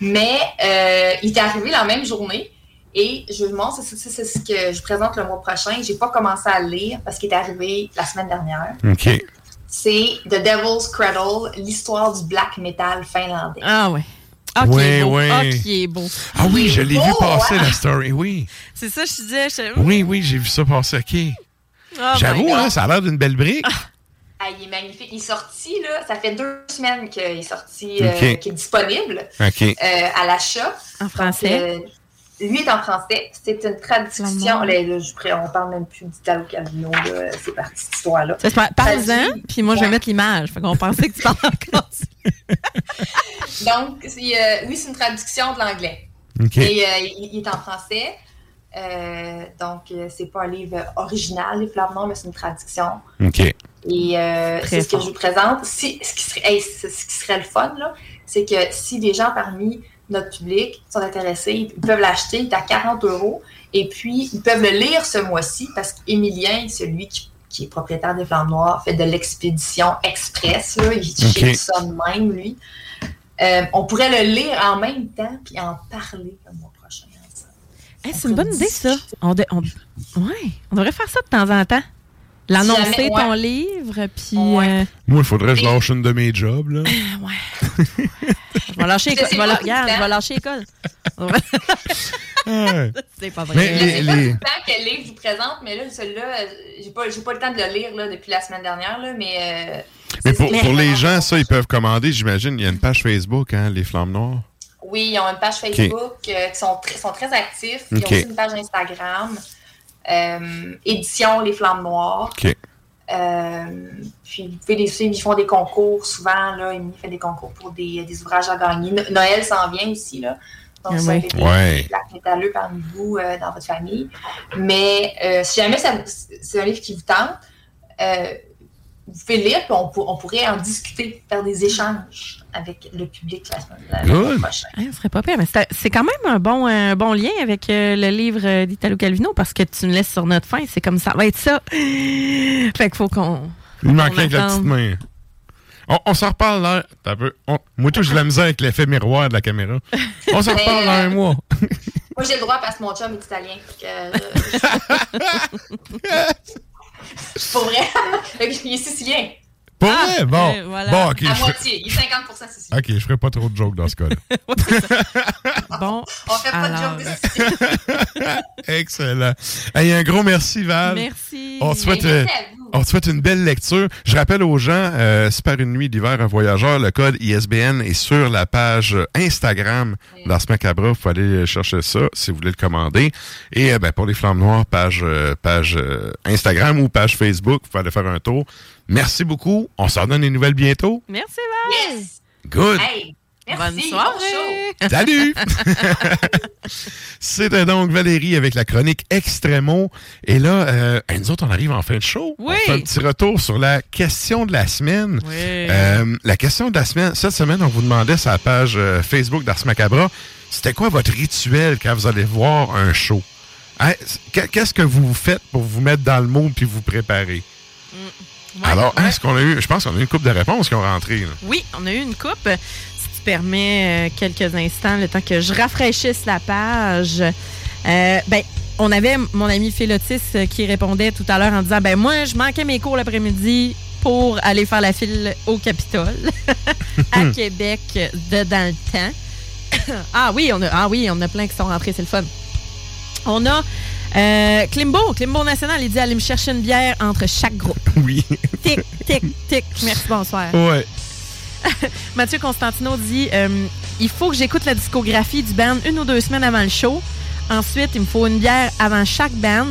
Mais euh, il est arrivé la même journée et je vous montre, c'est c'est- c'est ce que je présente le mois prochain. J'ai pas commencé à le lire parce qu'il est arrivé la semaine dernière. OK. C'est The Devil's Cradle, l'histoire du black metal finlandais. Ah ouais. Ah, qui Ouais, est beau. ouais. Ah, qui est beau. Ah oui, je l'ai vu passer, ouais. la story. Oui. C'est ça, je disais. Je... Oui, oui, j'ai vu ça passer. OK. Oh J'avoue, hein, ça a l'air d'une belle brique. Ah, il est magnifique. Il est sorti, là, ça fait deux semaines qu'il est sorti, euh, qu'il est disponible OK. euh, à l'achat. En français. Euh, lui est en français. C'est une traduction. Là, là, je pourrais- on parle même plus d'Italo Calvino. C'est parti cette histoire-là. Parle-en, puis moi, je vais mettre l'image. Fait qu'on pensait que tu parles encore. Donc, euh, oui, c'est une traduction de l'anglais. OK. Et euh, il, il est en français. Euh, donc, euh, c'est pas un livre original, Les Flammes Noires, mais c'est une traduction. OK. Et euh, c'est ce que je vous présente. Si, ce, qui serait, hey, ce ce qui serait le fun, là, c'est que si des gens parmi notre public sont intéressés, ils peuvent l'acheter, il est à 40 euros. Et puis, ils peuvent le lire ce mois-ci parce qu'Émilien, celui qui, qui est propriétaire des Flammes Noires, fait de l'expédition express. Là, il Ok. ship ça de même, lui. Euh, on pourrait le lire en même temps puis en parler le mois prochain. Hey, c'est une bonne idée, ça. On, de- on- ouais, on devrait faire ça de temps en temps. L'annoncer, ouais. ton livre, puis... Ouais. euh, Moi, il faudrait que je lâche une de mes jobs, là. je vais lâcher sais Je vais Regarde, je vais lâcher l'école. Ouais. c'est pas vrai. Mais Je les- sais pas les- le temps quel livre je vous présente, mais là, celui-là, j'ai pas, pas le temps de le lire là, depuis la semaine dernière, là, mais. euh, Mais pour, pour les gens, ça, ils peuvent commander, j'imagine. Il y a une page Facebook, hein, Les Flammes Noires. Oui, ils ont une page Facebook euh, qui sont, très- sont très actifs. Ils ont aussi une page Instagram. euh, édition Les Flammes Noires. OK. Euh, puis vous pouvez les suivre, ils font des concours souvent. Là, ils font des concours pour des, des ouvrages à gagner. No- Noël s'en vient aussi. Là. Donc, Ah ça oui. fait des Ouais. black métalleux parmi vous euh, dans votre famille. Mais euh, si jamais ça- c'est un livre qui vous tente, euh, vous pouvez le lire, puis on, pour- on pourrait en discuter, faire des échanges avec le public la semaine, la semaine Good. prochaine. Ce serait pas pire, mais c'est quand même un bon, un bon lien avec euh, le livre euh, d'Italo Calvino parce que tu me laisses sur notre fin. C'est comme ça va être ça. Fait qu'il faut qu'on. Il manquait On avec la petite main. On, on s'en reparle là. T'as peu. On- moi, tout, j'ai la misère avec l'effet miroir de la caméra. On s'en reparle dans un euh, mois. Moi, j'ai le droit parce que mon chum est italien. que, euh, Pour vrai. Il est sicilien. Vrai? Bon. euh, voilà. Bon, OK. à moitié. Il est 50 sicilien. OK, je ferai pas trop de jokes dans ce cas-là. Bon. On fait pas Alors, de joke de. Excellent. Hey, un gros merci, Val. Merci. On te souhaite, euh, merci à vous. on te souhaite une belle lecture. Je rappelle aux gens, euh, c'est par une nuit d'hiver un voyageur. Le code ISBN est sur la page Instagram d'Ars Macabra. Vous pouvez aller chercher ça si vous voulez le commander. Et euh, ben, pour les Flammes Noires, page, euh, page euh, Instagram ou page Facebook, vous pouvez aller faire un tour. Merci beaucoup. On s'en donne des nouvelles bientôt. Merci, Val. Yes. Good. Hey, merci. Bonne bon soirée. Salut! C'était donc Valérie avec la chronique Extremo. Et là, euh, nous autres, on arrive en fin de show. Oui. On fait un petit retour sur la question de la semaine. Oui. Euh, la question de la semaine, cette semaine, on vous demandait sur la page euh, Facebook d'Ars Macabra, c'était quoi votre rituel quand vous allez voir un show? Hein, qu- Qu'est-ce que vous faites pour vous mettre dans le mood puis vous préparer? Ouais, Alors, ouais. est-ce qu'on a eu, je pense qu'on a eu une couple de réponses qui ont rentré. là. Oui, on a eu une coupe. Si tu permets euh, quelques instants, le temps que je rafraîchisse la page. Euh, ben, on avait mon ami Philotis euh, qui répondait tout à l'heure en disant ben moi, je manquais mes cours l'après-midi pour aller faire la file au Capitole à Québec de dans le temps. ah oui, on a ah oui, on a plein qui sont rentrés, c'est le fun. On a euh, Klimbo, Klimbo National, il dit aller me chercher une bière entre chaque groupe. Oui. Tic, tic, tic. Merci, bonsoir. Ouais. Mathieu Constantino dit euh, Il faut que j'écoute la discographie du band une ou deux semaines avant le show. Ensuite, il me faut une bière avant chaque band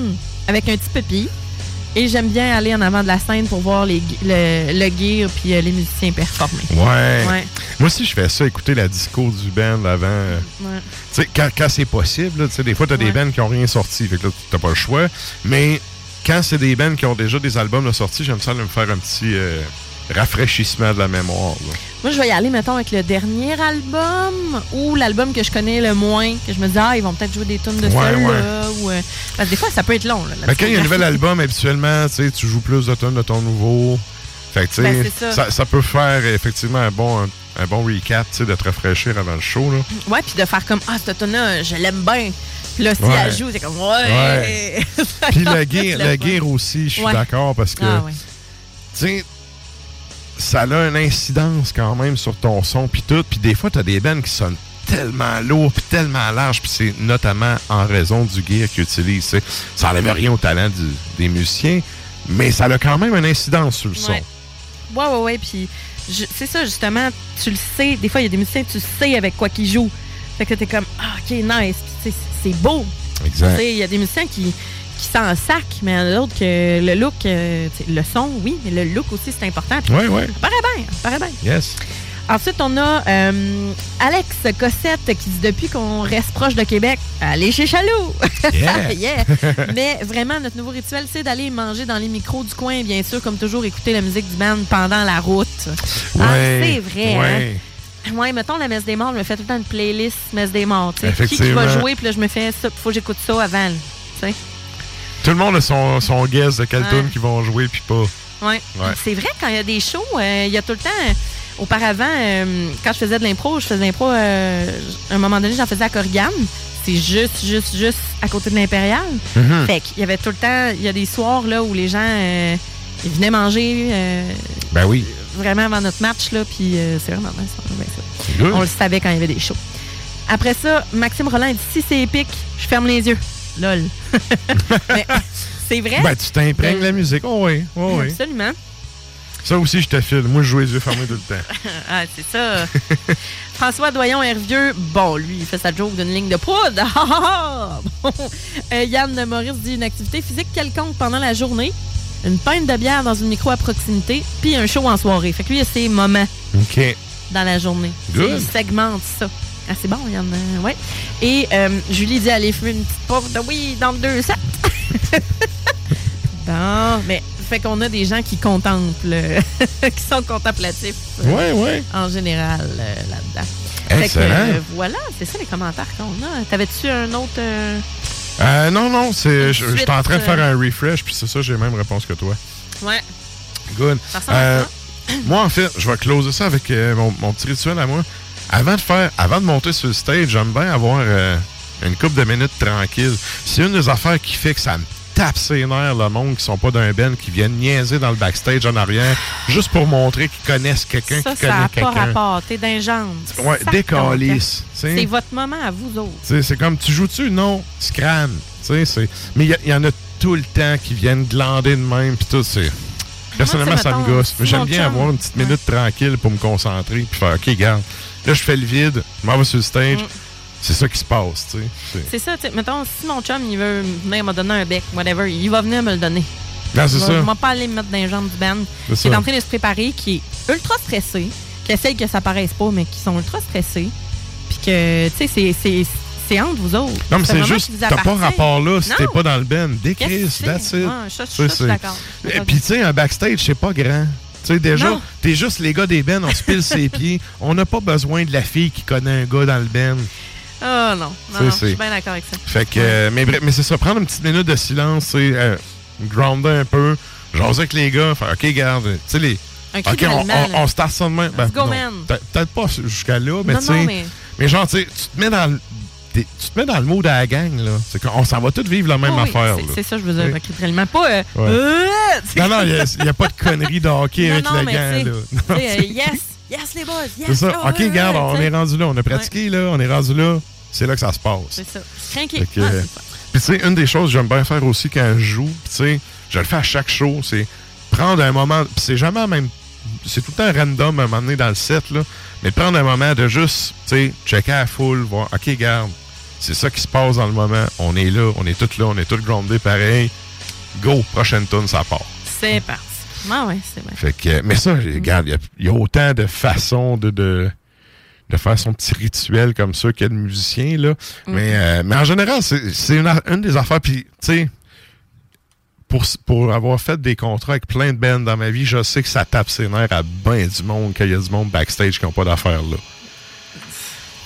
avec un petit pépi. Et j'aime bien aller en avant de la scène pour voir les, le, le gear puis euh, les musiciens performer. Ouais. Ouais. Moi aussi, je fais ça, écouter la disco du band avant. euh, Ouais. Tu sais, quand, quand c'est possible, tu sais, des fois, t'as Ouais. des bands qui ont rien sorti, fait que là, t'as pas le choix. Mais quand c'est des bands qui ont déjà des albums de sortie, j'aime ça aller me faire un petit euh, rafraîchissement de la mémoire. là. Moi, je vais y aller, mettons, avec le dernier album ou l'album que je connais le moins, que je me dis, ah, ils vont peut-être jouer des tunes de Ouais, celle-là. Ou, euh, parce que des fois, ça peut être long. Là, la Mais quand il y a un nouvel album, habituellement, tu joues plus de tonnes de ton nouveau. Fait que, Ben, ça. ça. ça peut faire effectivement un bon, un, un bon recap, de te rafraîchir avant le show. Là. Ouais, puis de faire comme, ah, cette tune-là, je l'aime bien. Puis là, si Ouais. elle joue, c'est comme, ouais. Puis le le fun. gear aussi, je suis Ouais. d'accord parce que, Ah, ouais. tu sais, ça a une incidence quand même sur ton son, puis tout. Puis des fois, tu as des bands qui sonnent tellement lourds, puis tellement larges, puis c'est notamment en raison du gear qu'ils utilisent. Ça n'enlève rien au talent du- des musiciens, mais ça a quand même une incidence sur le son. Ouais. Ouais, ouais, ouais. Puis c'est ça, justement, tu le sais. Des fois, il y a des musiciens, tu sais avec quoi qu'ils jouent. Fait que t'es comme, ah, ok, nice. C'est beau. Exact. Il y a des musiciens qui, qui s'en sac, mais il y en a d'autres que le look, euh, le son, oui, mais le look aussi, c'est important. Puis Ouais, ouais. Ça paraît bien, ça paraît bien. Yes. Ensuite, on a euh, Alex Cossette qui dit depuis qu'on reste proche de Québec, allez chez Chaloux. Yeah. Yeah. Mais vraiment, notre nouveau rituel, c'est d'aller manger dans les micros du coin, bien sûr, comme toujours, écouter la musique du band pendant la route. Ah, c'est vrai, ouais. hein? Ouais, mettons la messe des morts, je me fais tout le temps une playlist messe des morts. Qui, qui va jouer, puis là, je me fais ça, faut que j'écoute ça avant. là, Tu sais? Tout le monde a son, son guess de quelle Ouais. tune qu'ils vont jouer, puis pas. Ouais. Ouais. C'est vrai, quand il y a des shows, euh, il y a tout le temps. euh, auparavant, euh, quand je faisais de l'impro, je faisais de l'impro. à un moment donné, j'en faisais à Corrigan. C'est juste, juste, juste à côté de l'Impérial. Mhm. Fait qu'il y avait tout le temps. Il y a des soirs là où les gens ils venaient manger Ben oui. vraiment avant notre match. Là, puis c'est vraiment bien ça. On le savait quand il y avait des shows. Après ça, Maxime Roland dit si c'est épique, je ferme les yeux. Lol. Mais c'est vrai? Ben, tu t'imprègnes de la musique. Oh oui, oh oui. Absolument. Ça aussi, je te file. Moi, je joue les yeux fermés tout le temps. ah, c'est ça. François Doyon Hervieux, bon, lui, il fait sa joke d'une ligne de poudre. Ah. Bon. Euh, Yann de Maurice dit une activité physique quelconque pendant la journée, une pinte de bière dans une micro à proximité, puis un show en soirée. Fait que lui, il a ses moments OK. dans la journée. Good. Il segmente ça. Ah, c'est bon, Yann. euh, ouais. Et euh, Julie dit aller fumer une petite pouffe de weed dans le deux sets. bon, mais fait qu'on a des gens qui contemplent, euh, qui sont contemplatifs. euh, Ouais, ouais. En général, euh, là-dedans. Fait que, Excellent. euh, voilà, c'est ça les commentaires qu'on a. T'avais-tu un autre. euh, non, non, c'est, je suis en train de faire un refresh, puis c'est ça, j'ai la même réponse que toi. Ouais. Good. Ça Euh, moi, en fait, je vais closer ça avec euh, mon, mon petit rituel à moi. Avant de faire, avant de monter sur le stage, j'aime bien avoir euh, une couple de minutes tranquille. C'est une des affaires qui fait que ça me tape ses nerfs, le monde qui sont pas d'un ben, qui viennent niaiser dans le backstage en arrière, juste pour montrer qu'ils connaissent quelqu'un Ça, qui ça connaît n'a pas quelqu'un. rapport. T'es d'un genre. Ouais, décalisse. C'est votre moment à vous autres. C'est comme, tu joues-tu? Non, scram. Tu sais, c'est... Mais il y en a tout le temps qui viennent glander de même, puis tout, c'est... Personnellement, ça me gosse. J'aime bien chum- avoir une petite minute tranquille pour me concentrer, puis faire, OK, garde, là, je fais le vide, je m'en vais sur le stage, Mm. c'est ça qui se passe, tu sais. C'est- C'est ça, tu sais, mettons, si mon chum, il veut venir me donner un bec, whatever, il va venir me le donner. Non, c'est Il va- ça. Il va pas aller me mettre dans les jambes du band. C'est Qui est ça. en train de se préparer, qui est ultra stressé, qui essaye que ça paraisse pas, mais qui sont ultra stressés. Puis que, tu sais, c'est- c'est- c'est entre vous autres. Non, mais c'est juste, t'as pas rapport là si t'es pas dans le Chris, tu that's it. Ouais, sais, ça, je suis c'est- d'accord. Et Puis, tu sais, un backstage, c'est pas grand. Tu sais, déjà, t'es juste les gars des bands, on se pile ses pieds. On n'a pas besoin de la fille qui connaît un gars dans le band. Ah non, non, non, je suis bien d'accord avec ça. Fait que, euh, mais mais c'est ça, prendre une petite minute de silence, c'est euh, grounder un peu, jaser avec les gars, faire OK, garde, tu sais, les. OK, on, d'allemand, on, là. on start ça de même. Ben, Peut-être pas jusqu'à là, mais tu sais. Mais... mais- genre, tu sais, tu te mets dans Tu te mets dans le mood à la gang, là. C'est qu'on s'en va tous vivre la même Oui, affaire. c'est- là. C'est ça, je veux dire, littéralement. Pas. euh, Ouais. euh. Non, non, il n'y a, pas de conneries de hockey Non, avec non, la gang, là. Non, euh, yes, yes, les boys, yes. C'est ça. OK, regarde, ouais, on est rendu là. On a pratiqué, là. On est rendu là. C'est là que ça se passe. C'est ça. Crinqué. Ah, euh. Puis, tu sais, une des choses que j'aime bien faire aussi quand je joue, tu sais, je le fais à chaque show, c'est prendre un moment. Puis, c'est jamais même. C'est tout le temps random à un moment donné dans le set, là. Mais prendre un moment de juste, tu sais, checker à la foule, voir, OK, garde, c'est ça qui se passe dans le moment. On est là, on est tous là, on est tous groundés pareil. Go, prochaine tune, ça part. C'est parti. Ah, ouais, c'est bien. Fait que, mais ça, regarde, il y a- il y, a autant de façons de, de, de faire son petit rituel comme ça qu'il y a de musiciens, là. Mm. Mais, euh, mais en général, c'est une, une des affaires, puis, tu sais, pour, pour avoir fait des contrats avec plein de bands dans ma vie, je sais que ça tape ses nerfs à ben du monde, qu'il y a du monde backstage qui n'ont pas d'affaires là.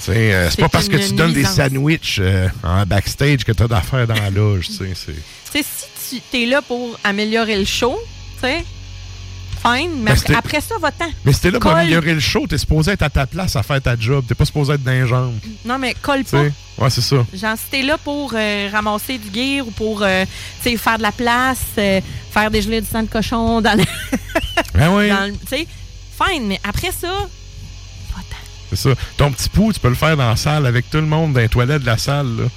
Tu euh, c'est pas parce que tu donnes des sandwichs euh, en backstage que t'as d'affaires dans la loge, tu Tu si tu es là pour améliorer le show, tu sais, fine, mais Ben, après, ça, va-t'en. Mais si t'es là pour améliorer le show, t'es supposé être à ta place à faire ta job. T'es pas supposé être dans jambes. Non, mais colle Tu pas. Ouais, c'est ça. Genre, si t'es là pour euh, ramasser du gear ou pour tu faire de la place, faire des gelées de sang de cochon dans le. Ben oui. dans le- Tu fine, mais après ça, C'est ça. Ton petit pouls, tu peux le faire dans la salle avec tout le monde dans les toilettes de la salle.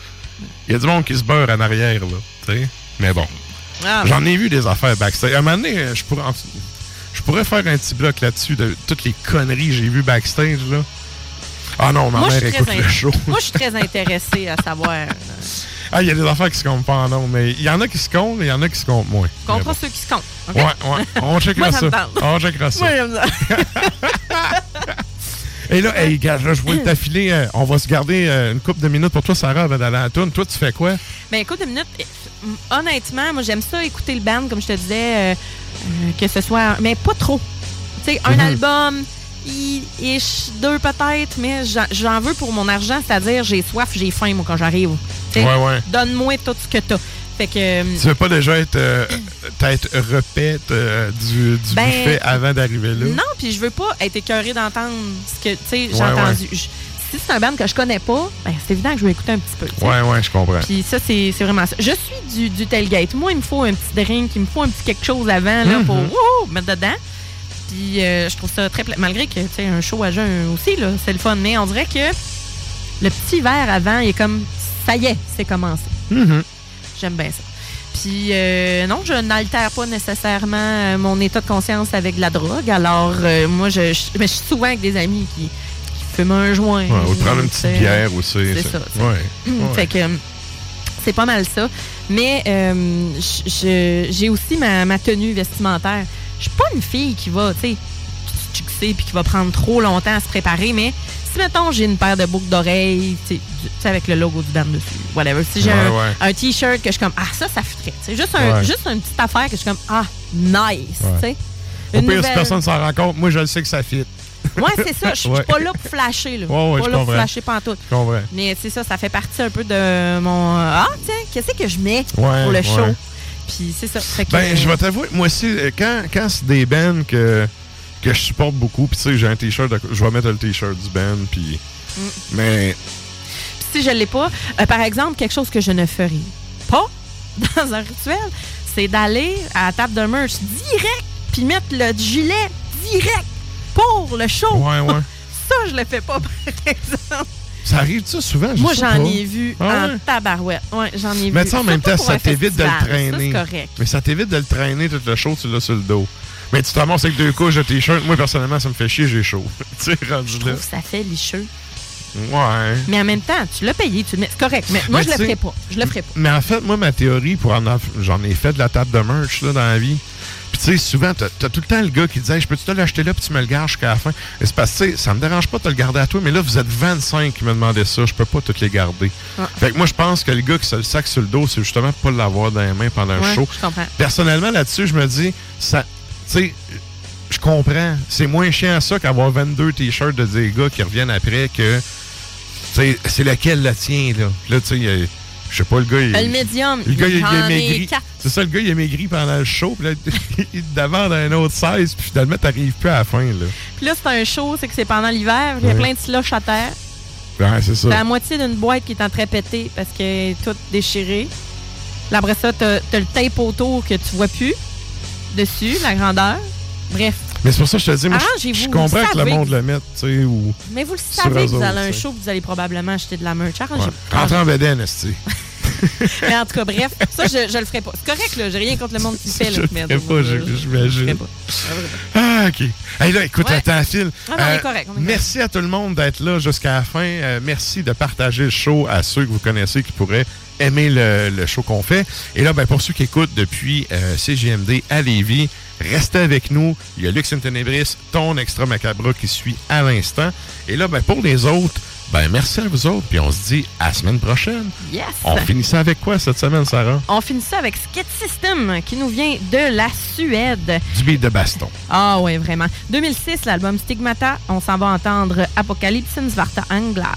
Il y a du monde qui se beurre en arrière, là. Mais bon. Ah. J'en ai vu des affaires backstage. À un moment donné, je pourrais, je faire un petit bloc là-dessus de toutes les conneries que j'ai vues backstage. Là. Ah non, ma moi, je mère écoute très le show. Moi, je suis très intéressée à savoir. euh, Ah, il y a des affaires qui se comptent pas en nom, mais il y en a qui se comptent, mais il y en a qui se comptent moins. Mais bon. ceux qui se comptent. Ouais, ouais. On checkera Moi, ça. On checkera ça. Moi, j'aime ça. Et là, hey, gars, là, je voulais t'affiler. euh, on va se garder euh, une couple de minutes pour toi, Sarah, avant d'aller à la. Toi, tu fais quoi? Ben écoute, une minute. euh, Honnêtement, moi j'aime ça écouter le band, comme je te disais, euh, que ce soit, mais pas trop. Tu sais, un Mhm. album, deux peut-être, mais j'en- veux pour mon argent, c'est-à-dire j'ai soif, j'ai faim moi quand j'arrive. Ouais, ouais. Donne-moi tout ce que t'as. Fait que. euh, Tu veux pas déjà être euh, tête repète euh, du, du Ben, buffet avant d'arriver là? Non, puis je veux pas être écœurée d'entendre ce que, tu sais, j'ai Ouais, entendu. Je- si c'est un band que je connais pas, ben c'est évident que je vais écouter un petit peu. sais. Ouais, ouais, je comprends. Puis ça, c'est vraiment ça. Je suis du, du tailgate. Moi, il me faut un petit drink, il me faut un petit quelque chose avant là, Mhm. pour wouhou, mettre dedans. Puis euh, je trouve ça très... Malgré que, tu sais, un show à jeun aussi, là, c'est le fun. Mais on dirait que le petit verre avant, il est comme... Ça y est, c'est commencé. Mhm. J'aime bien ça. Puis euh, non, je n'altère pas nécessairement euh, mon état de conscience avec de la drogue. Alors, euh, moi, je, je, mais je suis souvent avec des amis qui, qui fument un joint. Ouais, ou de prendre une petite bière aussi. C'est ça. sais. Ouais. ouais. Fait que c'est pas mal ça. Mais euh, j'ai aussi ma, ma tenue vestimentaire. Je suis pas une fille qui va, tu sais, puis qui va prendre trop longtemps à se préparer, mais si, mettons, j'ai une paire de boucles d'oreilles, tu sais, avec le logo du band dessus, whatever. Si j'ai Ouais, un, ouais. un T-shirt que je suis comme, ah, ça, ça fitterait. Sais, juste, un, Ouais. juste une petite affaire que je suis comme, ah, nice, tu sais. Au pire, si personne s'en rend compte, moi, je le sais que ça fit. Ouais, c'est ça. Je suis Ouais. pas là pour flasher, là. Ouais, ouais, pas je là pour flasher pantoute. Je. Mais c'est ça, ça fait partie un peu de mon. Ah, tiens, qu'est-ce que je mets pour le show? Puis c'est ça. Que, Ben, je vais t'avouer, moi aussi, euh, quand, quand c'est des bands que, que je supporte beaucoup, puis tu sais, j'ai un t-shirt, je vais mettre le t-shirt du band, puis. Mm. Mais. Puis si je l'ai pas, euh, par exemple, quelque chose que je ne ferai pas dans un rituel, c'est d'aller à la table de merch direct, puis mettre le gilet direct pour le show. Ouais, ouais. ça, je le fais pas, par exemple. Ça arrive ça souvent? Je Moi, j'en ai vu Ah en ouais? tabarouette. Ouais, j'en ai vu. Mais tu sais, en même temps, ça t'évite de le traîner. Ça, correct. Mais ça t'évite de le traîner tout le show, tu l'as sur le dos. Mais tu te ramasses avec deux couches de t-shirt. Moi, personnellement, ça me fait chier, j'ai chaud. tu sais, rendu là. Je trouve ça fait licheux. Ouais. Mais en même temps, tu l'as payé, tu le mets. C'est correct. Mais moi, Mais je le ferai pas. Je le ferai pas. Mais en fait, moi, ma théorie, pour en j'en ai fait de la table de merch là, dans la vie. Puis tu sais, souvent, t'as as tout le temps le gars qui dit hey, Je peux-tu te l'acheter là, puis tu me le gardes jusqu'à la fin? Et c'est parce que tu sais, ça me dérange pas de te le garder à toi, mais là, vous êtes 25 qui me demandaient ça, je peux pas toutes les garder. Ah. Fait que moi, je pense que le gars qui se le sac sur le dos, c'est justement pour pas l'avoir dans les mains pendant un show. je comprends. Personnellement, là-dessus, je me dis, ça, sais, je comprends. C'est moins chiant ça qu'avoir 22 t-shirts de des gars qui reviennent après que, c'est lequel le tien, là? Là, tu sais, je sais pas, le gars, il... Le médium, Le gars, il, est ai maigri. C'est ça, le gars, il est maigri pendant le show, puis là, il te demande un autre 16, puis finalement, t'arrives plus à la fin, là. Puis là, c'est un show, c'est que c'est pendant l'hiver. Il y a plein de slush à terre. Ouais, c'est ça. T'as la moitié d'une boîte qui est en train de péter parce qu'elle est toute déchirée. Là, après ça, t'as t'as le tape autour que tu vois plus dessus, la grandeur. Bref. Mais c'est pour ça que je te dis, moi, je- Arrangez-vous, je comprends que le monde le mette, tu sais, ou... Mais vous le savez que vous allez un show, vous allez probablement acheter de la merch. Arrangez-vous. Ouais. Arrangez-vous. Rentre en esti. Mais en tout cas, bref, ça, je, je le ferai pas. C'est correct, là. J'ai rien contre le monde qui le fait, Je là. le mais ferai pas, je- je- j'imagine. je le ferai pas. Ah, OK. Hey, là, écoute, Ouais. attends, Phil. Ah non, on est correct, on est correct. merci à tout le monde d'être là jusqu'à la fin. Euh, merci de partager le show à ceux que vous connaissez qui pourraient aimer le, le show qu'on fait. Et là, ben, pour ceux qui écoutent depuis euh, CGMD à Lévis, restez avec nous. Il y a Lux Tenebris, ton extra macabre qui suit à l'instant. Et là, ben, pour les autres, Ben, merci à vous autres, puis on se dit à la semaine prochaine. Yes! On finit ça avec quoi cette semaine, Sarah? On finit ça avec Skate System, qui nous vient de la Suède. Du beat de baston. Ah ouais, vraiment. 2006, l'album Stigmata. On s'en va entendre Apocalypse Svarta Anglar.